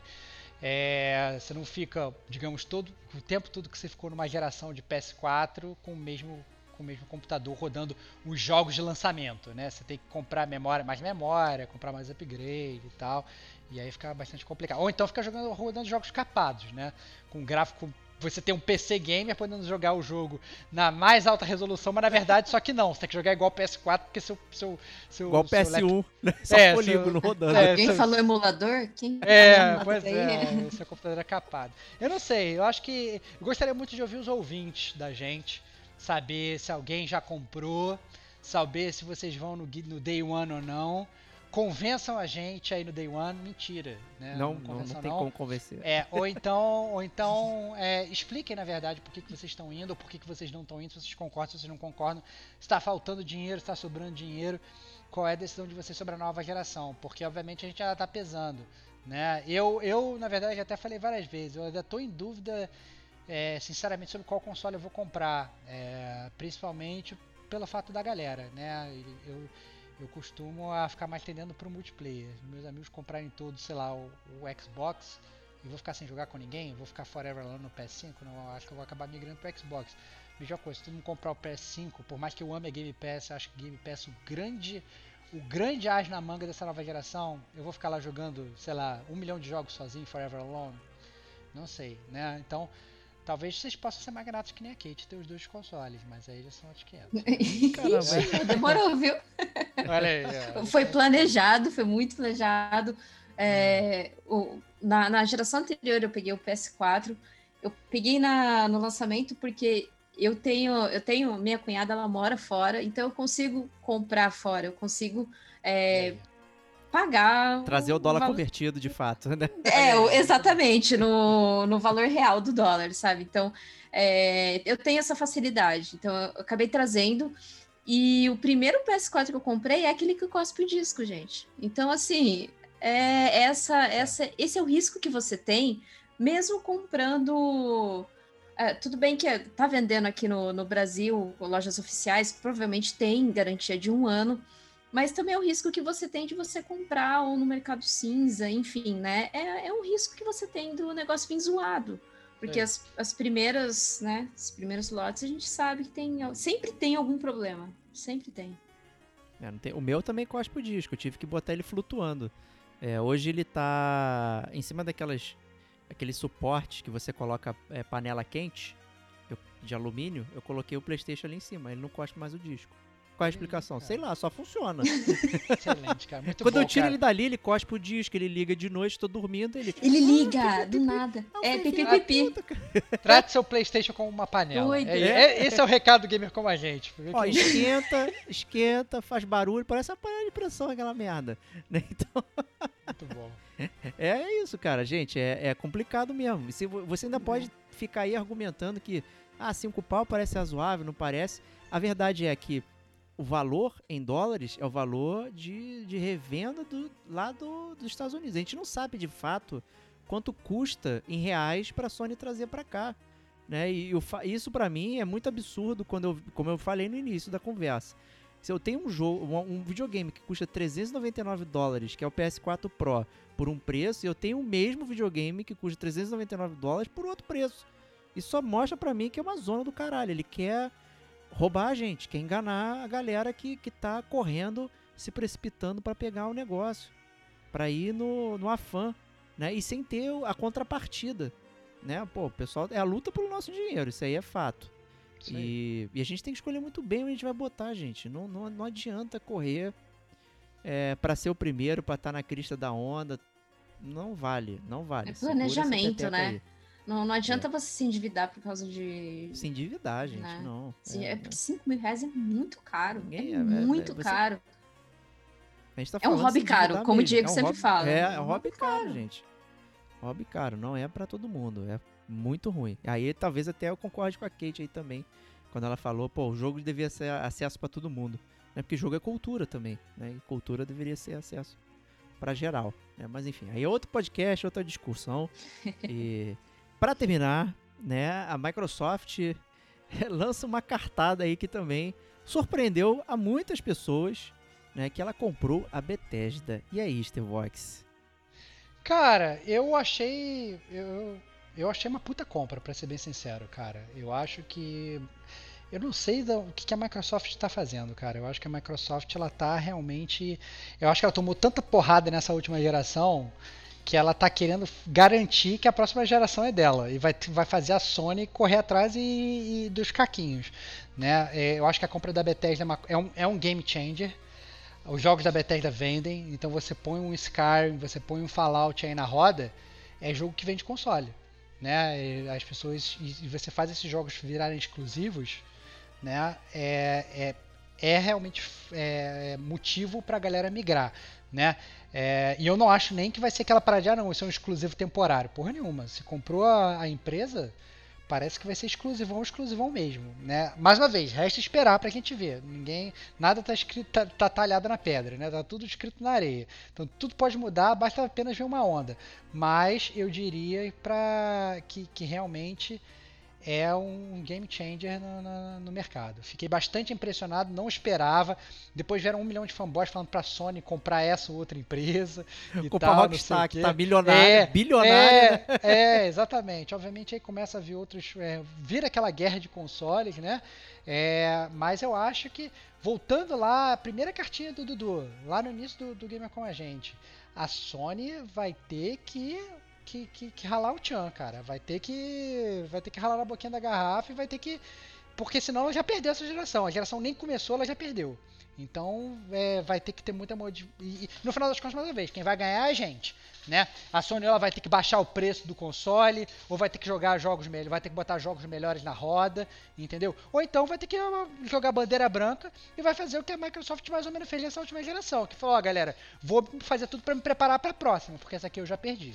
É, você não fica, digamos, todo o tempo todo que você ficou numa geração de PS4 com o mesmo com o mesmo computador rodando os jogos de lançamento, né? Você tem que comprar memória, mais memória, comprar mais upgrade e tal, e aí fica bastante complicado. Ou então fica jogando rodando jogos capados, né? Com gráfico você ter um PC gamer podendo jogar o jogo na mais alta resolução, mas na verdade só que não. Você tem que jogar igual PS4 porque seu seu seu Igual seu PS1, né? Só É, polígono seu- rodando. É, Alguém seu- falou emulador? Quem É, pois é, seu computador é capado. Eu não sei, eu acho que. Eu gostaria muito de ouvir os ouvintes da gente, saber se alguém já comprou, saber se vocês vão no, no Day One ou não. Convençam a gente aí no Day One, mentira. Né? Não, não, convençam não tem como convencer. É, ou então, ou então é, expliquem na verdade por que, que vocês estão indo, ou por que, que vocês não estão indo, se vocês concordam, se vocês não concordam, está faltando dinheiro, está sobrando dinheiro, qual é a decisão de vocês sobre a nova geração, porque obviamente a gente já está pesando. Né? Eu, eu, na verdade, já até falei várias vezes, eu ainda estou em dúvida, é, sinceramente, sobre qual console eu vou comprar, é, principalmente pelo fato da galera. Né? Eu, eu costumo a ficar mais tendendo pro multiplayer. Meus amigos comprarem todos, sei lá, o, o Xbox e vou ficar sem jogar com ninguém, vou ficar forever lá no PS5, não, acho que eu vou acabar migrando pro Xbox. Mesma coisa, se todo mundo comprar o PS5, por mais que eu ame a Game Pass, acho que Game Pass o grande o grande as na manga dessa nova geração, eu vou ficar lá jogando, sei lá, um milhão de jogos sozinho, forever alone. Não sei, né? Então, talvez vocês possam ser mais gratos que nem a Kate ter os dois consoles, mas aí já são outros 500. Caramba. Ixi, Demorou, viu? Olha aí, ó. Foi planejado, foi muito planejado. É, o- na, na geração anterior eu peguei o PS4. Eu peguei na, no lançamento porque eu tenho, eu tenho minha cunhada, ela mora fora, então eu consigo comprar fora, eu consigo é, pagar. Trazer o dólar valor- convertido de fato, né? É, exatamente, no, no valor real do dólar, sabe? Então, é, eu tenho essa facilidade. Então, eu acabei trazendo. E o primeiro PS4 que eu comprei é aquele que cospe o disco, gente. Então, assim, é essa, essa, esse é o risco que você tem, mesmo comprando. é, tudo bem que tá vendendo aqui no, no Brasil, lojas oficiais, provavelmente tem garantia de um ano. Mas também é o risco que você tem de você comprar ou no mercado cinza, enfim, né? É, é um risco que você tem do negócio vir zoado. Porque É. as, as primeiras, né? Os primeiros lotes a gente sabe que tem. Sempre tem algum problema. Sempre tem. É, tem- O meu também cospe o disco, eu tive que botar ele flutuando. É, hoje ele tá em cima daquelas aqueles suportes que você coloca é, panela quente eu- de alumínio. Eu coloquei o PlayStation ali em cima, ele não cospe mais o disco. Qual é a explicação? Sei lá, só funciona. Excelente, cara. Muito Quando bom, eu tiro cara. ele dali, ele cospe o disco, ele liga de noite, tô dormindo, ele. Ele Ah, liga pipi, do nada. Ah, É pipi-pipi. Trate seu PlayStation como uma panela. Doido. É- é- esse é o recado do gamer como a gente. Ó, esquenta, esquenta, faz barulho, parece uma panela de pressão aquela merda. né? Então, Muito bom. é isso, cara, gente, é, é complicado mesmo. E se vo- você ainda pode ficar aí argumentando que, ah, cinco pau parece razoável, não parece. A verdade é que o valor em dólares é o valor de, de revenda do, lá do, dos Estados Unidos. A gente não sabe de fato quanto custa em reais para a Sony trazer para cá. Né? E eu isso para mim é muito absurdo, quando eu, como eu falei no início da conversa. Se eu tenho um jogo, um, um videogame que custa 399 dólares, que é o PS4 Pro, por um preço, e eu tenho o mesmo videogame que custa 399 dólares por outro preço. Isso só mostra pra mim que é uma zona do caralho. Ele quer roubar a gente, quer enganar a galera que, que tá correndo, se precipitando pra pegar o negócio, Pra ir no, no afã, né? E sem ter a contrapartida, né? Pô, pessoal é a luta pelo nosso dinheiro, isso aí é fato. E, e a gente tem que escolher muito bem onde a gente vai botar, gente. Não, não, não adianta correr é, para ser o primeiro, pra estar na crista da onda. Não vale, não vale. É planejamento, né? aí. Não, não adianta você se endividar por causa de. Se endividar, gente, Né? não. Sim, É, é porque 5 mil reais é muito caro. Ninguém- é, é- é- muito você- caro. tá é um hobby se caro, como o. Diego um sempre hobby- fala. É, É é um hobby caro, caro. gente. Hobby caro, não é pra todo mundo. É muito ruim. Aí talvez até eu concorde com a Kate aí também. Quando ela falou, pô, o jogo devia ser acesso pra todo mundo. Né? Porque jogo é cultura também, né? E cultura deveria ser acesso pra geral. Né? Mas enfim, aí é outro podcast, outra discussão. e para terminar, né, a Microsoft lança uma cartada aí que também surpreendeu a muitas pessoas, né, que ela comprou a Bethesda. E aí, Stevox? Cara, eu achei. Eu, eu achei uma puta compra, pra ser bem sincero, cara. Eu acho que. Eu não sei da- o que, que a Microsoft está fazendo, cara. Eu acho que a Microsoft ela tá realmente. Eu acho que ela tomou tanta porrada nessa última geração que ela tá querendo garantir que a próxima geração é dela e vai, vai fazer a Sony correr atrás e, e dos caquinhos, né? É, eu acho que a compra da Bethesda é, uma, é, um, é um game changer. Os jogos da Bethesda vendem, então você põe um Skyrim, você põe um Fallout aí na roda, é jogo que vende console, né? E as pessoas e você faz esses jogos virarem exclusivos, né? É, é, é realmente é, motivo para a galera migrar, né? É, e eu não acho nem que vai ser aquela parada ah, não, isso é um exclusivo temporário. Porra nenhuma. Se comprou a, a empresa, parece que vai ser exclusivão, exclusivão mesmo, né? Mais uma vez, resta esperar para a gente ver. Ninguém, nada tá escrito, tá, tá, talhado na pedra, né? Tá tudo escrito na areia. Então tudo pode mudar, basta apenas ver uma onda. Mas eu diria para que, que realmente é um game changer no, no, no, mercado. Fiquei bastante impressionado, não esperava. Depois vieram um milhão de fanboys falando para a Sony comprar essa ou outra empresa. E Comprar tal, Rockstar, que tá milionário, é, bilionário. É, né? é, exatamente. Obviamente aí começa a vir outros. É, vira aquela guerra de consoles, né? É, mas eu acho que, voltando lá, a primeira cartinha do Dudu, lá no início do, do Gamer com a gente, a Sony vai ter que que, que, que ralar o Chan, cara. Vai ter que. Vai ter que ralar na boquinha da garrafa e vai ter que. Porque senão ela já perdeu essa geração. A geração nem começou, ela já perdeu. Então é, vai ter que ter muita mod... e, no final das contas, mais uma vez, quem vai ganhar é a gente. Né? A Sony ela vai ter que baixar o preço do console, ou vai ter que jogar jogos melhores, vai ter que botar jogos melhores na roda, entendeu? Ou então vai ter que uh, jogar bandeira branca e vai fazer o que a Microsoft mais ou menos fez nessa última geração, que falou, ó, galera, vou fazer tudo para me preparar para a próxima, porque essa aqui eu já perdi.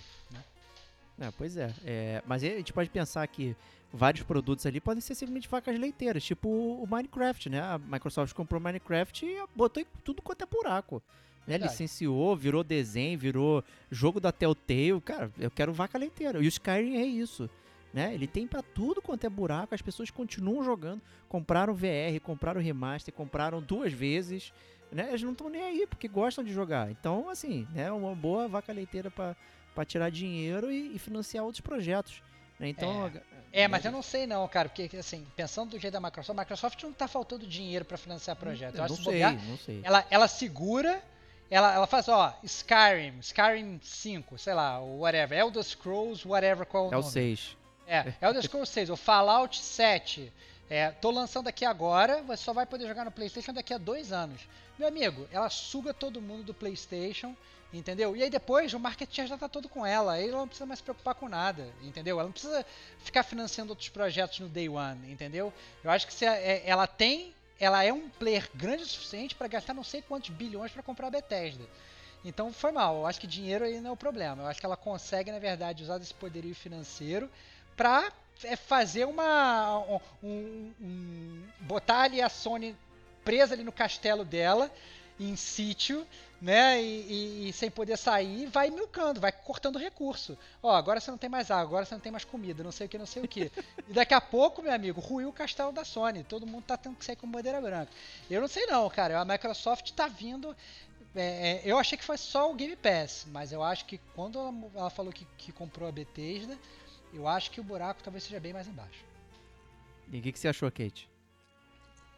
É, pois é. é. Mas a gente pode pensar que vários produtos ali podem ser simplesmente facas leiteiras, tipo o Minecraft, né? A Microsoft comprou o Minecraft e botou tudo quanto é buraco. Né? Licenciou, virou desenho, virou jogo da Telltale. Cara, eu quero vaca leiteira. E o Skyrim é isso. Né? Ele tem para tudo quanto é buraco, as pessoas continuam jogando. Compraram VR, compraram remaster, compraram duas vezes. Né? Eles não estão nem aí, porque gostam de jogar. Então, assim, né? Uma boa vaca leiteira para para tirar dinheiro e, e, financiar outros projetos. Né? Então, é. é, mas eu não sei não, cara, porque assim, pensando do jeito da Microsoft, a Microsoft não está faltando dinheiro para financiar projetos. Eu não sei, não sei. Ela, ela segura, ela, ela faz, ó, Skyrim, Skyrim 5, sei lá, whatever, Elder Scrolls, whatever, qual é o É o 6. É, Elder Scrolls 6, o Fallout 7. É, tô lançando aqui agora, você só vai poder jogar no PlayStation daqui a dois anos. Meu amigo, ela suga todo mundo do PlayStation Entendeu? E aí depois o marketing já tá todo com ela. Aí ela não precisa mais se preocupar com nada. Entendeu? Ela não precisa ficar financiando outros projetos no day one. Entendeu? Eu acho que se é, ela tem. Ela é um player grande o suficiente para gastar não sei quantos bilhões para comprar a Bethesda. Então foi mal. Eu acho que dinheiro aí não é o problema. Eu acho que ela consegue, na verdade, usar esse poderio financeiro para é, fazer uma. Um, um, botar ali a Sony presa ali no castelo dela, em sítio, né? E, e, e, sem poder sair, vai milcando, vai cortando recurso. Ó, agora você não tem mais água, agora você não tem mais comida, não sei o que, não sei o que. e daqui a pouco, meu amigo, ruiu o castelo da Sony. Todo mundo tá tendo que sair com bandeira branca. Eu não sei não, cara. A Microsoft tá vindo. É, é, eu achei que foi só o Game Pass, mas eu acho que quando ela, ela falou que, que, comprou a Bethesda, eu acho que o buraco talvez seja bem mais embaixo. E o que, que você achou, Kate?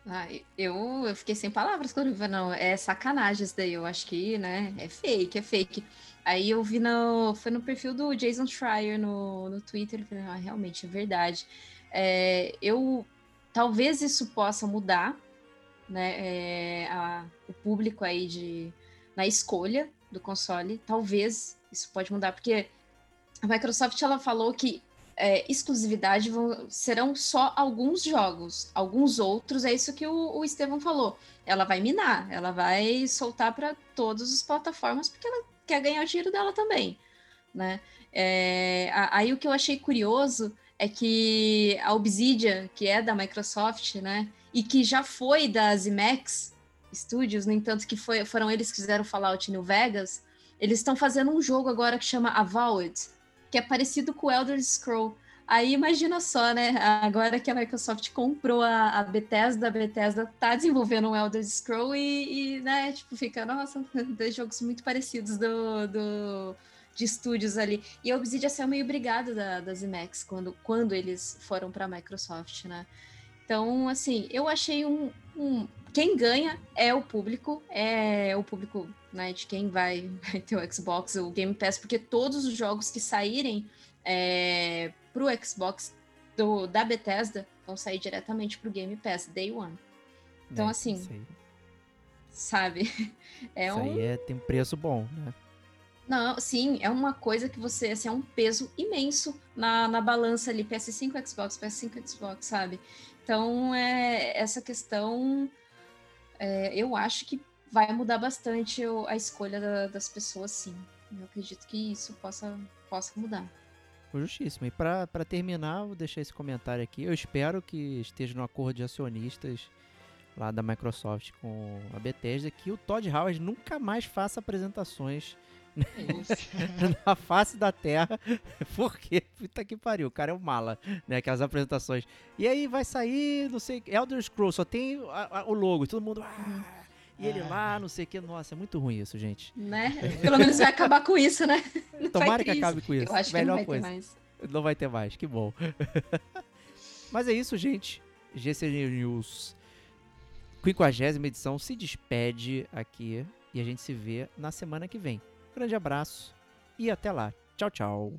Ah, eu, eu fiquei sem palavras quando eu vi, não, é sacanagem isso daí, eu acho que, né, é fake, é fake. Aí eu vi no, foi no perfil do Jason Schreier no, no Twitter, eu falei, ah, realmente, é verdade. É, eu, talvez isso possa mudar, né, é, a, o público aí de, na escolha do console, talvez isso pode mudar, porque a Microsoft, ela falou que é, exclusividade vão, serão só alguns jogos. Alguns outros, é isso que o, o Estevão falou. Ela vai minar, ela vai soltar para todas as plataformas, porque ela quer ganhar o dinheiro dela também. Né? É, aí o que eu achei curioso é que a Obsidian, que é da Microsoft, né, e que já foi da Zimax Studios, no entanto que foi, foram eles que fizeram Fallout New Vegas, eles estão fazendo um jogo agora que chama Avowed, que é parecido com o Elder Scroll. Aí imagina só, né? Agora que a Microsoft comprou a, a Bethesda, a Bethesda tá desenvolvendo um Elder Scroll e, e né, tipo, fica, nossa, dois jogos muito parecidos do, do, de estúdios ali. E a Obsidian saiu meio brigada da, da ZeniMax quando, quando eles foram para a Microsoft, né? Então, assim, eu achei um, um quem ganha é o público, é o público né, de quem vai, vai ter o Xbox, o Game Pass, porque todos os jogos que saírem é, pro Xbox do, da Bethesda vão sair diretamente pro Game Pass, Day One. Então, É, assim, sabe? É isso um. aí é, tem preço bom, né? Não, sim, é uma coisa que você, assim, é um peso imenso na, na balança ali, PS5, Xbox, PS5, Xbox, sabe? Então, é, essa questão, é, eu acho que vai mudar bastante a escolha da- das pessoas, sim. Eu acredito que isso possa, possa mudar. Justíssimo. E pra terminar, vou deixar esse comentário aqui. Eu espero que esteja no acordo de acionistas lá da Microsoft com a Bethesda que o Todd Howard nunca mais faça apresentações. na face da Terra, porque puta que pariu, o cara é um mala, né? Aquelas apresentações. E aí vai sair, não sei, Elder Scrolls, só tem a- a- o logo, todo mundo. "Ah", e ele Ah. lá, não sei o que. Nossa, é muito ruim isso, gente. Né? Pelo menos vai acabar com isso, né? Não Tomara que acabe com isso. Eu acho que Melhor não vai coisa. ter mais. Não vai ter mais, que bom. Mas é isso, gente. GC News 50 edição se despede aqui e a gente se vê na semana que vem. Grande abraço e até lá. Tchau, tchau.